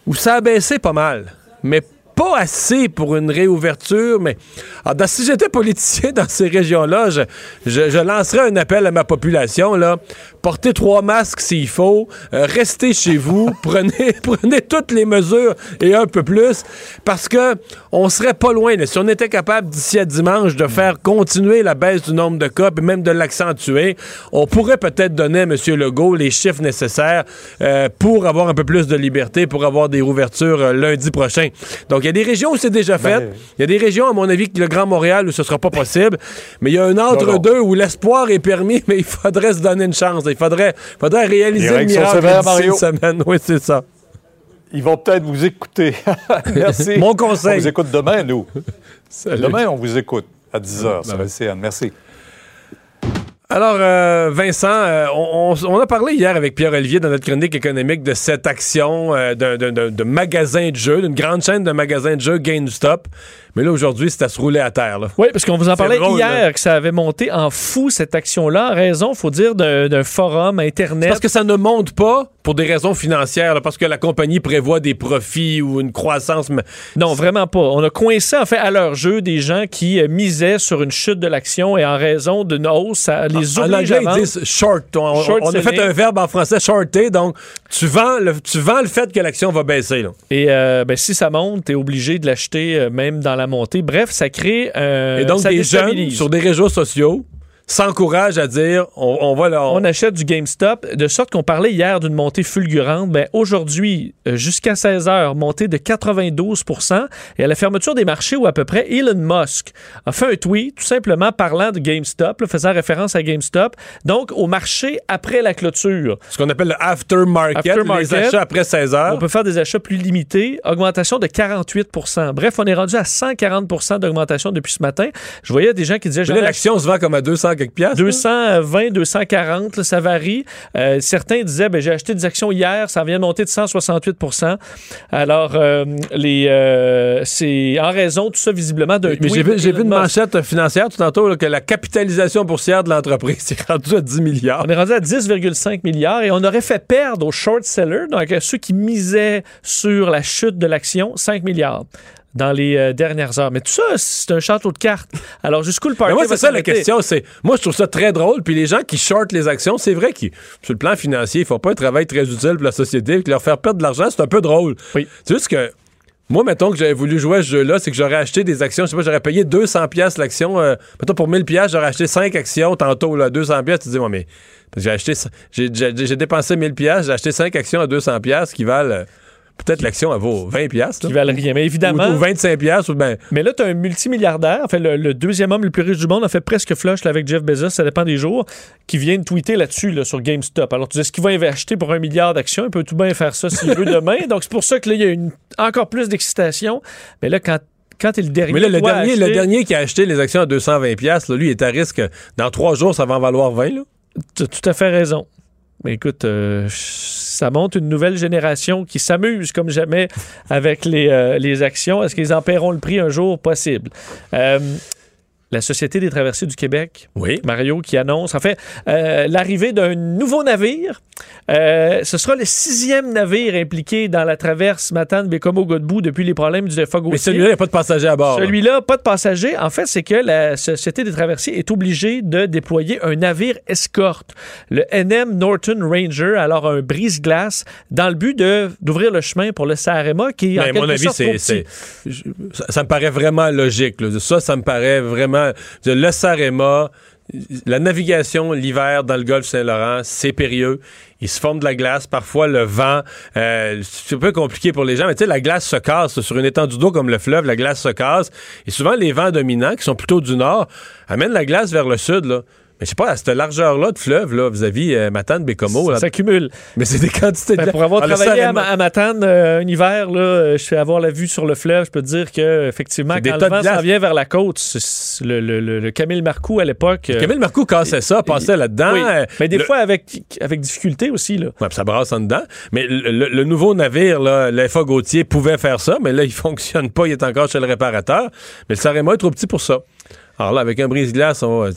où ça a baissé pas mal, mais pas assez pour une réouverture, mais alors, dans- si j'étais politicien dans ces régions-là, je, je- je lancerais un appel à ma population, là, portez trois masques s'il faut, euh, restez chez vous, prenez, prenez toutes les mesures et un peu plus, parce que on serait pas loin, là, si on était capable d'ici à dimanche de faire continuer la baisse du nombre de cas, puis même de l'accentuer, on pourrait peut-être donner à M. Legault les chiffres nécessaires euh, pour avoir un peu plus de liberté, pour avoir des ouvertures euh, lundi prochain. Donc, il y a des régions où c'est déjà fait. Ben, Il y a des régions, à mon avis, le Grand Montréal, où ce sera pas possible. Mais il y a un entre-deux où l'espoir est permis, mais il faudrait se donner une chance. Il faudrait, faudrait réaliser le miracle d'ici une semaine. Oui, c'est ça. Ils vont peut-être vous écouter. Merci. Mon conseil. On vous écoute demain, nous. Salut. Demain, on vous écoute à 10 h. Va être CN. Merci. Alors, euh, Vincent, euh, on, a parlé hier avec Pierre-Olivier dans notre chronique économique de cette action euh, d'un- magasin de jeux, d'une grande chaîne de magasins de jeux GameStop. Mais là, aujourd'hui, c'est à se rouler à terre. Là. Oui, parce qu'on vous en parlait drôle, hier, là. que ça avait monté en fou, cette action-là, en raison, faut dire, d'un forum Internet. Parce que ça ne monte pas pour des raisons financières, là, parce que la compagnie prévoit des profits ou une croissance. mais- Non, vraiment pas. On a coincé, en fait, à leur jeu des gens qui euh, misaient sur une chute de l'action et en raison d'une hausse, ça les En oblige anglais, à ils disent short. On, Short on a fait un verbe en français shorter, donc tu vends le, tu vends le fait que l'action va baisser. Là. Et euh, ben, si ça monte, t'es obligé de l'acheter euh, même dans la montée. Bref, ça crée un. Et donc, ça des jeunes sur des réseaux sociaux s'encouragent à dire on, on va là. On achète du GameStop, de sorte qu'on parlait hier d'une montée fulgurante. Ben, aujourd'hui, euh, jusqu'à 16 heures, montée de 92 Et à la fermeture des marchés, où à peu près Elon Musk a fait un tweet, tout simplement parlant de GameStop, là, faisant référence à GameStop. Donc, au marché après la clôture. Ce qu'on appelle le aftermarket, Aftermarket. les achats après 16 heures. On peut faire des achats plus limités. Augmentation de 48 Bref, on est rendu à 140% d'augmentation depuis ce matin. Je voyais des gens qui disaient... L'action se vend comme à 200 quelques piastres. 220, 240, là, ça varie. Euh, certains disaient, ben, j'ai acheté des actions hier, ça vient de monter de 168% Alors, euh, les, euh, c'est en raison, tout ça, visiblement, d'un Mais j'ai vu, une manchette financière tout tantôt là, que la capitalisation boursière de l'entreprise est rendue à 10 milliards. On est rendu à 10,5 milliards et on aurait fait perdre aux short sellers, donc à ceux qui misaient sur la chute de l'action, 5 milliards dans les euh, dernières heures. Mais tout ça, c'est un château de cartes. Alors, jusqu'où le Mais party moi, va c'est ça la question. C'est moi, je trouve ça très drôle. Puis les gens qui shortent les actions, c'est vrai qu'ils, sur le plan financier, ils font pas un travail très utile pour la société. Puis leur faire perdre de l'argent, c'est un peu drôle. Oui. C'est juste que moi, mettons que j'avais voulu jouer à ce jeu-là, c'est que j'aurais acheté des actions. Je sais pas, j'aurais payé 200 pièces l'action. Euh, mettons pour 1000 pièces, j'aurais acheté 5 actions tantôt là, 200 pièces. Tu dis, moi, mais parce que j'ai acheté, j'ai dépensé 1000 pièces, j'ai acheté 5 actions à 200 pièces qui valent. euh, Peut-être l'action, elle vaut 20 pièces. Qui valent rien. Mais évidemment. Ou, ou 25 pièces. Ou ben, Mais là, tu as un multimilliardaire, en fait, le, le deuxième homme le plus riche du monde, a fait presque flush là, avec Jeff Bezos, ça dépend des jours, qui vient de tweeter là-dessus, là, sur GameStop. Alors, tu dis, est-ce qu'il va acheter pour un milliard d'actions? Il peut tout bien faire ça s'il veut demain. Donc, c'est pour ça que là, il y a une, encore plus d'excitation. Mais là, quand, quand t'es le dernier. Mais là, le dernier, le dernier qui a acheté les actions à 220 pièces, lui, il est à risque. Dans trois jours, ça va en valoir 20. Là. Tu as tout à fait raison. Mais écoute, euh, ça montre une nouvelle génération qui s'amuse comme jamais avec les, euh, les actions. Est-ce qu'ils en paieront le prix un jour? Possible? Euh, la Société des traversiers du Québec, oui. Mario, qui annonce en fait euh, l'arrivée d'un nouveau navire. Euh, ce sera le sixième navire impliqué dans la traverse Matane-Bécomo-Godbout depuis les problèmes du défa Mais celui-là, il n'y a pas de passager à bord. là. celui-là, pas de passagers. En fait, c'est que la Société des traversiers est obligée de déployer un navire escorte, le NM Norton Ranger, alors un brise-glace, dans le but d'ouvrir le chemin pour le Sarema, qui est en Mais à quelque mon avis, sorte trop petit. ça, ça me paraît vraiment logique. là. Ça, ça me paraît vraiment. Le Sarema, la navigation l'hiver dans le golfe Saint-Laurent, c'est périlleux. Il se forme de la glace. Parfois, le vent, euh, c'est un peu compliqué pour les gens, mais tu sais, la glace se casse. Sur une étendue d'eau comme le fleuve, la glace se casse. Et souvent, les vents dominants, qui sont plutôt du nord, amènent la glace vers le sud. Mais je sais pas, à cette largeur-là de fleuve, là, vis-à-vis euh, Matane, Bécomo. Ça s'accumule. Mais c'est des quantités de Ben, glace. pour avoir Ah, travaillé à, à Matane euh, un hiver, là, euh, je fais avoir la vue sur le fleuve, je peux te dire que effectivement, quand le de vent s'en vient vers la côte, le, le, le- le Camille Marcoux à l'époque. euh, Camille Marcoux cassait ça, passait là-dedans. oui, Euh, mais des fois avec, avec difficulté aussi. Là. Ouais, ça brasse en dedans. Mais le nouveau navire, là, l'FA Gauthier, pouvait faire ça, mais là, il fonctionne pas. Il est encore chez le réparateur. Mais le Sarema est trop petit pour ça. Alors là, avec un brise-glace, on va...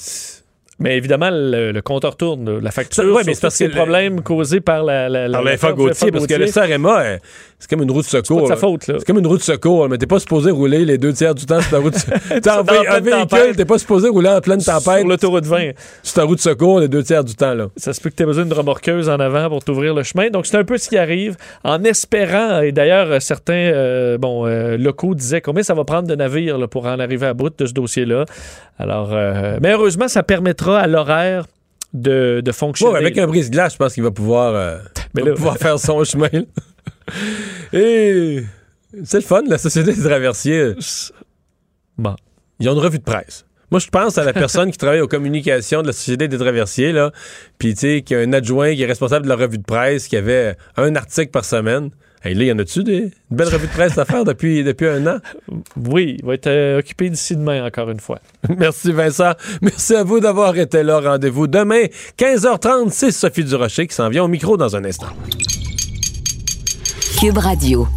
Mais évidemment, le, le compteur tourne. La facture, ouais, mais c'est parce c'est que le le- problème causé par la, la, la, Par du Gauthier, parce que le Sarema, euh, c'est comme une roue de secours. là. faute, là. C'est comme une roue de secours, mais t'es pas supposé rouler les deux tiers du temps sur ta route. T'as en un véhicule, t'es pas supposé rouler en pleine tempête. Sur l'autoroute 20. Sur ta roue de secours les deux tiers du temps, là. Ça se peut que tu aies besoin d'une remorqueuse en avant pour t'ouvrir le chemin. Donc, c'est un peu ce qui arrive. En espérant, et d'ailleurs, euh, certains euh, bon, euh, locaux disaient combien ça va prendre de navires là, pour en arriver à bout de ce dossier-là. Alors, euh, mais heureusement, ça permettra à l'horaire de, de fonctionner. Ouais, avec un brise-glace, je pense qu'il va pouvoir, euh, Mais va là- pouvoir faire son chemin. là. Et c'est le fun, la Société des traversiers. Bon. Ils ont une revue de presse. Moi, je pense à la personne qui travaille aux communications de la Société des traversiers, là, puis tu sais, qui a un adjoint qui est responsable de la revue de presse, qui avait un article par semaine. Hey, là, y en a-tu des une belle revue de presse à faire depuis, depuis un an? Oui, il va être euh, occupé d'ici demain, encore une fois. Merci Vincent. Merci à vous d'avoir été là. Rendez-vous demain, 15h30. C'est Sophie Durocher qui s'en vient au micro dans un instant. Cube Radio.